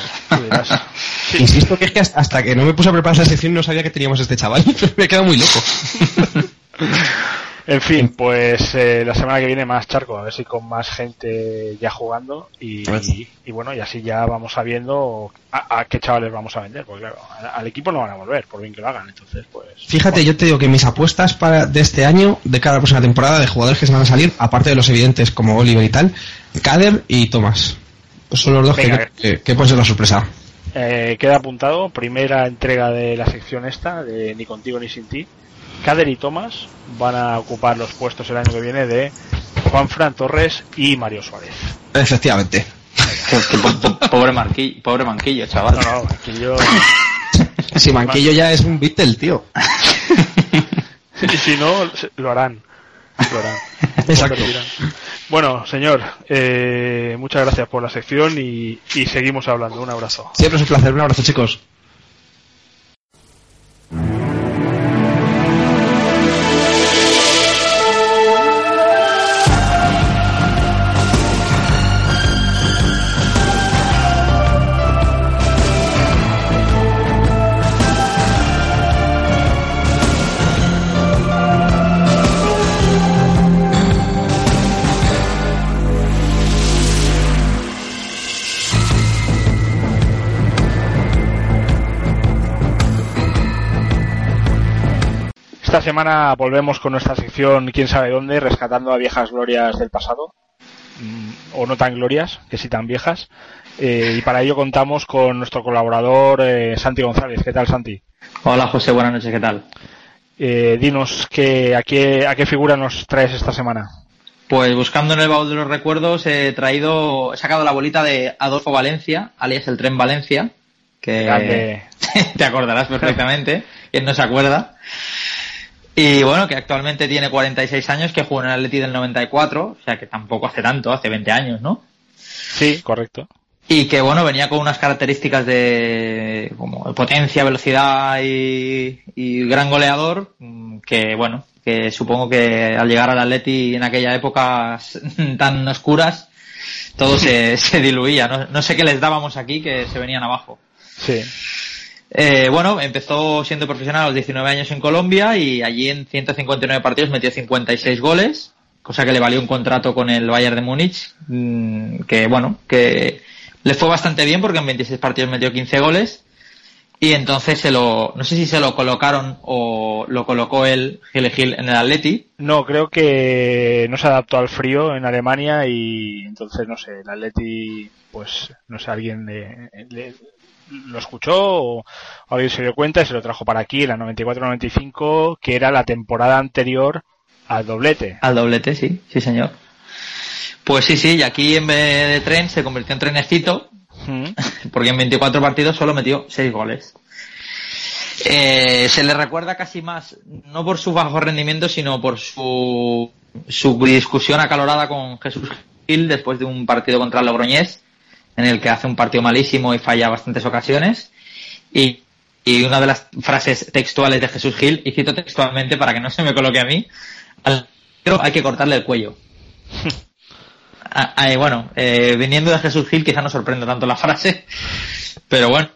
Speaker 1: Sí,
Speaker 3: Insisto que es que hasta- hasta que no me puse a preparar esa sección no sabía que teníamos este chaval. me he quedado muy loco.
Speaker 1: En fin, pues eh, la semana que viene más charco, a ver si con más gente ya jugando y,
Speaker 3: Pues-
Speaker 1: y- y bueno, y así ya vamos sabiendo a, a qué chavales vamos a vender, porque claro, al equipo no van a volver, por bien que lo hagan, entonces pues...
Speaker 3: Fíjate, yo te digo que mis apuestas para de este año, de cada próxima temporada, de jugadores que se van a salir, aparte de los evidentes como Oliver y tal, Kader y Thomas. Pues son los dos que, que, que pueden ser la sorpresa.
Speaker 1: Eh, queda apuntado, primera entrega de la sección esta, de Ni contigo ni sin ti. Kader y Tomás van a ocupar los puestos el año que viene de Juan Fran Torres y Mario Suárez.
Speaker 3: Efectivamente.
Speaker 4: Pobre, marquillo, pobre manquillo, chaval.
Speaker 1: No, no, yo...
Speaker 3: Si Manquillo ya es un Beatle, tío.
Speaker 1: y si no, lo harán. Lo harán.
Speaker 3: Exacto.
Speaker 1: Bueno, señor, eh, muchas gracias por la sección y, y seguimos hablando. Un abrazo.
Speaker 3: Siempre es un placer. Un abrazo, chicos.
Speaker 1: Esta semana volvemos con nuestra sección Quién sabe dónde, rescatando a viejas glorias del pasado, mm, o no tan glorias, que sí tan viejas. Eh, y para ello contamos con nuestro colaborador eh, Santi González. ¿Qué tal, Santi?
Speaker 4: Hola José, buenas noches, ¿qué tal?
Speaker 1: Eh, dinos que, a, qué, a qué figura nos traes esta semana.
Speaker 4: Pues buscando en el baúl de los recuerdos he traído, he sacado la bolita de Adolfo Valencia, alias el tren Valencia, que
Speaker 1: Grande.
Speaker 4: te acordarás perfectamente, quien no se acuerda. Y bueno, que actualmente tiene 46 años, que jugó en el Atleti del 94, o sea que tampoco hace tanto, hace 20 años, ¿no?
Speaker 1: Sí, correcto.
Speaker 4: Y que bueno, venía con unas características de como potencia, velocidad y, y gran goleador, mm, que bueno, que supongo que al llegar al Atleti en aquella época tan oscuras, todo se, se diluía. No, no sé qué les dábamos aquí que se venían abajo.
Speaker 1: Sí.
Speaker 4: Eh, bueno, empezó siendo profesional a los 19 años en Colombia y allí en 159 partidos metió 56 goles, cosa que le valió un contrato con el Bayern de Múnich, mm, que bueno, que le fue bastante bien porque en 26 partidos metió 15 goles y entonces se lo, no sé si se lo colocaron o lo colocó él, Gil Gil, en el Atleti.
Speaker 1: No, creo que no se adaptó al frío en Alemania y entonces, no sé, el Atleti, pues, no sé, alguien le, lo escuchó o alguien se dio cuenta y se lo trajo para aquí, la 94-95, que era la temporada anterior al doblete.
Speaker 4: Al doblete, sí, sí señor. Pues sí, sí, y aquí en vez de tren se convirtió en trenecito
Speaker 1: Mm.
Speaker 4: porque en 24 partidos solo metió 6 goles. Eh, se le recuerda casi más, no por su bajo rendimiento, sino por su, su discusión acalorada con Jesús Gil después de un partido contra el Logroñés, en el que hace un partido malísimo y falla bastantes ocasiones. Y, y una de las frases textuales de Jesús Gil, y cito textualmente para que no se me coloque a mí, al hay que cortarle el cuello. Ah, ah, eh, bueno, eh, viniendo de Jesús Gil quizá no sorprenda tanto la frase, pero bueno,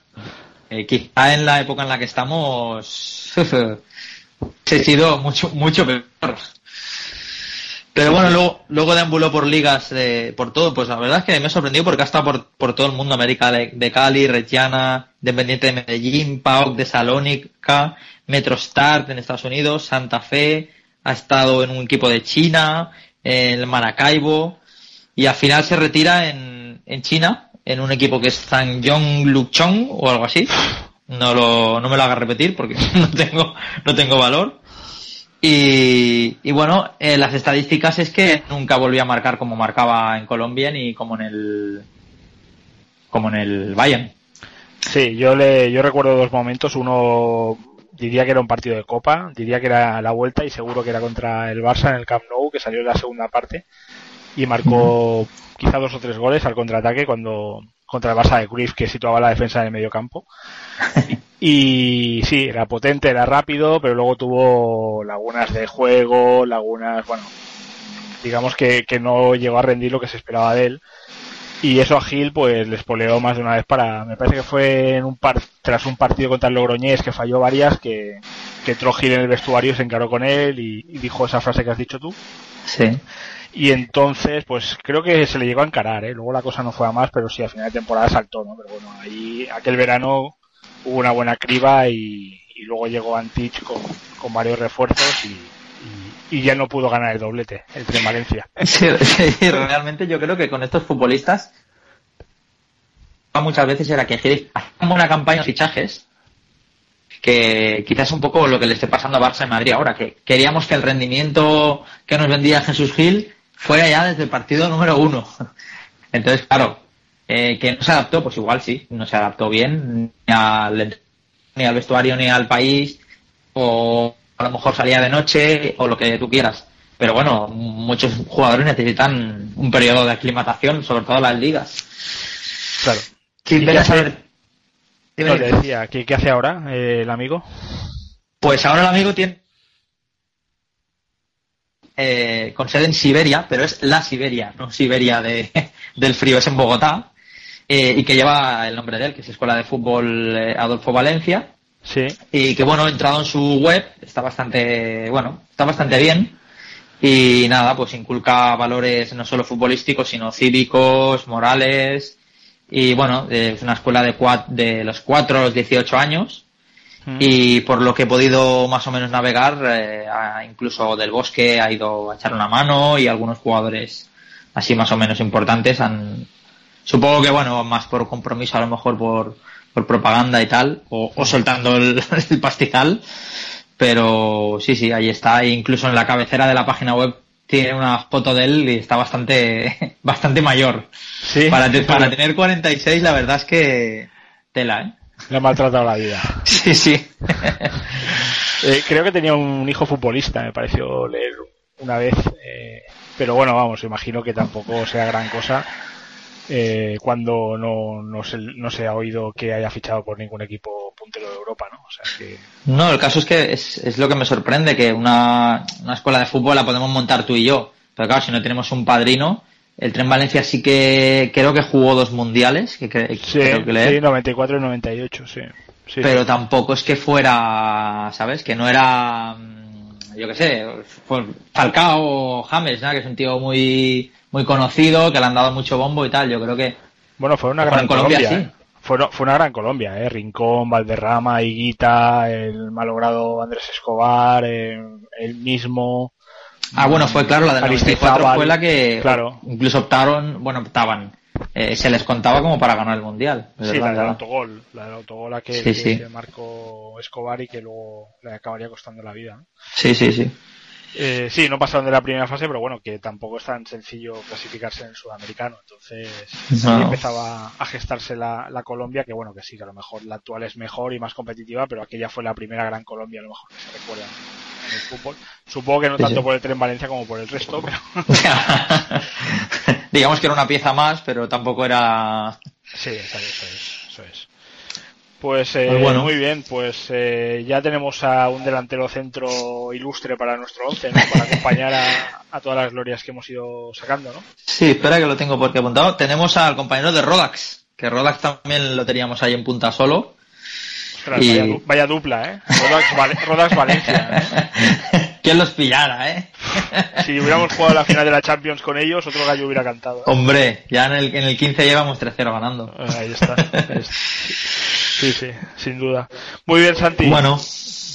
Speaker 4: eh, quizá en la época en la que estamos he sido mucho mucho peor. Pero bueno, luego, luego deambuló por ligas, de, por todo, pues la verdad es que me ha sorprendido porque ha estado por, por todo el mundo, América de, Cali, Reggiana, Independiente de Medellín, PAOK de Salónica, Metrostart en Estados Unidos, Santa Fe, ha estado en un equipo de China, en el Maracaibo, y al final se retira en, en China, en un equipo que es Zhangjiang Luchong o algo así. No lo, no me lo haga repetir porque no tengo, no tengo valor. Y, y bueno, eh, las estadísticas es que nunca volvió a marcar como marcaba en Colombia ni como en el, como en el Bayern.
Speaker 1: Sí, yo le, yo recuerdo dos momentos. Uno diría que era un partido de copa, diría que era la vuelta y seguro que era contra el Barça en el Camp Nou, que salió en la segunda parte y marcó quizá dos o tres goles al contraataque cuando contra el Barça de Cruyff que situaba la defensa en el medio campo. Y sí, era potente, era rápido, pero luego tuvo lagunas de juego, lagunas, bueno, digamos que, que no llegó a rendir lo que se esperaba de él. y eso a Gil pues les poleó más de una vez para me parece que fue en un par tras un partido contra el Logroñés que falló varias que que entró Gil en el vestuario se encaró con él y, y dijo esa frase que has dicho tú
Speaker 4: Sí.
Speaker 1: y entonces pues creo que se le llegó a encarar ¿eh? luego la cosa no fue a más pero sí al final de temporada saltó no pero bueno ahí aquel verano hubo una buena criba y, y luego llegó Antich con, varios refuerzos y, y, y ya no pudo ganar el doblete el Tren Valencia
Speaker 4: Sí, realmente yo creo que con estos futbolistas muchas veces era que hacía una campaña de fichajes que quizás un poco lo que le esté pasando a Barça en Madrid ahora, que queríamos que el rendimiento que nos vendía Jesús Gil fuera ya desde el partido número uno. Entonces, claro, eh, que no se adaptó, pues igual sí, no se adaptó bien ni al, ni al vestuario ni al país, o a lo mejor salía de noche, o lo que tú quieras. Pero bueno, muchos jugadores necesitan un periodo de aclimatación, sobre todo las ligas.
Speaker 1: claro.
Speaker 4: Sí,
Speaker 1: ¿Y
Speaker 4: debe
Speaker 1: qué hace- no, te decía ¿qué, qué hace ahora eh, el amigo
Speaker 4: Pues ahora el amigo tiene eh, con sede en Siberia, pero es la Siberia, no Siberia de, del frío, es en Bogotá, eh, y que lleva el nombre de él, que es Escuela de Fútbol eh, Adolfo Valencia,
Speaker 1: sí.
Speaker 4: Y que bueno, he entrado en su web, está bastante, bueno, está bastante bien, y nada, pues inculca valores no solo futbolísticos, sino cívicos, morales, y bueno, es una escuela de, cua- de los 4 a los 18 años,
Speaker 1: Mm.
Speaker 4: y por lo que he podido más o menos navegar, eh, incluso del bosque ha ido a echar una mano y algunos jugadores así más o menos importantes han, supongo que bueno, más por compromiso, a lo mejor por, por propaganda y tal, o, o soltando el, el pastizal, pero sí, sí, ahí está, e incluso en la cabecera de la página web tiene una foto de él y está bastante, bastante mayor.
Speaker 1: sí
Speaker 4: Para, te- para tener 46, la verdad es que tela, ¿eh?
Speaker 1: le ha maltratado la vida
Speaker 4: Sí, sí.
Speaker 1: Eh, creo que tenía un hijo futbolista, me pareció leer una vez. eh, pero bueno, vamos, imagino que tampoco sea gran cosa eh, cuando no, no, se, no se ha oído que haya fichado por ningún equipo puntero de Europa, ¿no? O sea que.
Speaker 4: No, el caso es que es, es lo que me sorprende, que una, una escuela de fútbol la podemos montar tú y yo. Pero claro, si no tenemos un padrino, el Tren Valencia sí que creo que jugó dos mundiales, que, cre-
Speaker 1: Sí,
Speaker 4: creo que leer,
Speaker 1: sí, 94 y 98, sí. Sí,
Speaker 4: pero
Speaker 1: sí.
Speaker 4: tampoco es que fuera, ¿sabes? Que no era, mm, yo qué sé, fue Falcao James, ¿no? que es un tío muy muy conocido, que le han dado mucho bombo y tal. Yo creo que
Speaker 1: Bueno, fue una gran
Speaker 4: Colombia,
Speaker 1: Colombia.
Speaker 4: sí.
Speaker 1: ¿eh? Fue, fue una gran Colombia, ¿eh? Rincón, Valderrama, Higuita, el malogrado Andrés Escobar, eh, el mismo.
Speaker 4: Ah, bueno, fue claro, la
Speaker 1: Aristizábal,
Speaker 4: 94 fue la que
Speaker 1: claro.
Speaker 4: incluso optaron, bueno, optaban, eh, se les contaba como para ganar el Mundial.
Speaker 1: Sí,
Speaker 4: verdad,
Speaker 1: la del autogol. La del autogol aquel
Speaker 4: Sí,
Speaker 1: que,
Speaker 4: sí.
Speaker 1: que marcó Escobar y que luego le acabaría costando la vida. ¿no?
Speaker 4: Sí, sí, sí.
Speaker 1: Eh, sí, no pasaron de la primera fase, pero bueno, que tampoco es tan sencillo clasificarse en el sudamericano. Entonces,
Speaker 4: No.
Speaker 1: ahí empezaba a gestarse la, la Colombia, que bueno, que sí, que a lo mejor la actual es mejor y más competitiva, pero aquella fue la primera gran Colombia, a lo mejor que se recuerda en el fútbol. Supongo que no
Speaker 4: Sí,
Speaker 1: tanto
Speaker 4: sí.
Speaker 1: por el tren Valencia como por el resto, pero
Speaker 4: Digamos que era una pieza más, pero tampoco era...
Speaker 1: Sí, eso es, eso es. Pues, eh,
Speaker 4: Pues bueno.
Speaker 1: muy bien, pues eh, ya tenemos a un delantero centro ilustre para nuestro once, ¿no? para acompañar a, a todas las glorias que hemos ido sacando, ¿no?
Speaker 4: Sí, espera que lo tengo porque apuntado. Tenemos al compañero de Rodax, que Rodax también lo teníamos ahí en punta solo.
Speaker 1: Ostras,
Speaker 4: Y-
Speaker 1: vaya, du- vaya dupla, ¿eh? Rodax, Val- Rodax Valencia. ¿eh?
Speaker 4: ¿Quién los pillara, eh?
Speaker 1: Si hubiéramos jugado la final de la Champions con ellos, otro gallo hubiera cantado.
Speaker 4: Hombre, ya en el, en el 15 llevamos 3-0 ganando.
Speaker 1: Eh, Ahí está. Sí, sí, sin duda. Muy bien, Santi.
Speaker 4: Bueno,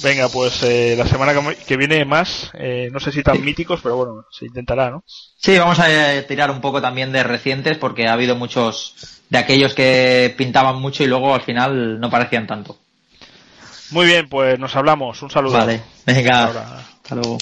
Speaker 1: Venga, pues eh, la semana que, viene más, eh, no sé si tan míticos, pero bueno, se intentará, ¿no?
Speaker 4: sí, vamos a eh, tirar un poco también de recientes porque ha habido muchos de aquellos que pintaban mucho y luego al final no parecían tanto.
Speaker 1: Muy bien, pues nos hablamos. Un saludo.
Speaker 4: Vale, venga,
Speaker 1: Ahora.
Speaker 4: Hasta luego.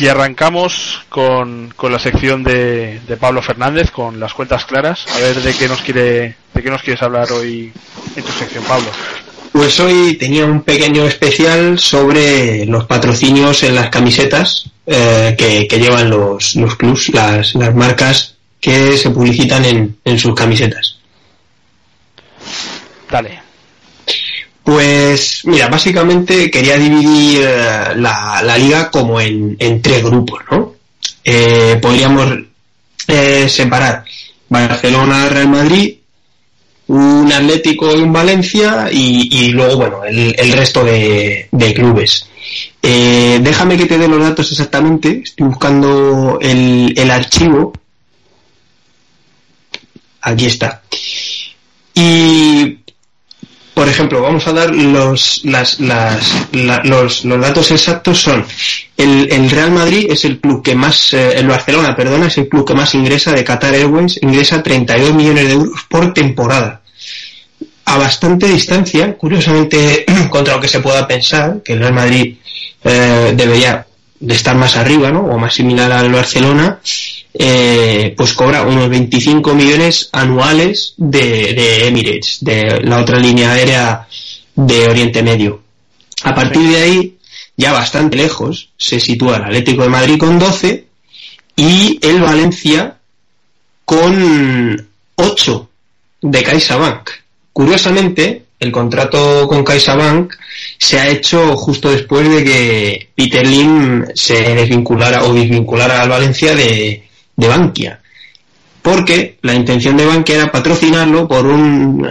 Speaker 1: Y arrancamos con, con la sección de, de Pablo Fernández, con las cuentas claras. A ver de qué nos quiere, de qué nos quieres hablar hoy en tu sección, Pablo.
Speaker 2: Pues hoy tenía un pequeño especial sobre los patrocinios en las camisetas eh, que, que llevan los, los clubs, las, las marcas que se publicitan en, en sus camisetas.
Speaker 1: Dale.
Speaker 2: Pues mira, básicamente quería dividir eh, la, la liga como en, en tres grupos, ¿no? Eh, podríamos eh, separar Barcelona, Real Madrid, un Atlético y un Valencia y, y luego, bueno, el, el resto de, de clubes. Eh, déjame que te dé los datos exactamente, estoy buscando el, el archivo. Aquí está. Y por ejemplo, vamos a dar los, las, las, la- los, los datos exactos son el, el Real Madrid es el club que más, eh, el Barcelona, perdona, es el club que más ingresa de Qatar Airways, ingresa 32 millones de euros por temporada. A bastante distancia, curiosamente, contra lo que se pueda pensar, que el Real Madrid eh, debería de estar más arriba, ¿no? O más similar al Barcelona, eh, pues cobra unos 25 millones anuales de, Emirates, de la otra línea aérea de Oriente Medio. A partir de ahí, ya bastante lejos, se sitúa el Atlético de Madrid con 12 y el Valencia con 8 de CaixaBank. Curiosamente, el contrato con CaixaBank se ha hecho justo después de que Peter Lim se desvinculara o desvinculara al Valencia de, de Bankia. Porque la intención de Bankia era patrocinarlo por un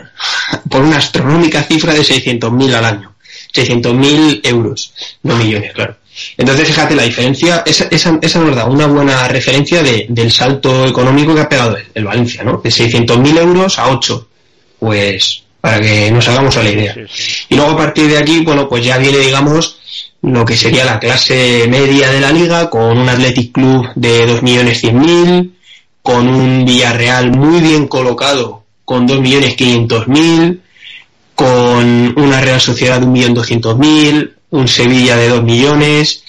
Speaker 2: por una astronómica cifra de 600.000 al año. 600.000 euros, no millones, claro. Entonces, fíjate la diferencia, esa, esa, esa nos da una buena referencia de- del salto económico que ha pegado el, el Valencia, ¿no? De 600.000 euros a 8. Pues, para que nos hagamos a la idea.
Speaker 1: Sí, sí.
Speaker 2: Y luego a partir de aquí, bueno, pues ya viene, digamos, lo que sería la clase media de la liga, con un Athletic Club de 2.100.000, con un Villarreal muy bien colocado, con 2.500.000, con una Real Sociedad de 1.200.000, un Sevilla de 2 millones,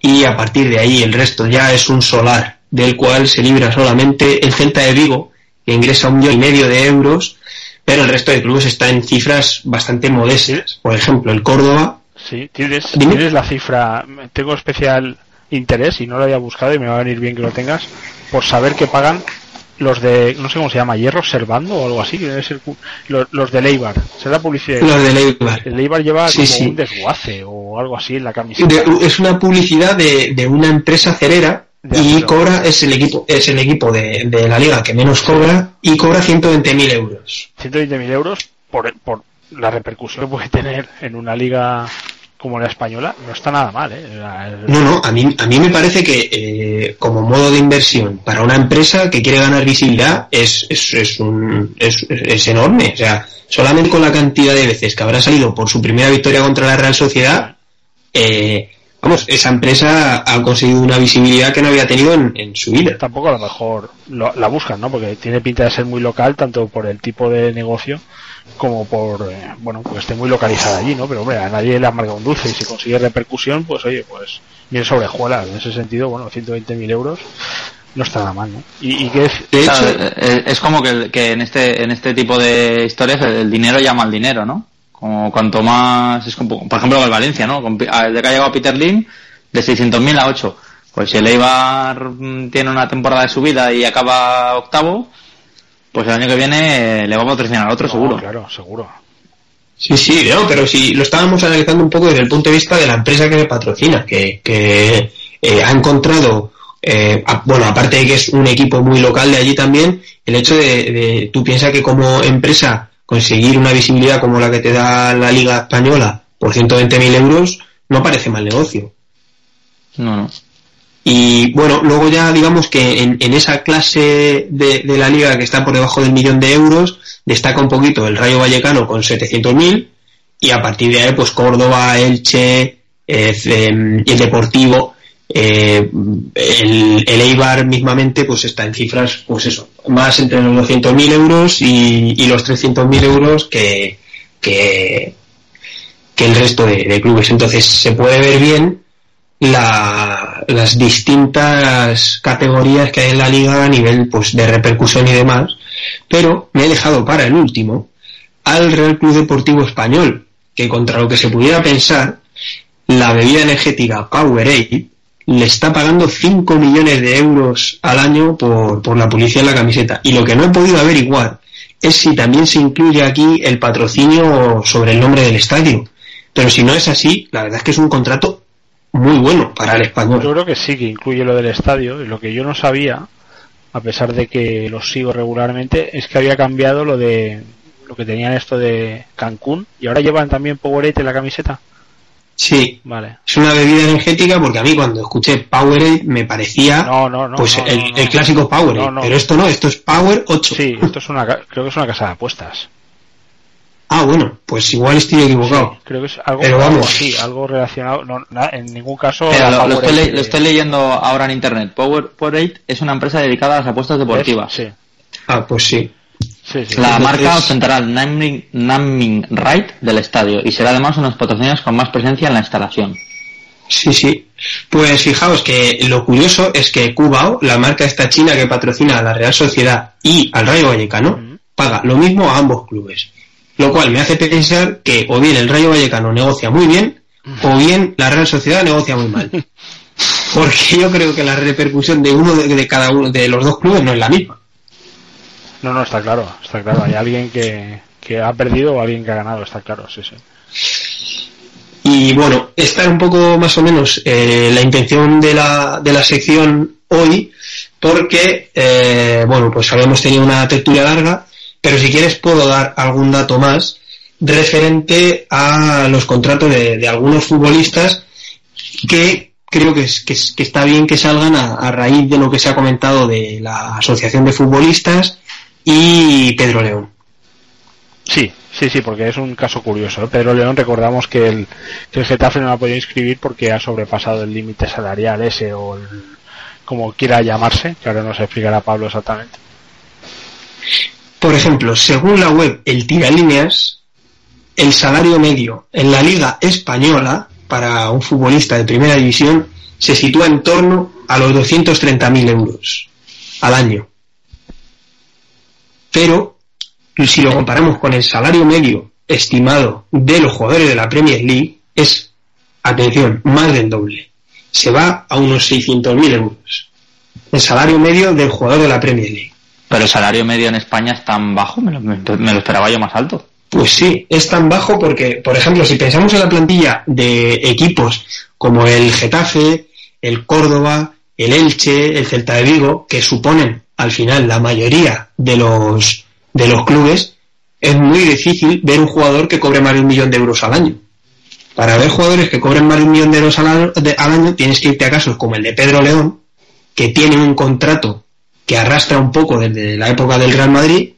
Speaker 2: y a partir de ahí el resto ya es un solar, del cual se libra solamente el Celta de Vigo, que ingresa un millón y medio de euros, pero el resto de clubes está en cifras bastante modestas. Por ejemplo, el Córdoba,
Speaker 1: Sí, tienes, la cifra. Tengo especial interés y no lo había buscado y me va a venir bien que lo tengas por saber que pagan los de, no sé cómo se llama, Hierro Servando o algo así, que debe ser los, los de Leibar. Será publicidad.
Speaker 2: los de Leibar.
Speaker 1: El Leibar lleva
Speaker 2: Sí,
Speaker 1: como
Speaker 2: sí.
Speaker 1: un desguace o algo así en la camiseta.
Speaker 2: De- es una publicidad de, de una empresa cerera
Speaker 1: De
Speaker 2: y cobra, es el equipo, es el equipo de, de la liga que menos cobra y cobra 120.000 euros.
Speaker 1: 120.000 euros por, por la repercusión que puede tener en una liga como la española, no está nada mal, ¿eh?
Speaker 2: No, no, a mí, a mí me parece que eh, como modo de inversión para una empresa que quiere ganar visibilidad es, es, es, un, es, es enorme. O sea, solamente con la cantidad de veces que habrá salido por su primera victoria contra la Real Sociedad, eh, vamos, esa empresa ha conseguido una visibilidad que no había tenido en, en su vida.
Speaker 1: tampoco a lo mejor lo- la buscan, ¿no? Porque tiene pinta de ser muy local, tanto por el tipo de negocio como por, eh, bueno, porque esté muy localizada allí, ¿no? Pero hombre, a nadie le amarga un dulce y si consigue repercusión, pues oye, pues bien sobrejuela. En ese sentido, bueno, 120.000 euros no está nada mal, ¿no? Y, y que es,
Speaker 2: De
Speaker 4: Claro,
Speaker 2: hecho,
Speaker 4: es como que, que en este en este tipo de historias el dinero llama al dinero, ¿no? Como cuanto más es como, por ejemplo el Valencia, ¿no? Con Pi- Desde que ha llegado Peter Lim de 600.000 a 8. Pues si el Eibar mm, tiene una temporada de subida y acaba octavo, pues el año que viene eh, le va a patrocinar al otro
Speaker 1: no,
Speaker 4: seguro.
Speaker 1: Claro, seguro.
Speaker 2: Sí, sí, no, pero si lo estábamos analizando un poco desde el punto de vista de la empresa que le patrocina, que, que eh, ha encontrado, eh, a- bueno, aparte de que es un equipo muy local de allí también, el hecho de, de- tú piensas que como empresa conseguir una visibilidad como la que te da la Liga Española por 120.000 euros no parece mal negocio.
Speaker 4: No, no.
Speaker 2: Y bueno, luego ya digamos que en, en esa clase de, de la liga que está por debajo del millón de euros, destaca un poquito el Rayo Vallecano con 700.000 y a partir de ahí pues Córdoba, Elche, eh, el Deportivo, eh, el, Eibar mismamente pues está en cifras pues eso, más entre los 200.000 euros y, los 300.000 euros que, que, el resto de, clubes. Entonces se puede ver bien la- las distintas categorías que hay en la liga a nivel pues de repercusión y demás, pero me he dejado para el último al Real Club Deportivo Español, que contra lo que se pudiera pensar, la bebida energética Powerade le está pagando 5 millones de euros al año por, por la publicidad en la camiseta. Y lo que no he podido averiguar es si también se incluye aquí el patrocinio sobre el nombre del estadio. Pero si no es así, la verdad es que es un contrato muy bueno para el
Speaker 1: Yo
Speaker 2: español.
Speaker 1: creo que sí, que incluye lo del estadio. Y lo que yo no sabía, a pesar de que lo sigo regularmente, es que había cambiado lo de lo que tenían esto de Cancún. Y ahora llevan también Powerade en la camiseta.
Speaker 2: Sí,
Speaker 1: Vale.
Speaker 2: es una bebida energética porque a mí cuando escuché Powerade me parecía
Speaker 1: No, no, no.
Speaker 2: pues
Speaker 1: no,
Speaker 2: el,
Speaker 1: no, no.
Speaker 2: el clásico Powerade.
Speaker 1: No, no.
Speaker 2: Pero esto no, esto es Power 8.
Speaker 1: Sí, esto es una, creo que es una casa de apuestas.
Speaker 2: Ah, bueno, pues igual estoy equivocado.
Speaker 1: Sí, creo que es algo,
Speaker 2: Pero
Speaker 1: algo
Speaker 2: vamos.
Speaker 1: así, algo relacionado. No, na- en ningún caso.
Speaker 4: Mira, lo, lo
Speaker 1: Powerade
Speaker 4: estoy, le-
Speaker 1: de-
Speaker 4: lo estoy leyendo ahora en internet. Power Powerade es una empresa dedicada a las apuestas deportivas.
Speaker 1: Sí,
Speaker 2: Ah, pues sí.
Speaker 1: Sí, sí.
Speaker 4: La marca ostentará el naming, naming right del estadio y será además uno de los patrocinios con más presencia en la instalación.
Speaker 2: Sí, sí. Pues fijaos que lo curioso es que Cubao, la marca esta china que patrocina a la Real Sociedad y al Rayo Vallecano, paga lo mismo a ambos clubes. Lo cual me hace pensar que o bien el Rayo Vallecano negocia muy bien o bien la Real Sociedad negocia muy mal. Porque yo creo que la repercusión de uno de, de cada uno de los dos clubes no es la misma.
Speaker 1: No, no, está claro, está claro. Hay alguien que, que ha perdido o alguien que ha ganado, está claro, sí, sí.
Speaker 2: Y bueno, esta era un poco más o menos eh, la intención de la, de la sección hoy, porque, eh, bueno, pues habíamos tenido una tertulia larga, pero si quieres puedo dar algún dato más referente a los contratos de, algunos futbolistas que creo que, es, que, es- que está bien que salgan a raíz de lo que se ha comentado de la Asociación de Futbolistas y Pedro León.
Speaker 1: Sí, sí, sí, porque es un caso curioso. ¿eh? Pedro León, recordamos que el, que el Getafe no la ha podido inscribir porque ha sobrepasado el límite salarial ese o el, como quiera llamarse, que ahora nos explicará Pablo exactamente.
Speaker 2: Por ejemplo, según la web El Tiralíneas, el salario medio en la Liga Española para un futbolista de primera división se sitúa en torno a los 230.000 euros al año. Pero, si lo comparamos con el salario medio estimado de los jugadores de la Premier League, es, atención, más del doble. Se va a unos 600.000 euros. El salario medio del jugador de la Premier League.
Speaker 4: Pero el salario medio en España es tan bajo, me lo, me- me lo esperaba yo más alto.
Speaker 2: Pues sí, es tan bajo porque, por ejemplo, si pensamos en la plantilla de equipos como el Getafe, el Córdoba, el Elche, el Celta de Vigo, que suponen al final la mayoría de los de los clubes, es muy difícil ver un jugador que cobre más de un millón de euros al año. Para ver jugadores que cobren más de un millón de euros al año, tienes que irte a casos como el de Pedro León, que tiene un contrato que arrastra un poco desde la época del Real Madrid,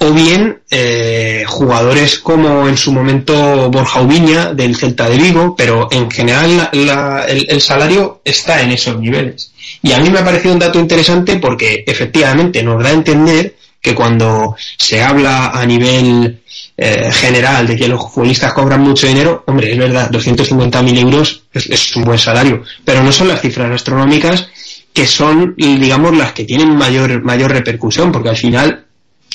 Speaker 2: o bien eh, jugadores como en su momento Borja Ubiña del Celta de Vigo, pero en general la- la- el salario está en esos niveles. Y a mí me ha parecido un dato interesante porque efectivamente nos da a entender que cuando se habla a nivel eh, general de que los futbolistas cobran mucho dinero, hombre, es verdad, 250.000 euros es, es un buen salario, pero no son las cifras astronómicas que son, digamos, las que tienen mayor, mayor repercusión, porque al final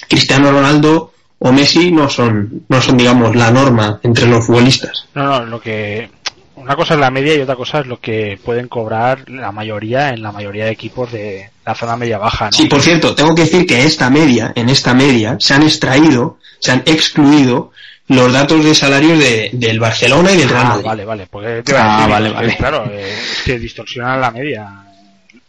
Speaker 2: Cristiano Ronaldo o Messi no son, no son, digamos, la norma entre los futbolistas.
Speaker 1: No, no, lo que. Una cosa es la media y otra cosa es lo que pueden cobrar la mayoría en la mayoría de equipos de la zona media-baja, ¿no?
Speaker 2: Sí, por cierto, tengo que decir que esta media, en esta media, se han extraído, se han excluido los datos de salarios de, del Barcelona y del Real
Speaker 1: Ah, vale, vale. Porque te
Speaker 4: Ah, vale, vale.
Speaker 1: Claro, eh, que distorsionan la media.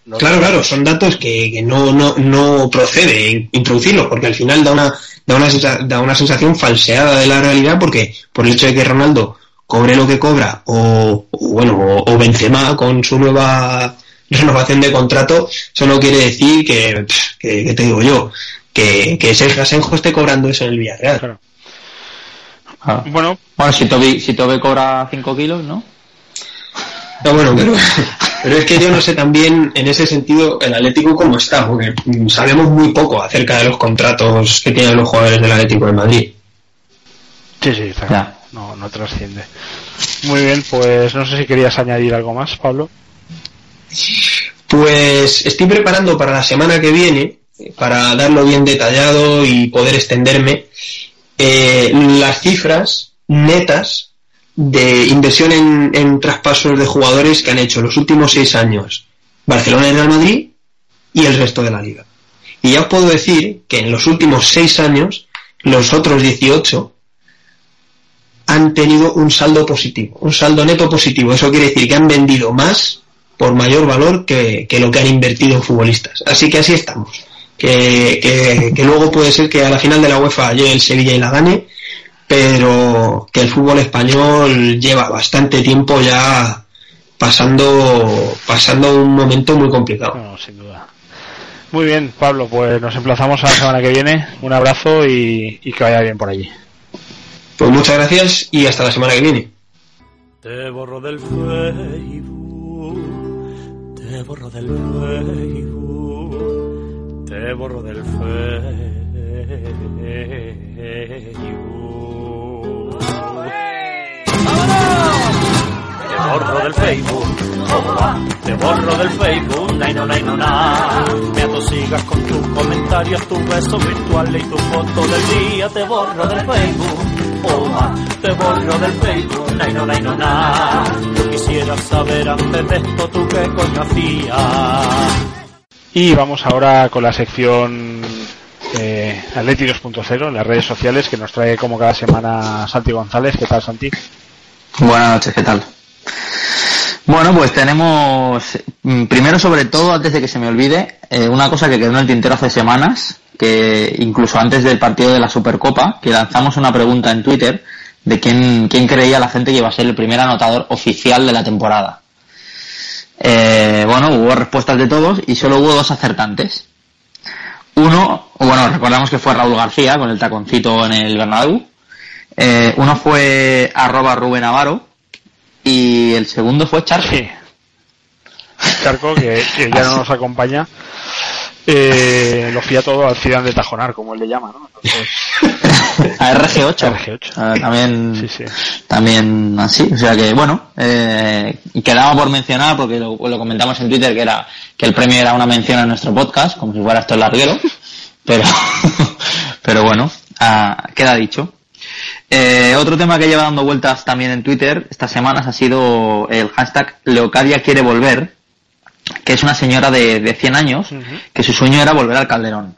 Speaker 1: Los-
Speaker 2: Claro, claro, son datos que, que no, no, no procede introducirlos, porque al final da una, da, una da una sensación falseada de la realidad, porque por el hecho de que Ronaldo cobre lo que cobra, o, o bueno, o, o Benzema con su nueva renovación de contrato, eso no quiere decir que, que, que te digo yo, que, que Sergio Asenjo esté cobrando eso en el Villarreal.
Speaker 1: Claro.
Speaker 4: Claro.
Speaker 1: Bueno,
Speaker 4: Bueno, si Toby, si Toby cobra 5 kilos, ¿no?
Speaker 2: No, bueno, pero, pero es que yo no sé también en ese sentido el Atlético cómo está, porque sabemos muy poco acerca de los contratos que tienen los jugadores del Atlético de Madrid.
Speaker 1: sí, sí, está
Speaker 4: Ya.
Speaker 1: claro. No, no trasciende. Muy bien, pues no sé si querías añadir algo más, Pablo.
Speaker 2: Pues estoy preparando para la semana que viene, para darlo bien detallado y poder extenderme, eh, las cifras netas de inversión en, traspasos de jugadores que han hecho los últimos seis años Barcelona y Real Madrid y el resto de la liga. Y ya os puedo decir que en los últimos seis años, los otros 18 han tenido un saldo positivo, un saldo neto positivo. Eso quiere decir que han vendido más por mayor valor que, que lo que han invertido en futbolistas. Así que así estamos. Que, que, luego puede ser que a la final de la UEFA llegue el Sevilla y la gane, pero que el fútbol español lleva bastante tiempo ya pasando, pasando un momento muy complicado.
Speaker 1: Sin duda. Muy bien, Pablo, pues nos emplazamos a la semana que viene. Un abrazo y que vaya bien por allí.
Speaker 2: Pues muchas gracias y hasta la semana que viene.
Speaker 6: Te borro del Facebook, te borro del Facebook, te borro del Facebook. Te borro del Facebook, te borro del Facebook, no, nay no. Me atosigas con tus comentarios, tus besos virtuales y tu foto del día. Te borro del Facebook, te borro del Facebook, nay no, nay no, na. Yo quisiera saber antes de esto tú qué coño hacías.
Speaker 1: Y vamos ahora con la sección eh, Atleti 2.0 en las redes sociales que nos trae como cada semana Santi González. ¿Qué tal, Santi?
Speaker 4: Buenas noches, ¿qué tal? Bueno, pues tenemos, mm, primero sobre todo, antes de que se me olvide, eh, una cosa que quedó en el tintero hace semanas, que incluso antes del partido de la Supercopa, que lanzamos una pregunta en Twitter de quién, quién creía la gente que iba a ser el primer anotador oficial de la temporada. Eh, bueno, hubo respuestas de todos y solo hubo dos acertantes. Uno, bueno, recordamos que fue Raúl García con el taconcito en el Bernabéu. Eh, uno fue arroba Rubén Avaro y el segundo fue Charco.
Speaker 1: Sí. Charco, que, que ya no nos acompaña, eh, lo fía todo al Zidane de Tajonar, como él le llama, ¿no? Entonces,
Speaker 4: A RG8.
Speaker 1: RG8.
Speaker 4: Ah, también,
Speaker 1: Sí, sí.
Speaker 4: también así. O sea que, bueno, eh, quedaba por mencionar, porque lo, lo comentamos en Twitter, que era que el premio era una mención a nuestro podcast, como si fuera esto el larguero. Pero, pero bueno, ah, queda dicho. Eh, otro tema que lleva dando vueltas también en Twitter estas semanas ha sido el hashtag Leocadia quiere volver, que es una señora de, de 100 años que su sueño era volver al Calderón.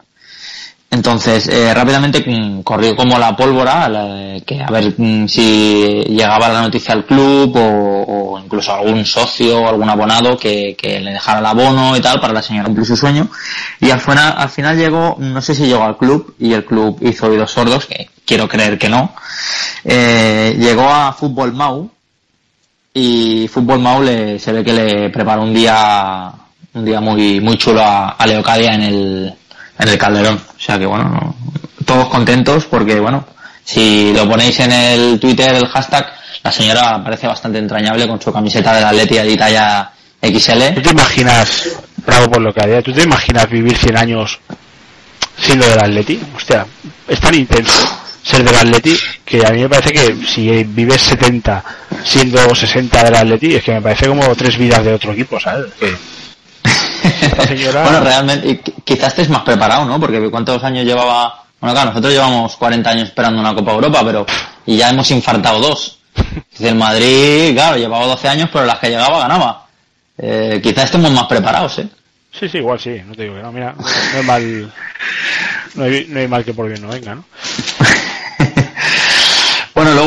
Speaker 4: Entonces, eh, rápidamente mm, corrió como la pólvora, la- que a ver mm, si llegaba la noticia al club o, o incluso algún socio o algún abonado que, que le dejara el abono y tal para la señora cumplir su sueño. Y al final, al final llegó, no sé si llegó al club y el club hizo oídos sordos, que quiero creer que no. Eh, llegó a Fútbol Mau y Fútbol Mau le, se ve que le preparó un día, un día muy, muy chulo a, Leocadia en el, en el Calderón. O sea que bueno, no- todos contentos porque bueno, si lo ponéis en el Twitter, el hashtag, la señora parece bastante entrañable con su camiseta del Atleti de talla
Speaker 1: ¿Tú
Speaker 4: XL.
Speaker 1: te imaginas, bravo por lo que había, ¿tú te imaginas vivir 100 años siendo del Atleti? Hostia, es tan intenso ser del Atleti que a mí me parece que si vives 70 siendo 60 del Atleti es que me parece como tres vidas de otro equipo, ¿sabes? Que señora...
Speaker 4: Bueno, realmente, quizás estés más preparado, ¿no? Porque cuántos años llevaba, bueno, claro, nosotros llevamos 40 años esperando una Copa Europa, pero, y ya hemos infartado dos. Dice, el Madrid, claro, llevaba 12 años, pero las que llegaba ganaba. Eh, quizás estemos más preparados, ¿eh?
Speaker 1: Sí, sí, igual sí, no te digo que no, mira, no, no hay mal... No hay, no hay mal que por bien no venga, ¿no?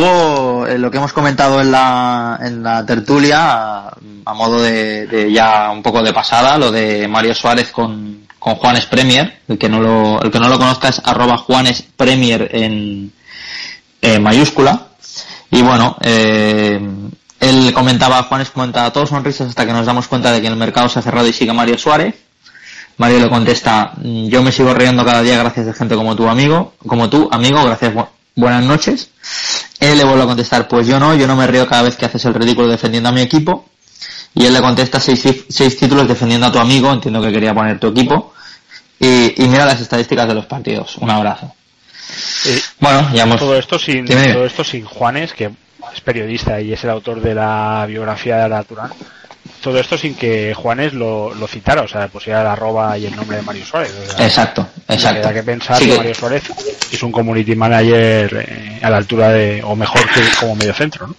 Speaker 4: Luego eh, lo que hemos comentado en la, en la tertulia, a, modo de, ya un poco de pasada, lo de Mario Suárez con, Juanes Premier, el que no lo, el que no lo conozca es arroba Juanes Premier en, en mayúscula. Y bueno, eh, él comentaba, Juanes comentaba, todos sonrisas hasta que nos damos cuenta de que el mercado se ha cerrado y sigue Mario Suárez. Mario le contesta, "Mm, yo me sigo riendo cada día gracias a gente como tu amigo, como tú, amigo, gracias, buenas noches. Él le vuelve a contestar, pues yo no, yo no me río cada vez que haces el ridículo defendiendo a mi equipo. Y él le contesta seis, seis títulos defendiendo a tu amigo, entiendo que quería poner tu equipo. Y, y mira las estadísticas de los partidos. Un abrazo.
Speaker 1: Eh,
Speaker 4: Bueno, ya hemos...
Speaker 1: todo esto sin todo esto sin Juanes que es periodista y es el autor de la biografía de Ara Turán todo esto sin que Juanes lo, lo citara o sea pusiera la arroba y el nombre de Mario Suárez o sea,
Speaker 4: Exacto, Exacto.
Speaker 1: Da que pensar
Speaker 4: Sí
Speaker 1: que Mario Suárez es un community manager eh, a la altura de, o mejor que como medio centro, ¿no?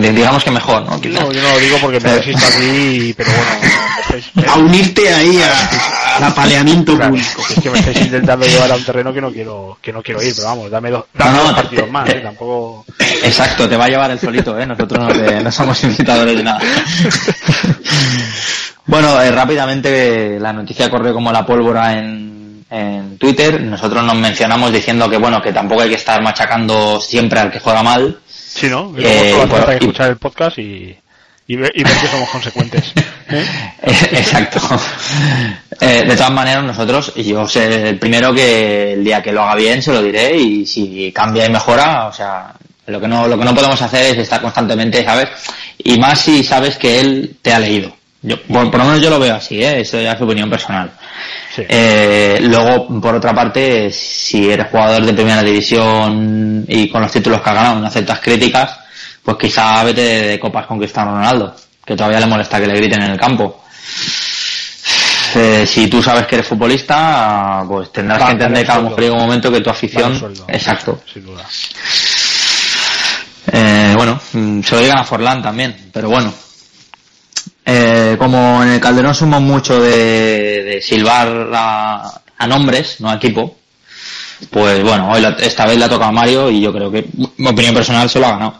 Speaker 4: Di- digamos que mejor, ¿no?
Speaker 1: No, yo no lo digo porque me resisto aquí, pero bueno, estáis-
Speaker 2: A unirte ahí a- al apaleamiento
Speaker 1: Claro,
Speaker 2: público.
Speaker 1: es que me estáis intentando llevar a un terreno que no quiero que no quiero ir, pero vamos, dame dos, dame
Speaker 4: No, no,
Speaker 1: dos
Speaker 4: te-
Speaker 1: partidos
Speaker 4: te-
Speaker 1: más, ¿eh? tampoco...
Speaker 4: Exacto, te va a llevar el solito, ¿eh? Nosotros no, te- no somos incitadores de nada. bueno, eh, rápidamente la noticia corrió como la pólvora en, en Twitter. Nosotros nos mencionamos diciendo que, bueno, que tampoco hay que estar machacando siempre al que juega mal.
Speaker 1: Sí, ¿no? Y
Speaker 4: Eh,
Speaker 1: solo hace falta
Speaker 4: bueno,
Speaker 1: que
Speaker 4: y-
Speaker 1: escuchar el podcast y, y, ver, y ver que somos consecuentes. ¿eh?
Speaker 4: Exacto. Eh, de todas maneras, nosotros, y yo sé el primero que el día que lo haga bien se lo diré y si cambia y mejora, o sea, lo que no, lo que no podemos hacer es estar constantemente, ¿sabes? Y más si sabes que él te ha leído. Yo, por, por lo menos yo lo veo así, ¿eh? Eso ya es su opinión personal.
Speaker 1: Sí.
Speaker 4: Eh, luego, por otra parte, si eres jugador de primera división y con los títulos que has ganado no aceptas críticas, pues quizá vete de copas con Cristiano Ronaldo, que todavía le molesta que le griten en el campo. Eh, si tú sabes que eres futbolista, pues tendrás
Speaker 1: Va,
Speaker 4: que entender que a lo mejor llega un momento que tu afición...
Speaker 1: sueldo.
Speaker 4: Exacto.
Speaker 1: Sin duda.
Speaker 4: Eh, bueno, se lo digan a Forlán también, pero bueno. Eh, como en el Calderón somos mucho de, de silbar a, a nombres, no a equipo, pues bueno, hoy la- esta vez le ha tocado a Mario y yo creo que, mi opinión personal, se lo ha ganado.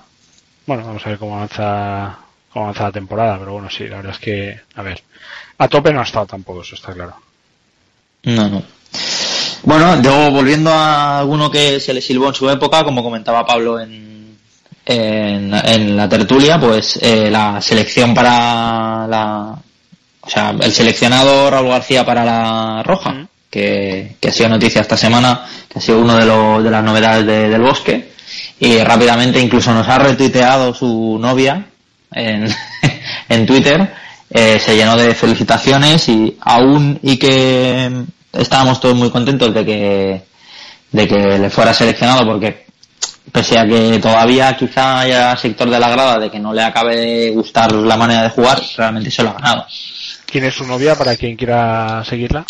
Speaker 1: Bueno, vamos a ver cómo avanza, cómo avanza la temporada, pero bueno, sí, la verdad es que, a ver, a tope no ha estado tampoco, eso está claro.
Speaker 4: No, no. Bueno, luego volviendo a alguno que se le silbó en su época, como comentaba Pablo en, en, en la tertulia, pues eh, la selección para la... O sea, el seleccionado Raúl García para la Roja, que, que ha sido noticia esta semana, que ha sido uno de, los de las novedades de- del bosque, y rápidamente incluso nos ha retuiteado su novia en, en Twitter, eh, se llenó de felicitaciones y aún y que estábamos todos muy contentos de que de que le fuera seleccionado porque pese a que todavía quizá haya sector de la grada de que no le acabe de gustar la manera de jugar, realmente se lo ha ganado.
Speaker 1: ¿Quién es su novia para quien quiera seguirla?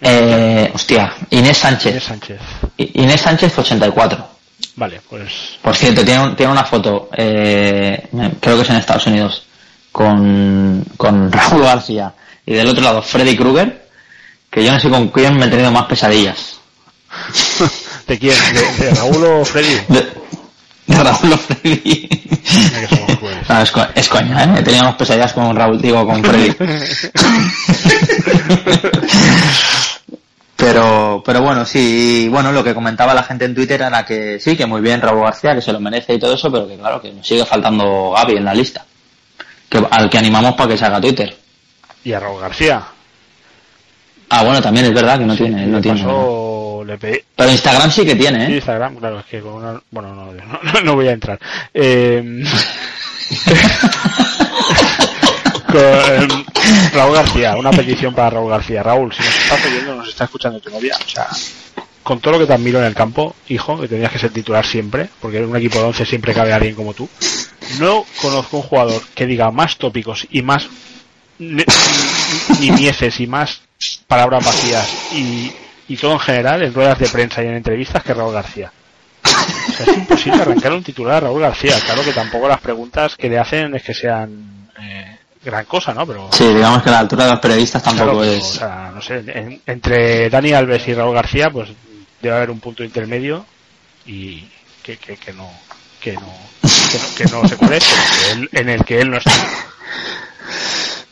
Speaker 4: Eh, hostia, Inés Sánchez.
Speaker 1: Inés Sánchez.
Speaker 4: Inés Sánchez 84.
Speaker 1: Vale, pues
Speaker 4: Por cierto, tiene, tiene una foto, eh, creo que es en Estados Unidos, con, con Raúl García y del otro lado Freddy Krueger, que yo no sé con quién me he tenido más pesadillas.
Speaker 1: ¿de quién? ¿De, de Raúl o Freddy?
Speaker 4: De, de Raúl o Freddy. No, es, co- es coña, ¿eh? Más pesadillas con Raúl, digo, con Freddy. Pero, pero bueno, sí, y bueno, lo que comentaba la gente en Twitter era que sí, que muy bien Raúl García, que se lo merece y todo eso, pero que claro, que nos sigue faltando Gaby en la lista. Que, al que animamos para que se haga Twitter.
Speaker 1: Y a Raúl García.
Speaker 4: Ah, bueno, también es verdad que no tiene, no tiene.
Speaker 1: paso, le pedí,
Speaker 4: Pero Instagram sí que tiene, ¿eh?
Speaker 1: Instagram, claro, es que con una... Bueno, no, no, no voy a entrar. Eh... con, em, Raúl García, una petición para Raúl García. Raúl, si nos estás oyendo, nos está escuchando tu novia, o sea, con todo lo que te admiro en el campo, hijo, que tenías que ser titular siempre, porque en un equipo de 11 siempre cabe alguien como tú, no conozco un jugador que diga más tópicos y más ni- y más palabras vacías y, y todo en general en ruedas de prensa y en entrevistas que Raúl García. O sea, es imposible arrancar un titular a Raúl García. Claro que tampoco las preguntas que le hacen es que sean eh, gran cosa, ¿no? Pero
Speaker 4: Sí, digamos que la altura de los periodistas tampoco
Speaker 1: claro, pero,
Speaker 4: es.
Speaker 1: o sea, no sé, en- entre Dani Alves y Raúl García, pues debe haber un punto intermedio y que, que, que no que no que no, que no se cuál es, en el que él no está.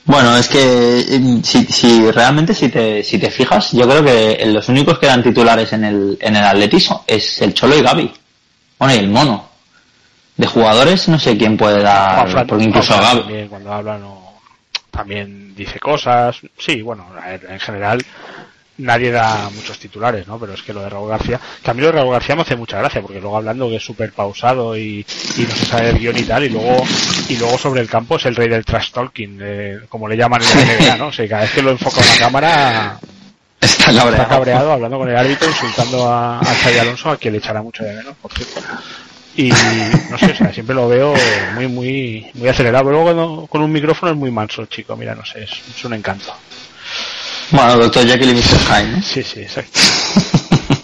Speaker 4: Bueno, es que eh, si, si realmente si te, si te fijas, yo creo que los únicos que dan titulares en el, en el atletismo es el Cholo y Gaby. Bueno, y el mono. De jugadores no sé quién puede dar, porque incluso
Speaker 1: Juanfran
Speaker 4: Gaby.
Speaker 1: también cuando habla no también dice cosas sí bueno a en general nadie da muchos titulares no pero es que lo de Raúl García que a mí lo de Raúl García me hace mucha gracia porque luego hablando que es súper pausado y, y no se sabe el guion y tal y luego y luego sobre el campo es el rey del trash talking eh, como le llaman en la NBA no o sea cada vez que lo enfoca una cámara
Speaker 4: Está
Speaker 1: está
Speaker 4: cabreado.
Speaker 1: cabreado hablando con el árbitro, insultando a, a Xavi Alonso, a quien le echará mucho de menos, por cierto. Y no sé, o sea, siempre lo veo muy, muy, muy acelerado. Pero luego cuando- con un micrófono es muy manso, chico. Mira, no sé, es, es un encanto.
Speaker 4: Bueno, Doctor Jekyll y Mr. Hyde, ¿no?
Speaker 1: Sí, sí, exacto.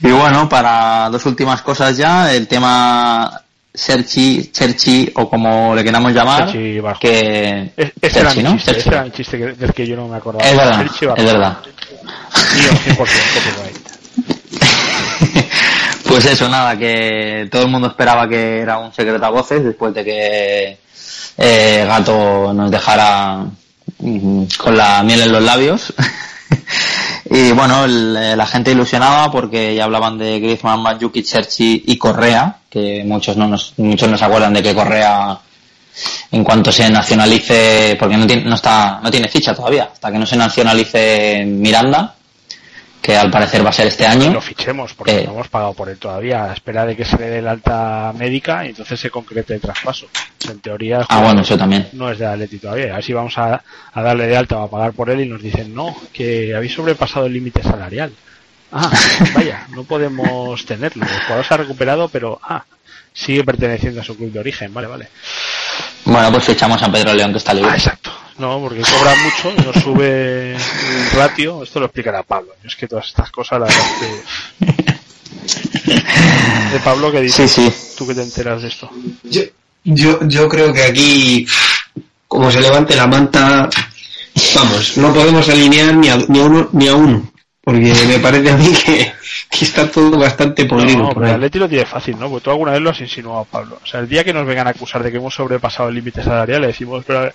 Speaker 4: Y bueno, para dos últimas cosas ya, el tema Serchi, Cherchi o como le queramos llamar,
Speaker 1: Serchi
Speaker 4: que
Speaker 1: Es- Ese era
Speaker 4: Cherchi,
Speaker 1: mi
Speaker 4: ¿no?
Speaker 1: chiste,
Speaker 4: Cherchi.
Speaker 1: ese era mi chiste que- del que yo no me acordaba.
Speaker 4: Es verdad,
Speaker 1: Serchi
Speaker 4: es verdad.
Speaker 1: Mío, 100%, copyright.
Speaker 4: Pues eso, nada, que todo el mundo esperaba que era un secreto a voces después de que eh, Gato nos dejara con la miel en los labios. y bueno, el- la gente ilusionaba porque ya hablaban de Griezmann, Mandzukic, Cherchi y Correa, que muchos no nos, muchos no se acuerdan de que Correa en cuanto se nacionalice, porque no tiene, no está, no tiene ficha todavía, hasta que no se nacionalice Miranda, que al parecer va a ser este año.
Speaker 1: lo fichemos porque
Speaker 4: Eh.
Speaker 1: no hemos pagado por él todavía a espera de que se le dé la alta médica y entonces se concrete el traspaso en teoría el
Speaker 4: Ah, bueno, eso también.
Speaker 1: no es de Atleti todavía así vamos a, a darle de alta o a pagar por él y nos dicen no que habéis sobrepasado el límite salarial ah vaya no podemos tenerlo el jugador se ha recuperado pero ah sigue perteneciendo a su club de origen vale vale
Speaker 4: Bueno, pues echamos a Pedro León que está libre.
Speaker 1: ah exacto no porque cobra mucho y nos sube el ratio esto lo explicará Pablo es que todas estas cosas la verdad es que de Pablo que dice
Speaker 4: Sí, sí.
Speaker 1: tú que te enteras de esto
Speaker 2: Yo, yo, yo creo que aquí, como se levante la manta, vamos, no podemos alinear ni a, ni a uno ni a uno. Porque me parece a mí que, que está todo bastante podrido
Speaker 1: No,
Speaker 2: por
Speaker 1: pero Atleti lo tiene fácil, ¿no? Porque tú alguna vez lo has insinuado, Pablo. O sea, el día que nos vengan a acusar de que hemos sobrepasado el límite salarial, le decimos, pero,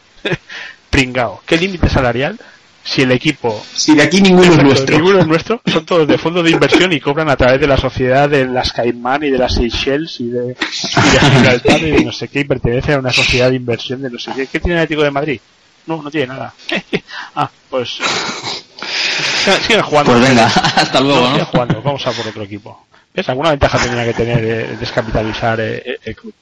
Speaker 1: pringao, ¿qué límite salarial? Si el equipo,
Speaker 2: Si de aquí ninguno es nuestro.
Speaker 1: ninguno es nuestro, son todos de fondos de inversión y cobran a través de la sociedad de las Caimán y de las Seychelles y de, y de Gibraltar y de no sé qué, y pertenece a una sociedad de inversión de no sé qué. ¿Qué tiene el Atlético de Madrid? No, no tiene nada. ah, pues, sigan jugando.
Speaker 4: Pues venga, hasta luego,
Speaker 1: No,
Speaker 4: ¿no?
Speaker 1: jugando, vamos a por otro equipo. ¿Ves? Alguna ventaja tenía que tener eh, descapitalizar eh, eh, el club.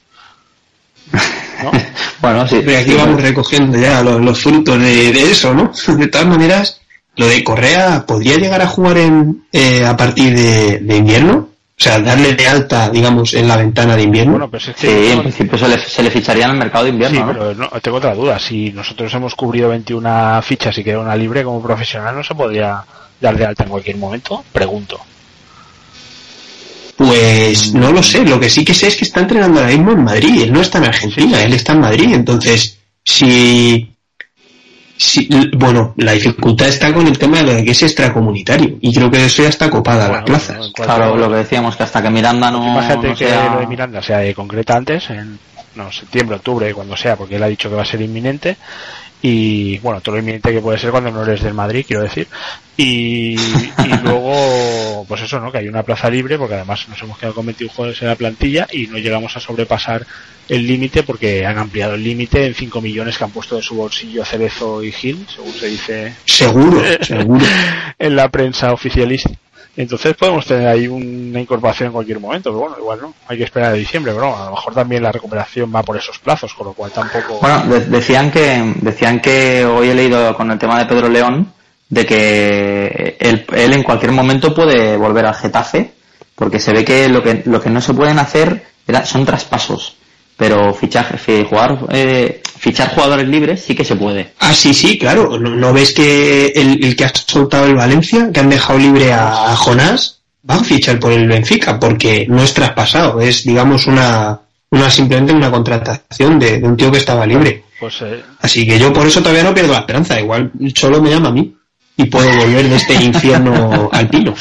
Speaker 1: ¿No?
Speaker 4: Bueno, sí.
Speaker 2: Pero aquí vamos recogiendo ya los, los frutos de, de eso, ¿no? De todas maneras, lo de Correa podría llegar a jugar en, eh, a partir de, de invierno. O sea, darle de alta, digamos, en la ventana de invierno.
Speaker 1: Bueno, pues es que
Speaker 4: Sí, en principio se le, se le ficharía en el mercado de invierno,
Speaker 1: Sí,
Speaker 4: ¿no?
Speaker 1: pero no, tengo otra duda. Si nosotros hemos cubrido 21 fichas y queda una libre como profesional, ¿no se podría dar de alta en cualquier momento? Pregunto.
Speaker 2: Pues no lo sé, lo que sí que sé es que está entrenando ahora mismo en Madrid, él no está en Argentina, él está en Madrid, entonces si, si bueno, la dificultad está con el tema de lo de que es extracomunitario y creo que eso ya está copada
Speaker 1: Bueno,
Speaker 2: las plazas.
Speaker 1: cualquier
Speaker 4: Claro, lo que decíamos, que hasta que Miranda no,
Speaker 1: Imagínate
Speaker 4: no
Speaker 1: que
Speaker 4: sea...
Speaker 1: lo de Miranda sea de concreta antes, en no, septiembre, octubre, cuando sea, porque él ha dicho que va a ser inminente. Y bueno, todo lo inminente que puede ser cuando no eres del Madrid, quiero decir. Y, y luego, pues eso, ¿no? Que hay una plaza libre, porque además nos hemos quedado con 21 jugadores en la plantilla y no llegamos a sobrepasar el límite porque han ampliado el límite en 5 millones que han puesto de su bolsillo Cerezo y Gil, según se dice
Speaker 2: Seguro, seguro.
Speaker 1: en la prensa oficialista. Entonces podemos tener ahí una incorporación en cualquier momento, pero bueno, igual no, hay que esperar a diciembre, pero a lo mejor también la recuperación va por esos plazos, con lo cual tampoco...
Speaker 4: Bueno, de- decían que decían que hoy he leído con el tema de Pedro León de que él, él en cualquier momento puede volver al Getafe porque se ve que lo que lo que no se pueden hacer era- son traspasos, pero fichaje, fi- jugar, eh, fichar jugadores libres sí que se puede.
Speaker 2: Ah, sí, sí, claro. ¿No, no ves que el, el que ha soltado el Valencia, que han dejado libre a, a Jonás, va a fichar por el Benfica? Porque no es traspasado, es, digamos, una, una simplemente una contratación de, de un tío que estaba libre.
Speaker 1: Pues eh,
Speaker 2: Así que yo por eso todavía no pierdo la esperanza. Igual solo me llama a mí y puedo volver de este infierno alpino.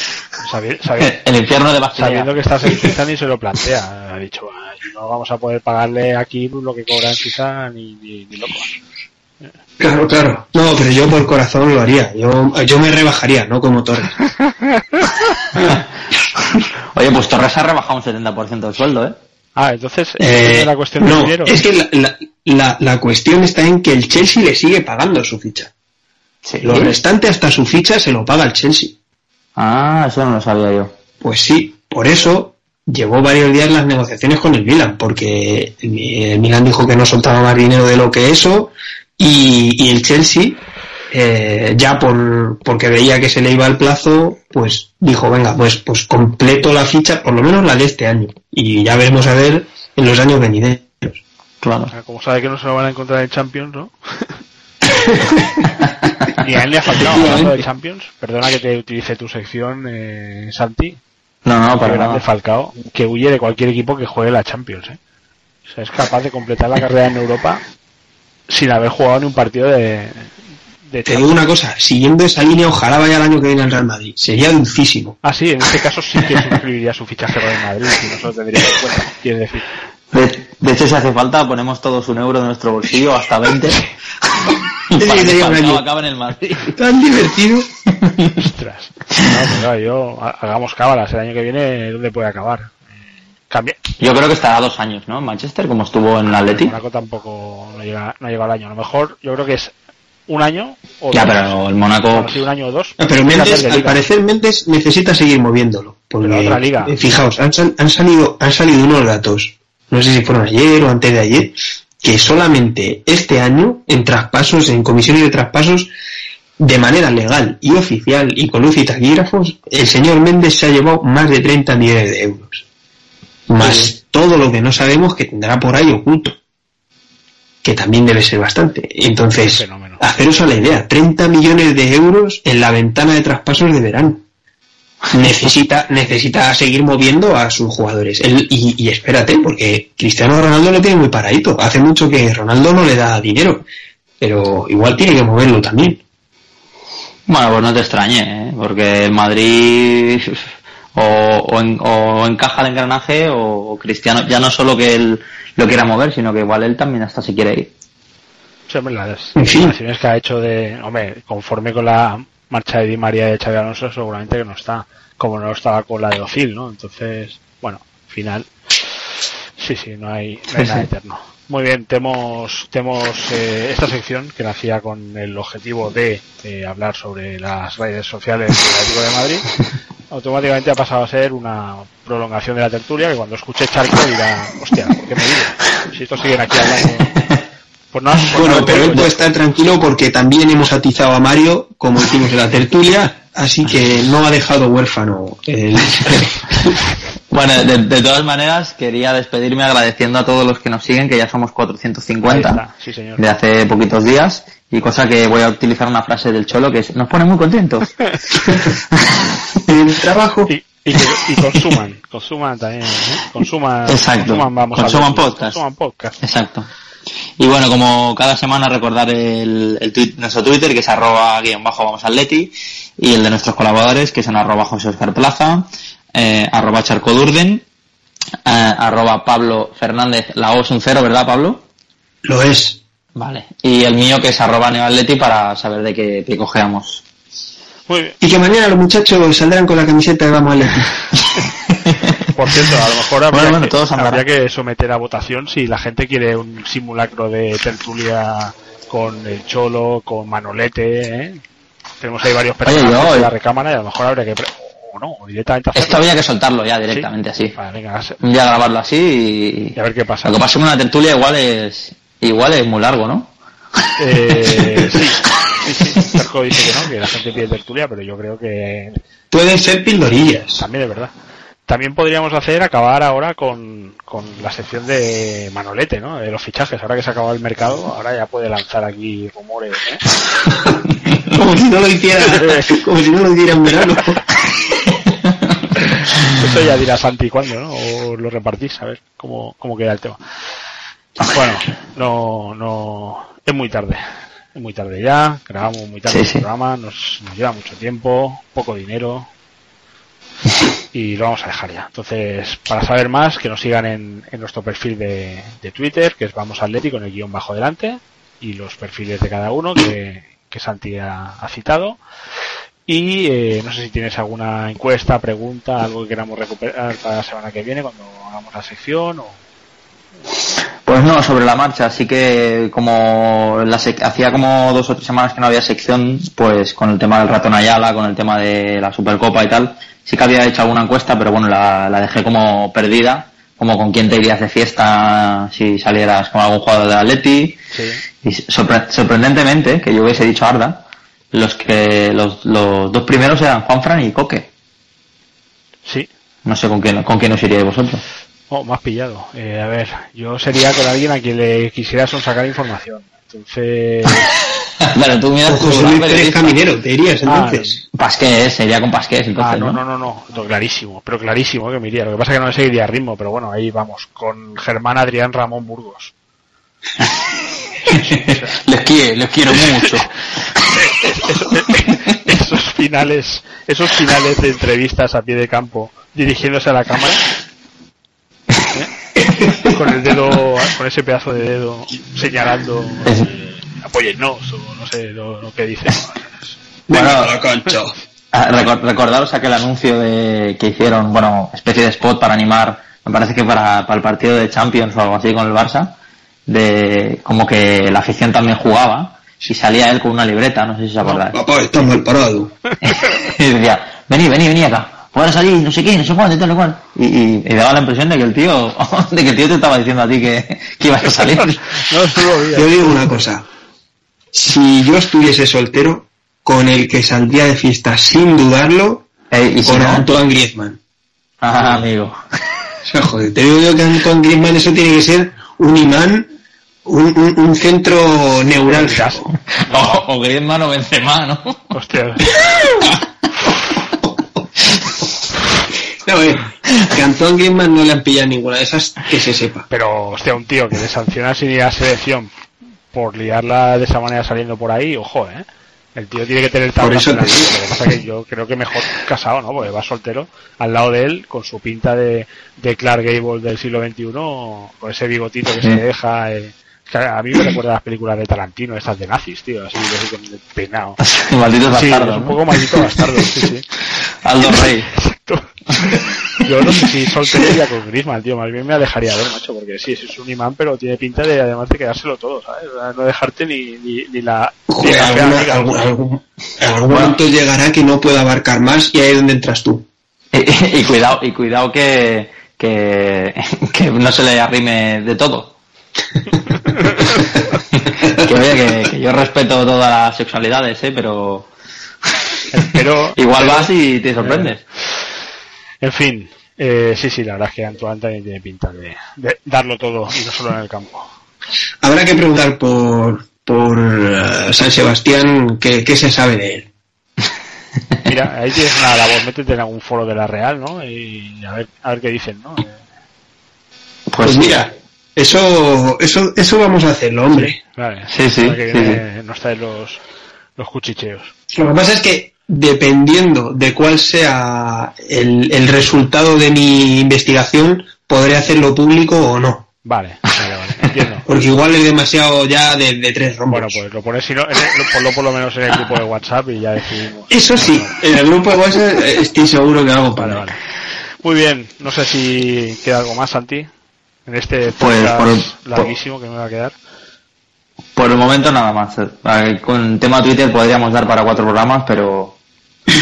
Speaker 1: Sabi- sabi-
Speaker 4: El infierno de Basilea.
Speaker 1: sabiendo que está en Suiza ni se lo plantea, ha dicho, "Ay, no vamos a poder pagarle aquí lo que cobra en Suiza ni, ni, ni locos.
Speaker 2: Claro, claro. No, pero yo por corazón lo haría. Yo, yo me rebajaría, no como Torres.
Speaker 4: Oye, pues Torres ha rebajado un 70% del sueldo, ¿eh?
Speaker 1: Ah, entonces,
Speaker 2: Eh,
Speaker 1: es la cuestión
Speaker 2: no,
Speaker 1: dinero.
Speaker 2: es que la, la, la, la cuestión está en que el Chelsea le sigue pagando su ficha.
Speaker 4: Sí.
Speaker 2: Lo restante hasta su ficha se lo paga el Chelsea.
Speaker 4: Ah, eso no lo sabía yo.
Speaker 2: Pues sí, por eso llevó varios días las negociaciones con el Milan, porque el, Mi- el Milan dijo que no soltaba más dinero de lo que eso, y, y el Chelsea, eh, ya por, porque veía que se le iba el plazo, pues dijo, venga, pues, pues completo la ficha, por lo menos la de este año, y ya veremos a ver en los años venideros.
Speaker 4: Claro.
Speaker 1: O sea, Como sabe que no se lo van a encontrar en Champions, ¿no? ni a él ni a Falcao hablando de Champions. Perdona que te utilice tu sección, eh, Santi.
Speaker 4: No, no, para
Speaker 1: grande. Falcao, que huye de cualquier equipo que juegue la Champions. ¿eh? O sea, es capaz de completar la carrera en Europa sin haber jugado ni un partido de, de
Speaker 2: Te digo una cosa, siguiendo esa línea, ojalá vaya el año que viene al Real Madrid. Sería dulcísimo.
Speaker 1: Ah, sí, en este caso sí que suscribiría su fichaje por el Madrid, si nosotros tendríamos en cuenta. Quieres decir,
Speaker 4: De, de hecho, si hace falta, ponemos todos un euro de nuestro bolsillo, hasta 20. y
Speaker 2: Sí,
Speaker 4: para que
Speaker 2: sería un
Speaker 4: Falcao
Speaker 2: año.
Speaker 4: acabe en el Madrid.
Speaker 2: Tan divertido.
Speaker 1: ostras. No, pues claro, yo, ha- hagamos cábalas, el año que viene, ¿dónde puede acabar? Cambia.
Speaker 4: Yo creo que estará dos años, ¿no? En Manchester, como estuvo en el Atleti.
Speaker 1: Monaco tampoco no llega, no llega al año. A lo mejor yo creo que es un año o
Speaker 4: Ya,
Speaker 1: dos.
Speaker 4: pero el Mónaco...
Speaker 1: Sí, un año o dos.
Speaker 2: Ah, Pero
Speaker 1: de
Speaker 2: al
Speaker 1: liga.
Speaker 2: parecer, Méndez necesita seguir moviéndolo. Porque,
Speaker 1: Pero otra liga.
Speaker 2: eh, fijaos, han, sal- han salido, han salido unos datos, no sé si fueron ayer o antes de ayer, que solamente este año, en traspasos, en comisiones de traspasos, de manera legal y oficial y con luz y taquígrafos, el señor Méndez se ha llevado más de 30 millones de euros. Más todo lo que no sabemos que tendrá por ahí oculto. Que también debe ser bastante. Entonces, haceros a la idea, 30 millones de euros en la ventana de traspasos de verano. Necesita, necesita seguir moviendo a sus jugadores. Él- y, y espérate, porque Cristiano Ronaldo lo tiene muy paradito. Hace mucho que Ronaldo no le da dinero. Pero igual tiene que moverlo también.
Speaker 4: Bueno, pues no te extrañe, ¿eh? porque el Madrid o, o, en- o encaja el engranaje o Cristiano, ya no solo que él lo quiera mover, sino que igual él también hasta se quiere ir.
Speaker 1: Sí, hombre, las
Speaker 2: En fin.
Speaker 1: declaraciones que ha hecho de, hombre, conforme con la marcha de Di María y de Xavi Alonso, seguramente que no está, como no estaba con la de Ozil, ¿no? Entonces, bueno, al final, sí, sí, no hay, no hay nada eterno. Muy bien, tenemos, tenemos eh, esta sección que nacía con el objetivo de eh, hablar sobre las redes sociales del Atlético de Madrid. Automáticamente ha pasado a ser una prolongación de la tertulia que cuando escuche Charco dirá, hostia, ¿por qué me digo? Si estos siguen aquí hablando. Pues nada, pues
Speaker 2: Bueno,
Speaker 1: nada,
Speaker 2: pero él puede estar tranquilo porque también hemos atizado a Mario, como hicimos en la tertulia, así que no ha dejado huérfano. el-
Speaker 4: Bueno, de, de todas maneras, quería despedirme agradeciendo a todos los que nos siguen, que ya somos
Speaker 1: Ahí
Speaker 4: 450
Speaker 1: está, sí señor.
Speaker 4: de hace poquitos días, y cosa que voy a utilizar una frase del Cholo que es, nos pone muy contentos.
Speaker 2: el trabajo.
Speaker 1: Y, y, que, y consuman, consuman también, ¿eh? consuman,
Speaker 4: Exacto.
Speaker 1: consuman, vamos a
Speaker 4: Consuman
Speaker 1: ver,
Speaker 4: podcast.
Speaker 1: consuman podcast.
Speaker 4: Exacto. Y bueno, como cada semana recordar el, el tuit- nuestro Twitter, que es arroba guion bajo vamos atleti, y el de nuestros colaboradores, que son arroba José Oscar Plaza, eh, arroba charcodurden, eh, arroba Pablo Fernández, la O es un cero, ¿verdad Pablo?
Speaker 2: Lo es.
Speaker 4: Vale. Y el mío que es arroba neoatleti para saber de qué cojeamos.
Speaker 1: Muy bien.
Speaker 2: Y que mañana los muchachos saldrán con la camiseta de Vamos.
Speaker 1: Por cierto, a lo mejor habría,
Speaker 4: Bueno, bueno,
Speaker 1: que,
Speaker 4: todos andarán.
Speaker 1: habría que someter a votación si la gente quiere un simulacro de tertulia con el Cholo, con Manolete, ¿eh? Tenemos ahí varios
Speaker 4: Oye,
Speaker 1: personajes
Speaker 4: yo-
Speaker 1: de la recámara y a lo mejor habría que... O no, o directamente hacerlo.
Speaker 4: Esto había que soltarlo ya directamente
Speaker 1: ¿Sí?
Speaker 4: así.
Speaker 1: Vale, venga, a-
Speaker 4: Un día grabarlo así y...
Speaker 1: y a ver qué pasa.
Speaker 4: Lo que pasa que una tertulia igual es... Igual es muy largo, ¿no?
Speaker 1: Eh, sí, sí, sí. Dice que no, que la gente pide tertulia, pero yo creo que
Speaker 2: Pueden ser pildorillas.
Speaker 1: también es verdad. También podríamos hacer, acabar ahora con, con la sección de Manolete, ¿no? De los fichajes. Ahora que se ha acabado el mercado, ahora ya puede lanzar aquí rumores, ¿eh?
Speaker 2: Como si no lo hiciera, como si no lo hiciera en verano.
Speaker 1: Eso ya dirá Santi cuándo, ¿no? O lo repartís, a ver cómo, cómo queda el tema. Bueno, no, no, es muy tarde. Es muy tarde ya, grabamos muy tarde
Speaker 4: Sí,
Speaker 1: el
Speaker 4: sí.
Speaker 1: programa, nos, nos lleva mucho tiempo, poco dinero y lo vamos a dejar ya. Entonces, para saber más, que nos sigan en, en nuestro perfil de, de Twitter, que es Vamos Atleti con el guion bajo delante y los perfiles de cada uno que, que Santi ha, ha citado. Y eh, no sé si tienes alguna encuesta, pregunta, algo que queramos recuperar para la semana que viene cuando hagamos la sección o
Speaker 4: Pues no, sobre la marcha, así que como la hacía como dos o tres semanas que no había sección, pues con el tema del ratón Ayala, con el tema de la Supercopa y tal, sí que había hecho alguna encuesta, pero bueno, la, la dejé como perdida, como con quién te irías de fiesta si salieras con algún jugador de Atleti,
Speaker 1: sí.
Speaker 4: y sorpre- sorprendentemente, que yo hubiese dicho Arda, los que los, los dos primeros eran Juanfran y Coque.
Speaker 1: Sí,
Speaker 4: No sé con quién, con quién os iríais vosotros.
Speaker 1: Oh, más pillado. Eh, a ver, yo sería con alguien a quien le quisiera sacar información. Entonces,
Speaker 4: Pero tú miras
Speaker 2: O
Speaker 4: tu periodista.
Speaker 2: Caminero, te dirías
Speaker 1: Ah,
Speaker 2: entonces.
Speaker 4: Pasqués, sería con Pasqués, entonces,
Speaker 1: Ah, no,
Speaker 4: ¿no?
Speaker 1: no, no, no, clarísimo, pero clarísimo que me iría. Lo que pasa es que no me seguiría ritmo, pero bueno, ahí vamos, con Germán Adrián Ramón Burgos.
Speaker 4: Les quiero, les quiero mucho.
Speaker 1: esos finales, esos finales de entrevistas a pie de campo, dirigiéndose a la cámara. con el dedo, con ese pedazo de dedo señalando, eh, apóyennos o no sé lo, lo que dice.
Speaker 4: Bueno. Ah, recor- Recordaros aquel anuncio de, que hicieron, bueno, especie de spot para animar, me parece que para, para el partido de Champions o algo así con el Barça, de como que la afición también jugaba y salía él con una libreta, no sé si os acordáis.
Speaker 2: Papá, estás mal parado.
Speaker 4: y decía, vení, vení, vení acá, puedes salir, no sé qué, no sé cuándo, y tal y cual. Y, y- y daba la impresión de que el tío, de que el tío te estaba diciendo a ti que, que ibas a salir.
Speaker 1: No.
Speaker 2: Yo digo una cosa. Si yo estuviese soltero, con el que saldría de fiesta sin dudarlo,
Speaker 4: Eh, y si
Speaker 2: con
Speaker 4: no,
Speaker 2: Antoine Griezmann.
Speaker 4: ah, amigo.
Speaker 2: O sea, joder, te digo yo que Antoine Griezmann eso tiene que ser un imán, un, un, un centro neurálgico.
Speaker 4: O, o Griezmann o Benzema, ¿no?
Speaker 1: Hostia,
Speaker 2: No, eh, que a Antoine Griezmann no le han pillado ninguna de esas, que se sepa.
Speaker 1: pero hostia, un tío que le sanciona sin ir a selección por liarla de esa manera saliendo por ahí, ojo, eh. El tío tiene que tener
Speaker 2: Por
Speaker 1: tabla
Speaker 2: eso te.
Speaker 1: Lo que pasa es que yo creo que mejor casado, ¿no? Porque va soltero al lado de él con su pinta de, de Clark Gable del siglo XXI, con ese bigotito que se deja. eh. A mí me recuerda a las películas de Tarantino, estas de nazis, tío, así así con el peinado.
Speaker 4: Malditos
Speaker 1: Sí,
Speaker 4: bastardos,
Speaker 1: un poco maldito bastardo, sí, sí.
Speaker 4: Aldo Rey.
Speaker 1: Exacto. Yo no sé si soltería con Griezmann, tío, más bien me alejaría ver, macho, porque sí, es un imán, pero tiene pinta de además de quedárselo todo, ¿sabes? No dejarte ni, ni, ni la... ni
Speaker 2: Joder,
Speaker 1: la fea
Speaker 2: alguna-
Speaker 1: amiga.
Speaker 2: algún, algún- en algún momento llegará que no pueda abarcar más y ahí es donde entras tú.
Speaker 4: Y, y cuidado, y cuidado que, que, que no se le arrime de todo. que oye, que, que yo respeto todas las sexualidades, ¿eh? pero
Speaker 1: Pero,
Speaker 4: igual vas y te sorprendes.
Speaker 1: En fin, eh, sí, sí, la verdad es que Antoine también tiene pinta de, de darlo todo y no solo en el campo.
Speaker 2: Habrá que preguntar por, por eh, San Sebastián qué, qué se sabe de él.
Speaker 1: Mira, ahí tienes una labor, métete en algún foro de la Real, ¿no? Y a ver, a ver qué dicen, ¿no? Eh,
Speaker 2: Pues, mira, eso, eso, eso vamos a hacerlo, hombre.
Speaker 1: Vale,
Speaker 4: Sí, sí,
Speaker 1: que
Speaker 4: sí,
Speaker 1: viene- nos traen los, los cuchicheos.
Speaker 2: Lo que pasa es que dependiendo de cuál sea el, el resultado de mi investigación, podré hacerlo público o no.
Speaker 1: Vale, vale, vale, entiendo.
Speaker 2: Porque igual es demasiado ya de, de tres rombos.
Speaker 1: Bueno, pues lo pones si no, el- lo- ponlo por lo menos en el grupo de WhatsApp y ya decidimos.
Speaker 2: Eso sí, en el grupo de WhatsApp eh, estoy seguro que algo para
Speaker 1: vale. Muy bien, no sé si queda algo más, Santi, en este
Speaker 4: Pues, por el-
Speaker 1: larguísimo que me va a quedar.
Speaker 4: Por el momento nada más. Eh, Con tema Twitter podríamos dar para cuatro programas, pero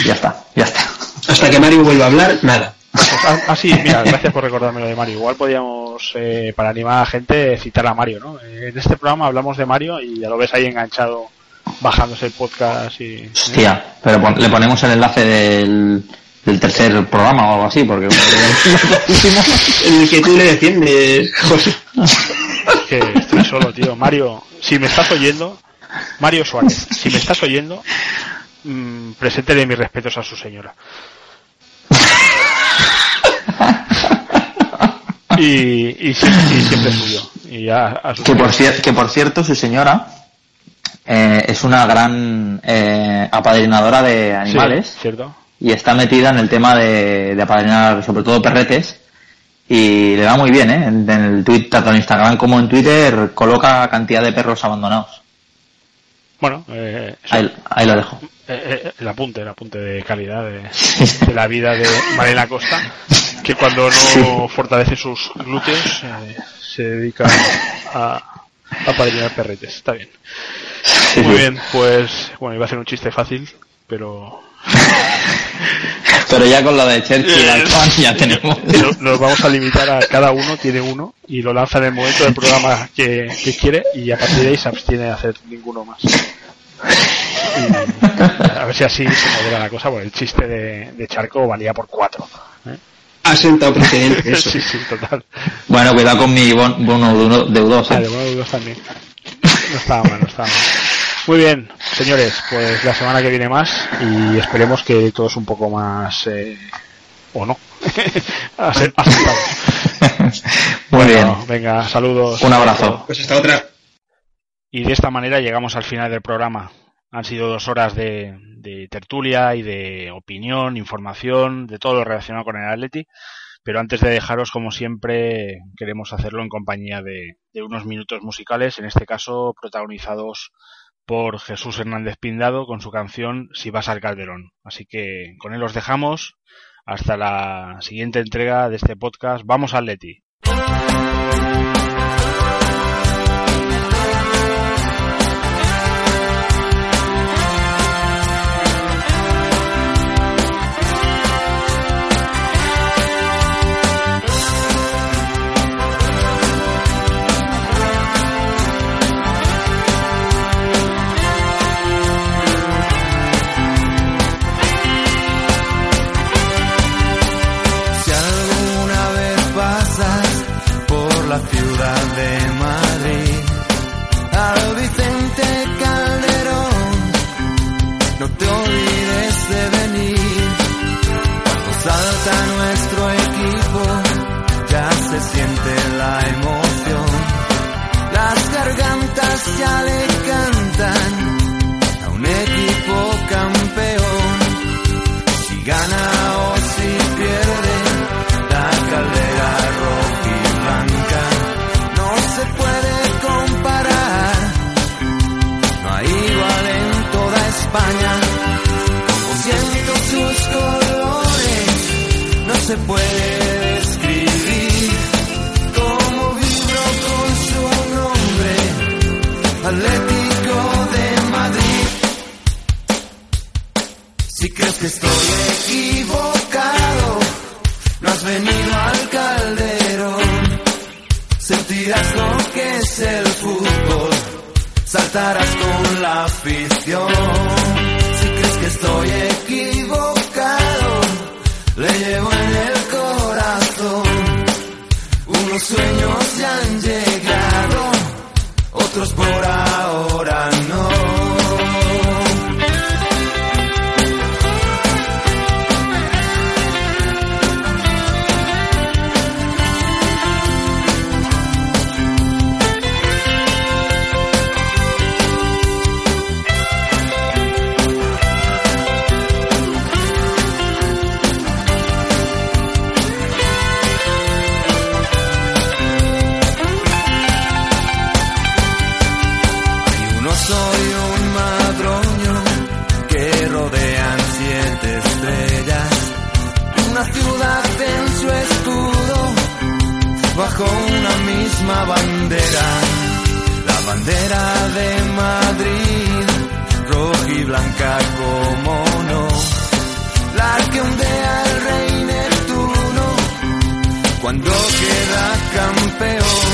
Speaker 4: ya está, ya está.
Speaker 2: Hasta que Mario vuelva a hablar, nada.
Speaker 1: Pues, ah, ah, sí, mira, gracias por recordarme lo de Mario. Igual podíamos, eh, para animar a la gente, citar a Mario, ¿no? Eh, en este programa hablamos de Mario y ya lo ves ahí enganchado, bajándose el podcast y... ¿eh?
Speaker 4: Hostia, pero pon- le ponemos el enlace del, del tercer programa o algo así, porque
Speaker 2: En el que tú le defiendes, José.
Speaker 1: Es que estoy solo, tío. Mario, si me estás oyendo, Mario Suárez, si me estás oyendo, mm, preséntele mis respetos a su señora. Y, y, siempre, y siempre suyo. Y a, a su
Speaker 4: que por, cier- que por cierto su señora eh, es una gran eh, apadrinadora de animales
Speaker 1: Sí, ¿cierto?
Speaker 4: y está metida en el tema de, de apadrinar sobre todo perretes y le va muy bien, ¿eh? En, el tweet, tanto en Instagram como en Twitter, coloca cantidad de perros abandonados.
Speaker 1: Bueno, eh,
Speaker 4: Ahí, ahí lo dejo.
Speaker 1: Eh, eh, el apunte, el apunte de calidad de, de la vida de Marina Costa, que cuando no fortalece sus glúteos eh, se dedica a, a perretes. Está bien. Muy bien, pues bueno, iba a ser un chiste fácil, pero
Speaker 4: Pero ya con lo de Churchill y Alfán ya tenemos.
Speaker 1: no- nos vamos a limitar a cada uno tiene uno y lo lanza en el momento del programa que, que quiere y a partir de ahí se abstiene de hacer ninguno más. Y a ver si así se modera la cosa, porque el chiste de, de Charco valía por cuatro. ¿eh?
Speaker 2: Ha sentado precedente eso.
Speaker 1: Sí, sí, total.
Speaker 4: Bueno, cuidado con mi bon- bono deudo- deudoso.
Speaker 1: Vale, bueno, dos también. No estaba mal, no estaba mal. Muy bien, señores, pues la semana que viene más y esperemos que todos un poco más eh, o no.
Speaker 4: Muy
Speaker 1: Bueno,
Speaker 4: bien.
Speaker 1: Venga, saludos.
Speaker 4: Un abrazo.
Speaker 2: Pues hasta otra.
Speaker 1: Y de esta manera llegamos al final del programa. Han sido dos horas de, tertulia y de opinión, información, de todo lo relacionado con el Atleti. Pero antes de dejaros, como siempre, queremos hacerlo en compañía de, unos minutos musicales, en este caso protagonizados por Jesús Hernández Pindado con su canción Si vas al Calderón. Así que con él os dejamos. Hasta la siguiente entrega de este podcast. Vamos al Leti.
Speaker 7: Se puede describir. Como vibro con su nombre, Atlético de Madrid. Si crees que estoy equivocado, no has venido al calderón. Sentirás lo que es el fútbol, saltarás con la afición. Si crees que estoy equivocado, Sueños ya han llegado, otros por ahora no. La bandera de Madrid, roja y blanca como no. La que ondea el rey Neptuno cuando queda campeón.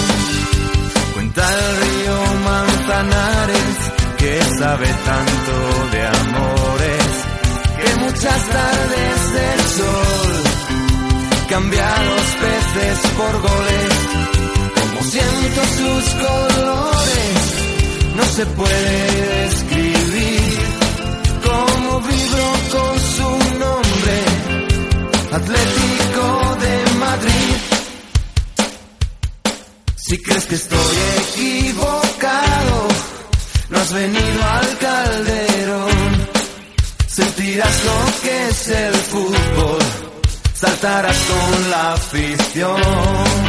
Speaker 7: Cuenta el río Manzanares que sabe tanto de amores que muchas tardes del sol cambia los peces por goles. Como siento sus colores, no se puede describir. Como vibro con su nombre, Atlético de Madrid. Si crees que estoy equivocado, no has venido al calderón. Sentirás lo que es el fútbol, saltarás con la afición.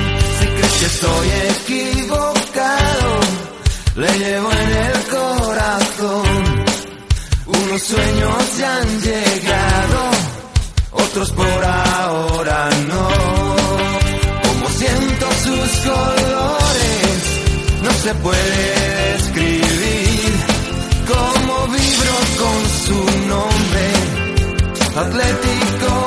Speaker 7: Que estoy equivocado, le llevo en el corazón. Unos sueños ya han llegado, otros por ahora no. Como siento sus colores, no se puede describir. Como vibro con su nombre, Atlético